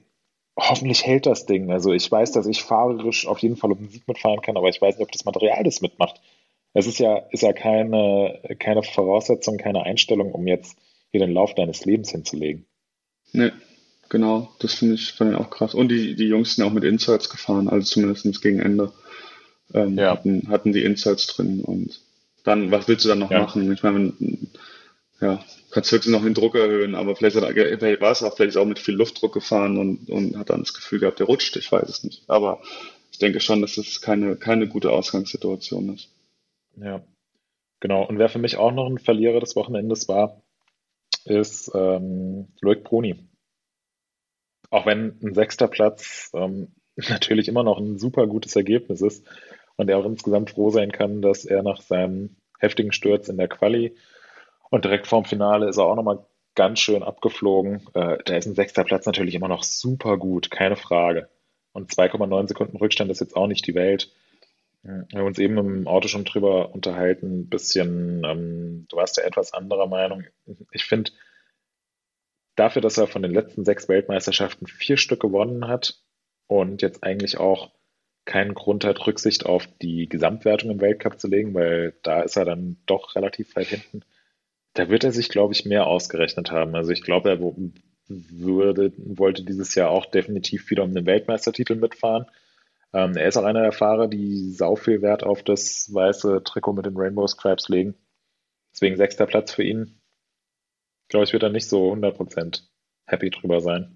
hoffentlich hält das Ding. Also ich weiß, dass ich fahrerisch auf jeden Fall um den Sieg mitfahren kann, aber ich weiß nicht, ob das Material das mitmacht. Es ist ja, ist ja keine, keine Voraussetzung, keine Einstellung, um jetzt hier den Lauf deines Lebens hinzulegen. Nee, genau. Das finde ich, find ich auch krass. Und die, die Jungs sind auch mit Insights gefahren, also zumindest gegen Ende. Ähm, ja. hatten, hatten die Insights drin und dann, was willst du dann noch ja. machen? Ich meine, ja, kannst höchstens noch den Druck erhöhen, aber vielleicht war es auch vielleicht auch mit viel Luftdruck gefahren und, und hat dann das Gefühl gehabt, der rutscht, ich weiß es nicht. Aber ich denke schon, dass es keine, keine gute Ausgangssituation ist. Ja, genau. Und wer für mich auch noch ein Verlierer des Wochenendes war, ist ähm, Loic Bruni. Auch wenn ein sechster Platz ähm, [LAUGHS] natürlich immer noch ein super gutes Ergebnis ist und er auch insgesamt froh sein kann, dass er nach seinem heftigen Sturz in der Quali und direkt vorm Finale ist er auch nochmal ganz schön abgeflogen. Äh, da ist ein sechster Platz natürlich immer noch super gut, keine Frage. Und 2,9 Sekunden Rückstand ist jetzt auch nicht die Welt. Wir haben uns eben im Auto schon drüber unterhalten, ein bisschen, ähm, du warst ja etwas anderer Meinung. Ich finde, dafür, dass er von den letzten sechs Weltmeisterschaften vier Stück gewonnen hat und jetzt eigentlich auch keinen Grund hat, Rücksicht auf die Gesamtwertung im Weltcup zu legen, weil da ist er dann doch relativ weit hinten da wird er sich, glaube ich, mehr ausgerechnet haben. Also ich glaube, er würde, wollte dieses Jahr auch definitiv wieder um den Weltmeistertitel mitfahren. Ähm, er ist auch einer der Fahrer, die sau viel Wert auf das weiße Trikot mit den Rainbow Stripes legen. Deswegen sechster Platz für ihn. Glaube, ich wird da nicht so 100% happy drüber sein.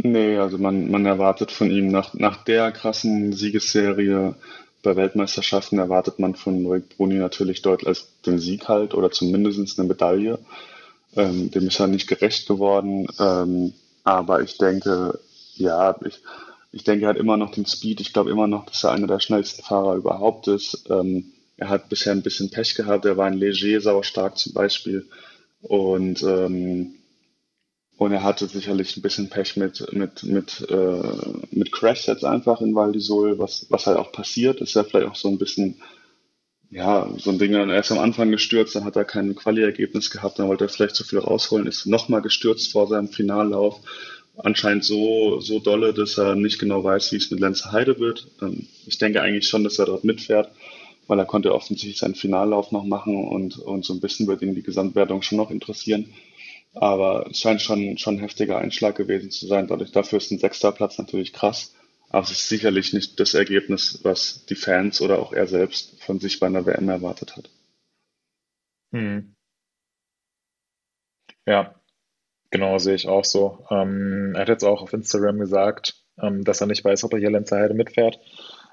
Nee, also man, man erwartet von ihm nach, nach der krassen Siegesserie bei Weltmeisterschaften erwartet man von Rick Bruni natürlich deutlich als den Sieg halt oder zumindest eine Medaille. Ähm, dem ist er nicht gerecht geworden. Ähm, aber ich denke, ja, ich, ich denke, er hat immer noch den Speed. Ich glaube immer noch, dass er einer der schnellsten Fahrer überhaupt ist. Ähm, er hat bisher ein bisschen Pech gehabt. Er war ein Leger sauerstark zum Beispiel. Und ähm, und er hatte sicherlich ein bisschen Pech mit, mit, mit, äh, mit Crash jetzt einfach in Val d'Isole, was, was halt auch passiert. Ist ja vielleicht auch so ein bisschen, ja, so ein Ding, er ist am Anfang gestürzt, dann hat er kein Quali-Ergebnis gehabt, dann wollte er vielleicht zu viel rausholen, ist nochmal gestürzt vor seinem Finallauf. Anscheinend so, so dolle, dass er nicht genau weiß, wie es mit Lenz Heide wird. Ähm, ich denke eigentlich schon, dass er dort mitfährt, weil er konnte offensichtlich seinen Finallauf noch machen und, und so ein bisschen wird ihn die Gesamtwertung schon noch interessieren. Aber es scheint schon, schon ein heftiger Einschlag gewesen zu sein. Dadurch, dafür ist ein sechster Platz natürlich krass. Aber es ist sicherlich nicht das Ergebnis, was die Fans oder auch er selbst von sich bei einer WM erwartet hat. Hm. Ja, genau, sehe ich auch so. Ähm, er hat jetzt auch auf Instagram gesagt, ähm, dass er nicht weiß, ob er hier Lenzerheide mitfährt,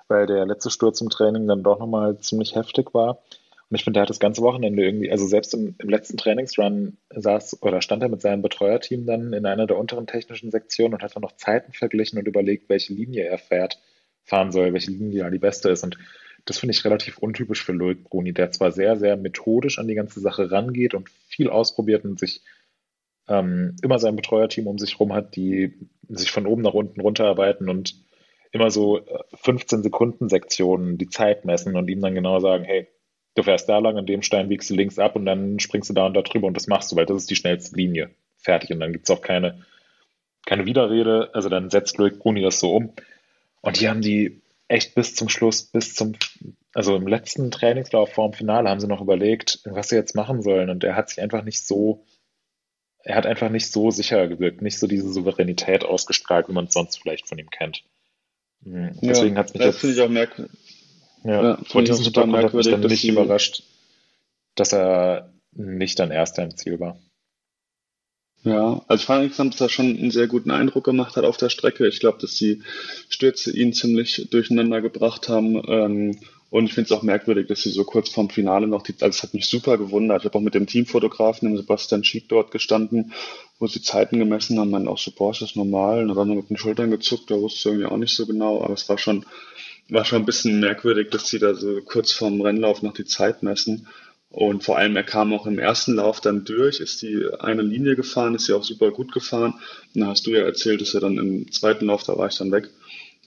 weil der letzte Sturz im Training dann doch nochmal ziemlich heftig war. Und ich finde, der hat das ganze Wochenende irgendwie, also selbst im, im, letzten Trainingsrun saß oder stand er mit seinem Betreuerteam dann in einer der unteren technischen Sektionen und hat dann noch Zeiten verglichen und überlegt, welche Linie er fährt, fahren soll, welche Linie ja die beste ist. Und das finde ich relativ untypisch für Loic Bruni, der zwar sehr, sehr methodisch an die ganze Sache rangeht und viel ausprobiert und sich ähm, immer sein Betreuerteam um sich herum hat, die sich von oben nach unten runterarbeiten und immer so 15 äh, Sekunden Sektionen die Zeit messen und ihm dann genau sagen, hey, du fährst da lang, an dem Stein biegst du links ab und dann springst du da und da drüber und das machst du, weil das ist die schnellste Linie. Fertig. Und dann gibt es auch keine, keine Widerrede. Also dann setzt Loic Bruni das so um. Und die haben die echt bis zum Schluss, bis zum, also im letzten Trainingslauf vor dem Finale haben sie noch überlegt, was sie jetzt machen sollen. Und er hat sich einfach nicht so, er hat einfach nicht so sicher gewirkt, nicht so diese Souveränität ausgestrahlt, wie man es sonst vielleicht von ihm kennt. Hm, deswegen ja, hat es mich das jetzt. Ich auch merken. Ja, ja vor diesem Hintergrund hat mich dann nicht überrascht, dass er nicht dann Erster im Ziel war. Ja, also ich fand insgesamt, dass er schon einen sehr guten Eindruck gemacht hat auf der Strecke. Ich glaube, dass die Stürze ihn ziemlich durcheinander gebracht haben. Ähm, und ich finde es auch merkwürdig, dass sie so kurz vorm Finale noch die, also es hat mich super gewundert. Ich habe auch mit dem Teamfotografen, dem Sebastian Schick, dort gestanden, wo sie Zeiten gemessen haben, meinen auch so, Porsche ist normal. Und dann haben wir mit den Schultern gezuckt, da wusste ich irgendwie auch nicht so genau, aber es war schon war schon ein bisschen merkwürdig, dass sie da so kurz vorm Rennlauf noch die Zeit messen. Und vor allem, er kam auch im ersten Lauf dann durch, ist die eine Linie gefahren, ist ja auch super gut gefahren. Und da hast du ja erzählt, dass er dann im zweiten Lauf, da war ich dann weg,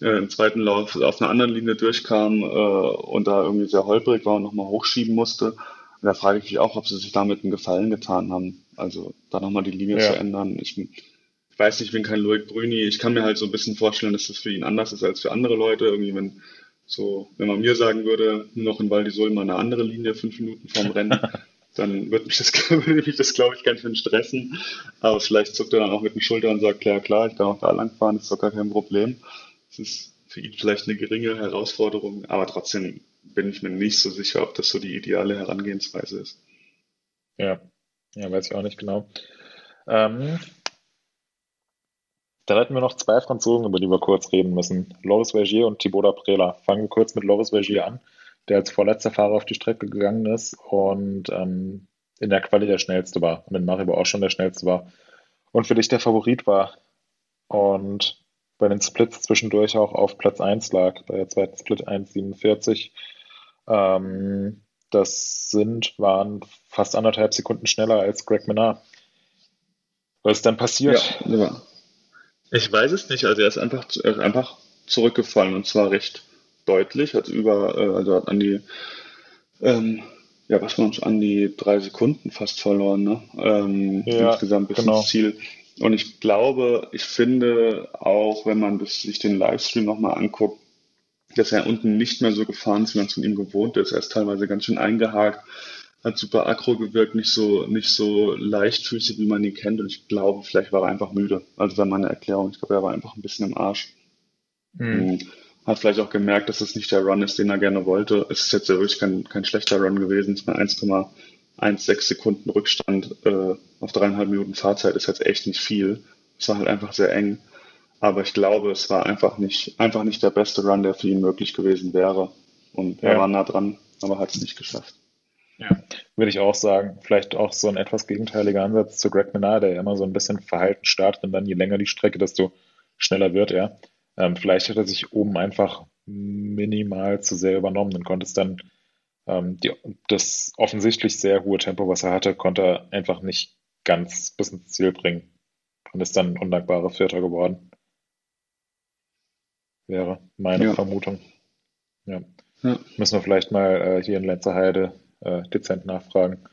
äh, im zweiten Lauf auf einer anderen Linie durchkam äh, und da irgendwie sehr holprig war und nochmal hochschieben musste. Und da frage ich mich auch, ob sie sich damit einen Gefallen getan haben. Also da nochmal die Linie ja. zu ändern. Ich, weiß nicht, ich bin kein Loic Brüni. Ich kann mir halt so ein bisschen vorstellen, dass das für ihn anders ist als für andere Leute. Irgendwie, wenn so, wenn man mir sagen würde, noch in Val di Sol mal eine andere Linie, fünf Minuten vorm Rennen, [LAUGHS] dann würde mich das, [LAUGHS] würde mich das glaube ich, ganz schön stressen. Aber vielleicht zuckt er dann auch mit den Schultern und sagt, klar, klar, ich kann auch da lang fahren, ist doch gar kein Problem. Das ist für ihn vielleicht eine geringe Herausforderung, aber trotzdem bin ich mir nicht so sicher, ob das so die ideale Herangehensweise ist. Ja, ja, weiß ich auch nicht genau. Ähm, dann hätten wir noch zwei Franzosen, über die wir kurz reden müssen. Loris Vergier und Thibaut Aprela. Fangen wir kurz mit Loris Vergier an, der als vorletzter Fahrer auf die Strecke gegangen ist und ähm, in der Quali der schnellste war und in Maribor auch schon der schnellste war und für dich der Favorit war und bei den Splits zwischendurch auch auf Platz 1 lag, bei der zweiten Split 1,47. Ähm, das sind, waren fast anderthalb Sekunden schneller als Greg Menard. Was ist dann passiert? Ja. Ich weiß es nicht. Also er ist einfach, er ist einfach zurückgefallen und zwar recht deutlich, hat über, äh, also hat an die, ähm, ja, was waren es, an die drei Sekunden fast verloren, ne? Ähm, ja, insgesamt bis genau. ins Ziel. Und ich glaube, ich finde auch, wenn man sich den Livestream nochmal anguckt, dass er unten nicht mehr so gefahren ist, wie man es von ihm gewohnt ist. Er ist teilweise ganz schön eingehakt hat super aggro gewirkt, nicht so, nicht so leichtfüßig, wie man ihn kennt. Und ich glaube, vielleicht war er einfach müde. Also war meine Erklärung. Ich glaube, er war einfach ein bisschen im Arsch. Mhm. Hat vielleicht auch gemerkt, dass es nicht der Run ist, den er gerne wollte. Es ist jetzt ja wirklich kein, kein schlechter Run gewesen. Es war 1,16 Sekunden Rückstand äh, auf dreieinhalb Minuten Fahrzeit ist jetzt echt nicht viel. Es war halt einfach sehr eng. Aber ich glaube, es war einfach nicht, einfach nicht der beste Run, der für ihn möglich gewesen wäre. Und ja. er war nah dran, aber hat es nicht geschafft. Ja, würde ich auch sagen. Vielleicht auch so ein etwas gegenteiliger Ansatz zu Greg Menard, der immer so ein bisschen verhalten startet und dann je länger die Strecke, desto schneller wird er. Ähm, vielleicht hat er sich oben einfach minimal zu sehr übernommen und konnte es dann ähm, die, das offensichtlich sehr hohe Tempo, was er hatte, konnte er einfach nicht ganz bis ins Ziel bringen und ist dann undankbarer Vierter geworden. Wäre meine ja. Vermutung. Ja. ja. Müssen wir vielleicht mal äh, hier in Lenzerheide äh, dezent nachfragen,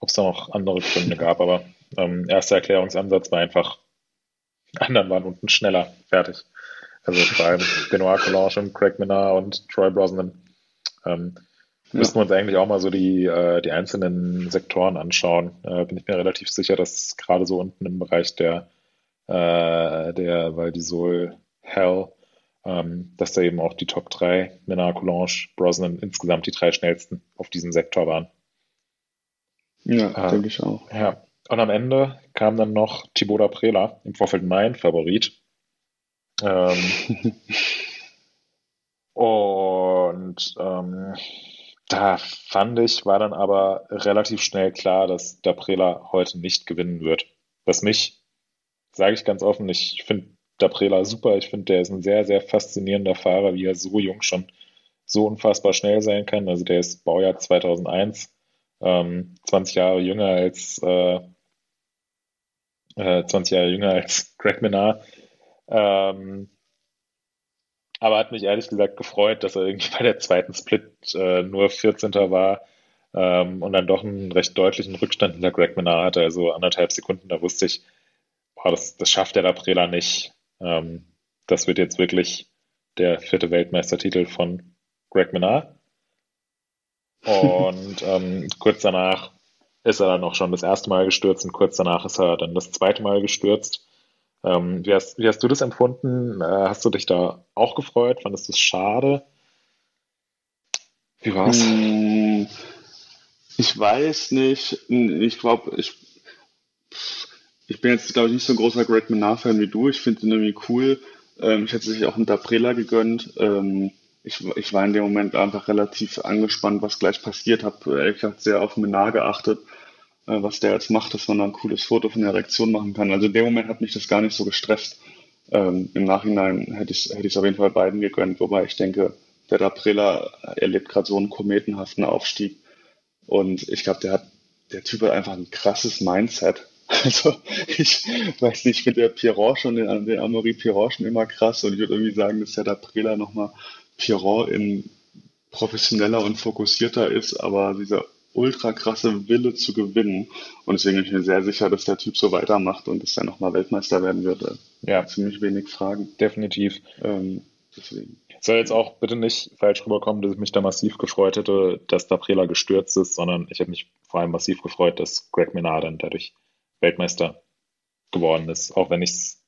ob es da noch andere Gründe gab. Aber ähm, erster Erklärungsansatz war einfach, anderen waren unten schneller, fertig. Also vor Benoit Collange und Craig Minard und Troy Brosnan. Ähm, ja. Müssten wir uns eigentlich auch mal so die, äh, die einzelnen Sektoren anschauen. Äh, bin ich mir relativ sicher, dass gerade so unten im Bereich der, äh, der Valdisol Hell ähm, dass da eben auch die Top 3, Menard, Coulange, Brosnan, insgesamt die drei schnellsten auf diesem Sektor waren. Ja, äh, denke ich auch. Ja. Und am Ende kam dann noch Thibaut Prela, im Vorfeld mein Favorit. Ähm, [LAUGHS] und ähm, da fand ich, war dann aber relativ schnell klar, dass der Prela heute nicht gewinnen wird. Was mich, sage ich ganz offen, ich finde Daprela super. Ich finde, der ist ein sehr, sehr faszinierender Fahrer, wie er so jung schon so unfassbar schnell sein kann. Also der ist Baujahr 2001, ähm, 20 Jahre jünger als äh, äh, 20 Jahre jünger als [LAUGHS] Greg Menard. Ähm, aber hat mich ehrlich gesagt gefreut, dass er irgendwie [LAUGHS] bei der zweiten Split äh, nur 14. war ähm, und dann doch einen recht deutlichen Rückstand hinter Greg Menard hatte, also anderthalb Sekunden. Da wusste ich, boah, das, das schafft der Daprela nicht. Ähm, das wird jetzt wirklich der vierte Weltmeistertitel von Greg Menard. Und [LAUGHS] ähm, kurz danach ist er dann auch schon das erste Mal gestürzt und kurz danach ist er dann das zweite Mal gestürzt. Ähm, wie, hast, wie, hast, du das empfunden? Äh, hast du dich da auch gefreut? Fandest du es schade? Wie war's? Hm, ich weiß nicht. Ich glaube, ich ich bin jetzt, glaube ich, nicht so ein großer Greg Menard-Fan wie du. Ich finde ihn irgendwie cool. Ähm, ich hätte sich auch einen Daprela gegönnt. Ähm, ich, ich war in dem Moment einfach relativ angespannt, was gleich passiert. Habe ehrlich gesagt sehr auf Menard geachtet, äh, was der jetzt macht, dass man da ein cooles Foto von der Reaktion machen kann. Also in dem Moment hat mich das gar nicht so gestresst. Ähm, Im Nachhinein hätte ich es hätte auf jeden Fall beiden gegönnt, wobei ich denke, der Daprela erlebt gerade so einen kometenhaften Aufstieg Und ich glaube, der hat, der Typ hat einfach ein krasses Mindset. Also ich weiß nicht, ich finde der Pierrot schon, den, den Amaury Pierrot schon immer krass und ich würde irgendwie sagen, dass der da Prela nochmal Pierrot in professioneller und fokussierter ist, aber dieser ultra krasse Wille zu gewinnen. Und deswegen bin ich mir sehr sicher, dass der Typ so weitermacht und dass er nochmal Weltmeister werden wird. Ja. Ziemlich wenig Fragen. Definitiv. Ähm, deswegen. Soll jetzt auch bitte nicht falsch rüberkommen, dass ich mich da massiv gefreut hätte, dass da Prela gestürzt ist, sondern ich habe mich vor allem massiv gefreut, dass Greg Minard dann dadurch Weltmeister geworden ist, auch wenn ich es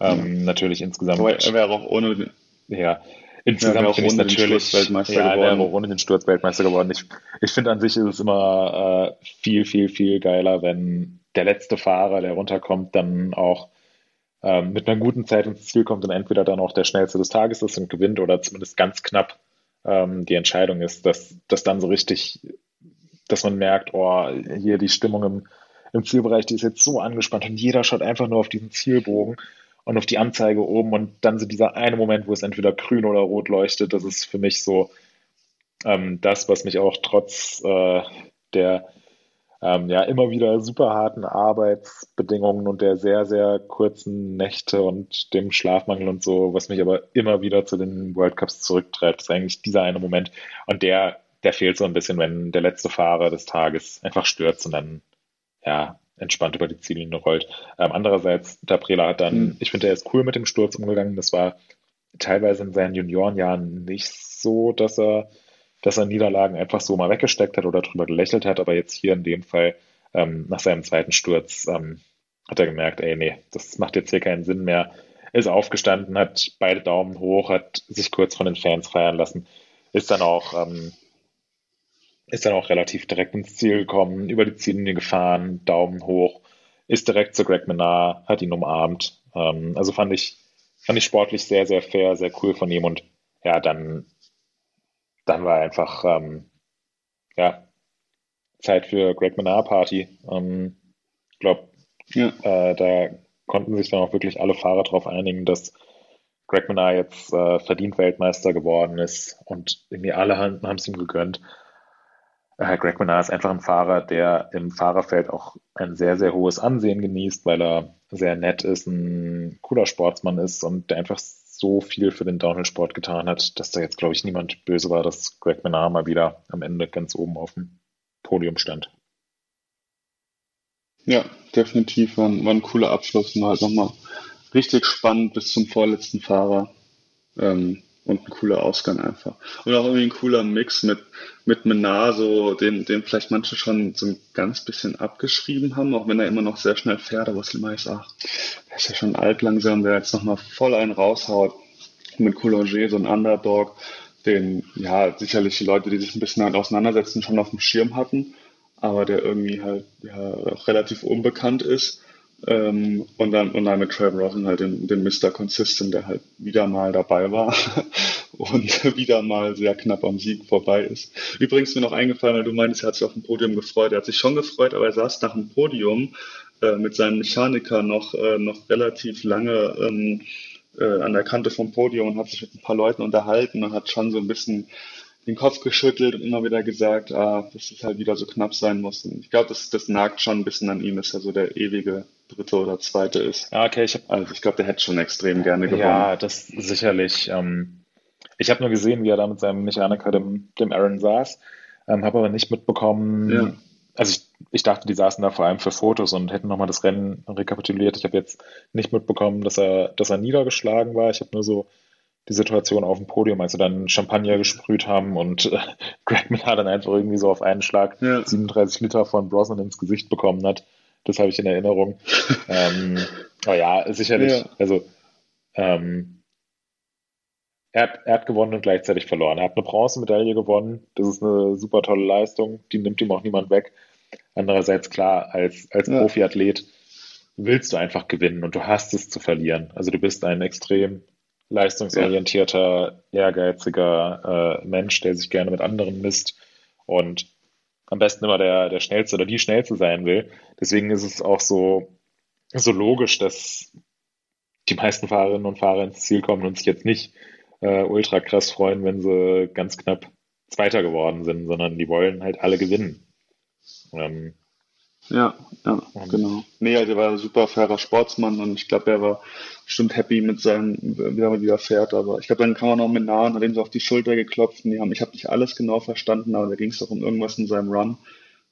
ähm, ja. natürlich insgesamt. Aber er wäre auch ohne. Ja, insgesamt finde ich natürlich. Weltmeister ja, geworden. wäre ohne den Sturz Weltmeister geworden. Ich, ich finde an sich ist es immer äh, viel, viel, viel geiler, wenn der letzte Fahrer, der runterkommt, dann auch ähm, mit einer guten Zeit ins Ziel kommt und entweder dann auch der schnellste des Tages ist und gewinnt oder zumindest ganz knapp ähm, die Entscheidung ist, dass, dass dann so richtig, dass man merkt, oh, hier die Stimmung im im Zielbereich, die ist jetzt so angespannt und jeder schaut einfach nur auf diesen Zielbogen und auf die Anzeige oben und dann so dieser eine Moment, wo es entweder grün oder rot leuchtet, das ist für mich so ähm, das, was mich auch trotz äh, der ähm, ja immer wieder super harten Arbeitsbedingungen und der sehr, sehr kurzen Nächte und dem Schlafmangel und so, was mich aber immer wieder zu den World Cups zurücktreibt, ist eigentlich dieser eine Moment. Und der, der fehlt so ein bisschen, wenn der letzte Fahrer des Tages einfach stürzt und dann ja, entspannt über die Ziellinie rollt. Ähm, andererseits, Daprela hat dann, mhm. ich finde, er ist cool mit dem Sturz umgegangen. Das war teilweise in seinen Juniorenjahren nicht so, dass er, dass er Niederlagen einfach so mal weggesteckt hat oder drüber gelächelt hat, aber jetzt hier in dem Fall, ähm, nach seinem zweiten Sturz, ähm, hat er gemerkt, ey, nee, das macht jetzt hier keinen Sinn mehr. Ist aufgestanden, hat beide Daumen hoch, hat sich kurz von den Fans feiern lassen, ist dann auch ähm, ist dann auch relativ direkt ins Ziel gekommen, über die Ziellinie gefahren, Daumen hoch, ist direkt zu Greg Menard, hat ihn umarmt. Ähm, also fand ich, fand ich sportlich sehr, sehr fair, sehr cool von ihm und ja, dann, dann war einfach, ähm, ja, Zeit für Greg Menard Party. Ähm, ich glaube, ja. äh, da konnten sich dann auch wirklich alle Fahrer darauf einigen, dass Greg Menard jetzt äh, verdient Weltmeister geworden ist und irgendwie alle haben es ihm gegönnt. Greg Menard ist einfach ein Fahrer, der im Fahrerfeld auch ein sehr, sehr hohes Ansehen genießt, weil er sehr nett ist, ein cooler Sportsmann ist und der einfach so viel für den Downhill-Sport getan hat, dass da jetzt, glaube ich, niemand böse war, dass Greg Menard mal wieder am Ende ganz oben auf dem Podium stand. Ja, definitiv war ein, war ein cooler Abschluss und halt nochmal richtig spannend bis zum vorletzten Fahrer. Ähm, und ein cooler Ausgang einfach. Und auch irgendwie ein cooler Mix mit, mit Menar, so, den, den vielleicht manche schon so ein ganz bisschen abgeschrieben haben, auch wenn er immer noch sehr schnell fährt, aber es ist ach, der ist ja schon alt langsam, der jetzt nochmal voll einen raushaut. Mit Coulanger, so ein Underdog, den, ja, sicherlich die Leute, die sich ein bisschen halt auseinandersetzen, schon auf dem Schirm hatten, aber der irgendwie halt, ja, relativ unbekannt ist ähm, und, dann, und dann mit Trevor Rosen halt den, den Mr. Consistent, der halt wieder mal dabei war [LAUGHS] und [LAUGHS] wieder mal sehr knapp am Sieg vorbei ist. Übrigens mir noch eingefallen, weil du meinst, er hat sich auf dem Podium gefreut. Er hat sich schon gefreut, aber er saß nach dem Podium äh, mit seinem Mechaniker noch, äh, noch relativ lange ähm, äh, an der Kante vom Podium und hat sich mit ein paar Leuten unterhalten und hat schon so ein bisschen den Kopf geschüttelt und immer wieder gesagt, ah, dass es halt wieder so knapp sein muss. Und ich glaube, das, das nagt schon ein bisschen an ihm, dass er so der ewige dritte oder zweite ist. Ja, okay, ich hab, also ich glaube, der hätte schon extrem gerne gewonnen. Ja, das sicherlich. Ähm, ich habe nur gesehen, wie er da mit seinem Mechaniker, dem, dem Aaron, saß, ähm, habe aber nicht mitbekommen. Ja. Also ich, ich dachte, die saßen da vor allem für Fotos und hätten nochmal das Rennen rekapituliert. Ich habe jetzt nicht mitbekommen, dass er, dass er niedergeschlagen war. Ich habe nur so die Situation auf dem Podium, als sie dann Champagner gesprüht haben und äh, [LAUGHS] Greg Miller dann einfach irgendwie so auf einen Schlag ja. 37 Liter von Brosnan ins Gesicht bekommen hat. Das habe ich in Erinnerung. [LAUGHS] ähm, aber ja, sicherlich. Ja. Also ähm, er, hat, er hat gewonnen und gleichzeitig verloren. Er hat eine Bronzemedaille gewonnen. Das ist eine super tolle Leistung. Die nimmt ihm auch niemand weg. Andererseits klar, als, als ja. Profiathlet willst du einfach gewinnen und du hast es zu verlieren. Also du bist ein extrem leistungsorientierter, ehrgeiziger äh, Mensch, der sich gerne mit anderen misst und am besten immer der, der Schnellste oder die Schnellste sein will. Deswegen ist es auch so, so logisch, dass die meisten Fahrerinnen und Fahrer ins Ziel kommen und sich jetzt nicht äh, ultra krass freuen, wenn sie ganz knapp Zweiter geworden sind, sondern die wollen halt alle gewinnen. Ähm, ja, ja, genau. Nee, also er war ein super fairer Sportsmann und ich glaube, er war bestimmt happy mit seinem, wie er wieder fährt. Aber ich glaube, dann kam er noch mit nah und hat ihm so auf die Schulter geklopft. Und die haben, ich habe nicht alles genau verstanden, aber da ging es doch um irgendwas in seinem Run.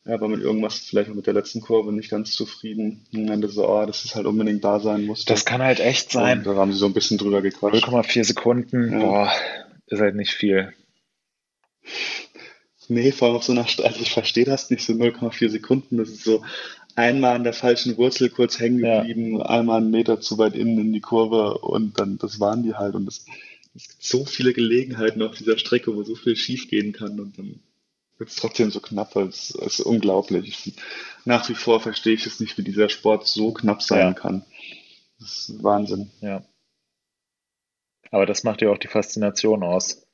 Er war mit irgendwas, vielleicht auch mit der letzten Kurve, nicht ganz zufrieden. Und dann so, oh, dass es halt unbedingt da sein muss. Das kann halt echt sein. Und da haben sie so ein bisschen drüber gequatscht. 0,4 Sekunden, ja. boah, ist halt nicht viel. Nee, vor allem auf so einer also ich verstehe das nicht, so 0,4 Sekunden, das ist so einmal an der falschen Wurzel kurz hängen geblieben, ja. einmal einen Meter zu weit innen in die Kurve und dann, das waren die halt und es gibt so viele Gelegenheiten auf dieser Strecke, wo so viel schief gehen kann und dann wird es trotzdem so knapp, es ist unglaublich. Ich, nach wie vor verstehe ich es nicht, wie dieser Sport so knapp sein ja. kann. Das ist Wahnsinn. Ja. Aber das macht ja auch die Faszination aus.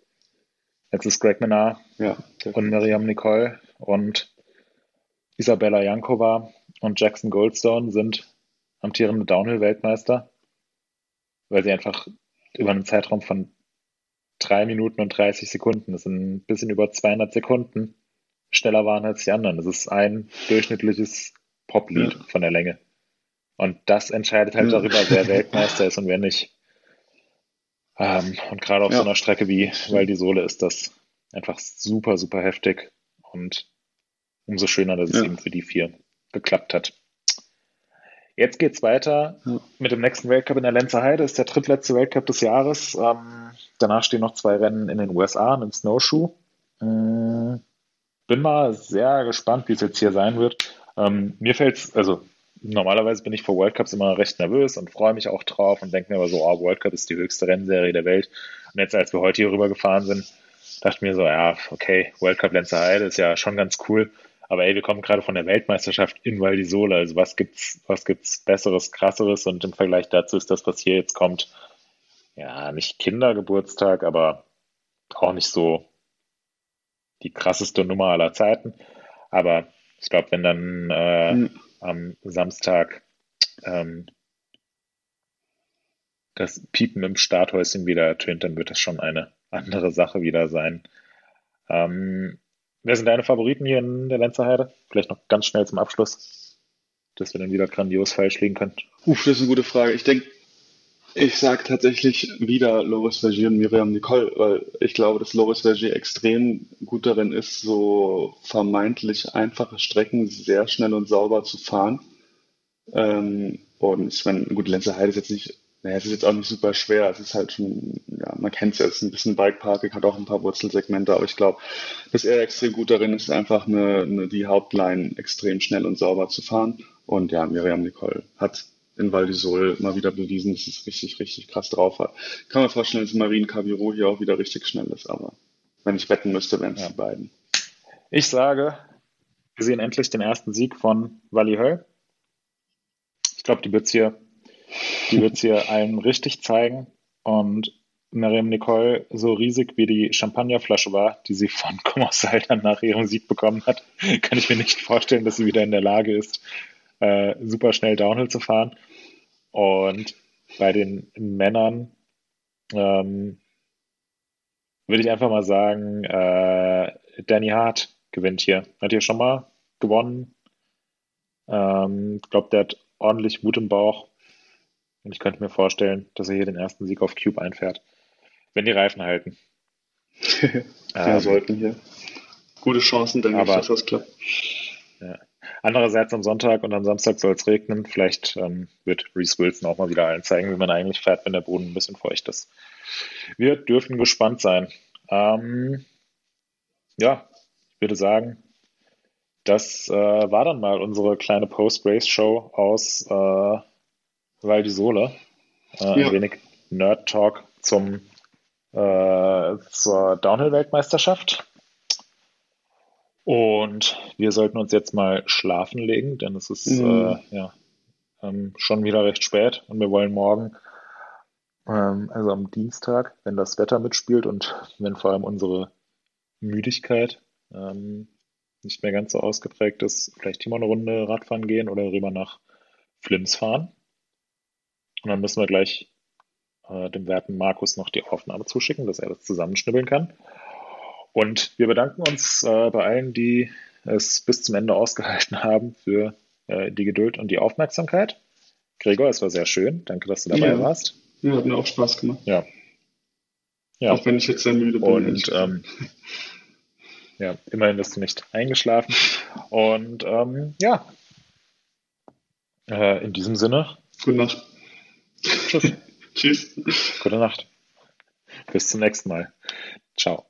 Jetzt ist Greg Menard ja, und Miriam Nicole und Isabella Jankova und Jackson Goldstone sind amtierende Downhill-Weltmeister, weil sie einfach über einen Zeitraum von drei Minuten und 30 Sekunden, das sind ein bisschen über 200 Sekunden, schneller waren als die anderen. Das ist ein durchschnittliches Poplied ja. von der Länge. Und das entscheidet halt darüber, wer [LAUGHS] Weltmeister ist und wer nicht. Ähm, und gerade auf ja. so einer Strecke wie Val di Sole ist das einfach super, super heftig und umso schöner, dass es ja. eben für die vier geklappt hat. Jetzt geht's weiter ja. mit dem nächsten Weltcup in der Lenzer Heide. Ist der drittletzte Weltcup des Jahres. Ähm, danach stehen noch zwei Rennen in den USA, einen Snowshoe. Ähm, bin mal sehr gespannt, wie es jetzt hier sein wird. Ähm, mir fällt's, also normalerweise bin ich vor World Cups immer recht nervös und freue mich auch drauf und denke mir aber so, oh, World Cup ist die höchste Rennserie der Welt. Und jetzt, als wir heute hier rüber gefahren sind, dachte ich mir so, ja, okay, World Cup Lenzer Heide ist ja schon ganz cool. Aber ey, wir kommen gerade von der Weltmeisterschaft in Val di Sole. Also was gibt's, was gibt's Besseres, Krasseres? Und im Vergleich dazu ist das, was hier jetzt kommt, ja, nicht Kindergeburtstag, aber auch nicht so die krasseste Nummer aller Zeiten. Aber ich glaube, wenn dann äh, mhm am Samstag ähm, das Piepen im Starthäuschen wieder ertönt, dann wird das schon eine andere Sache wieder sein. Ähm, wer sind deine Favoriten hier in der Lenzerheide? Vielleicht noch ganz schnell zum Abschluss, dass wir dann wieder grandios falsch liegen können. Uff, das ist eine gute Frage. Ich denke, ich sage tatsächlich wieder Loris Vergier und Miriam Nicole, weil ich glaube, dass Loris Vergier extrem gut darin ist, so vermeintlich einfache Strecken sehr schnell und sauber zu fahren. Ähm, und ich meine, gut, Lenzer Heide ist jetzt nicht, naja, es ist jetzt auch nicht super schwer. Es ist halt schon, ja, man kennt es ja, es ist ein bisschen Bikeparking, hat auch ein paar Wurzelsegmente, aber ich glaube, dass er extrem gut darin ist, einfach eine, eine, die Hauptline extrem schnell und sauber zu fahren. Und ja, Miriam Nicole hat in Val d'Isole mal wieder bewiesen, dass es richtig, richtig krass drauf hat. Kann man vorstellen, dass Marine Cabiro hier auch wieder richtig schnell ist, aber wenn ich wetten müsste, wären es ja. die beiden. Ich sage, wir sehen endlich den ersten Sieg von Wally Höll. Ich glaube, die wird es hier, die wird's hier [LAUGHS] allen richtig zeigen. Und Miriam Nicole, so riesig wie die Champagnerflasche war, die sie von [LAUGHS] Kommersaltern nach ihrem Sieg bekommen hat, [LAUGHS] kann ich mir nicht vorstellen, dass sie wieder in der Lage ist, äh, super schnell Downhill zu fahren. Und bei den Männern ähm, würde ich einfach mal sagen, äh, Danny Hart gewinnt hier. Hat hier schon mal gewonnen. Ähm, ich glaube, der hat ordentlich Wut im Bauch. Und ich könnte mir vorstellen, dass er hier den ersten Sieg auf Cube einfährt. Wenn die Reifen halten. [LAUGHS] ja, ähm, sollten hier. Gute Chancen, denke aber, ich, dass das klappt. Ja. Andererseits am Sonntag und am Samstag soll es regnen. Vielleicht ähm, wird Reese Wilson auch mal wieder allen zeigen, wie man eigentlich fährt, wenn der Boden ein bisschen feucht ist. Wir dürfen gespannt sein. Ähm, ja, ich würde sagen, das äh, war dann mal unsere kleine Post-Race-Show aus äh, Val di Sole. Äh, ja. Ein wenig Nerd-Talk zum äh, zur Downhill-Weltmeisterschaft. Und wir sollten uns jetzt mal schlafen legen, denn es ist mhm. äh, ja, ähm, schon wieder recht spät und wir wollen morgen, ähm, also am Dienstag, wenn das Wetter mitspielt und wenn vor allem unsere Müdigkeit ähm, nicht mehr ganz so ausgeprägt ist, vielleicht hier mal eine Runde Radfahren gehen oder rüber nach Flims fahren. Und dann müssen wir gleich äh, dem werten Markus noch die Aufnahme zuschicken, dass er das zusammenschnibbeln kann. Und wir bedanken uns äh, bei allen, die es bis zum Ende ausgehalten [LAUGHS] haben, für äh, die Geduld und die Aufmerksamkeit. Gregor, es war sehr schön. Danke, dass du dabei Ja. warst. Ja, hat mir auch Spaß gemacht. Ja. Ja. Auch wenn ich jetzt sehr müde bin. Und ähm, ja, immerhin bist du nicht eingeschlafen. Und ähm, ja, äh, in diesem Sinne, Gute Nacht. tschüss, [LAUGHS] Tschüss. gute Nacht. Bis zum nächsten Mal. Ciao.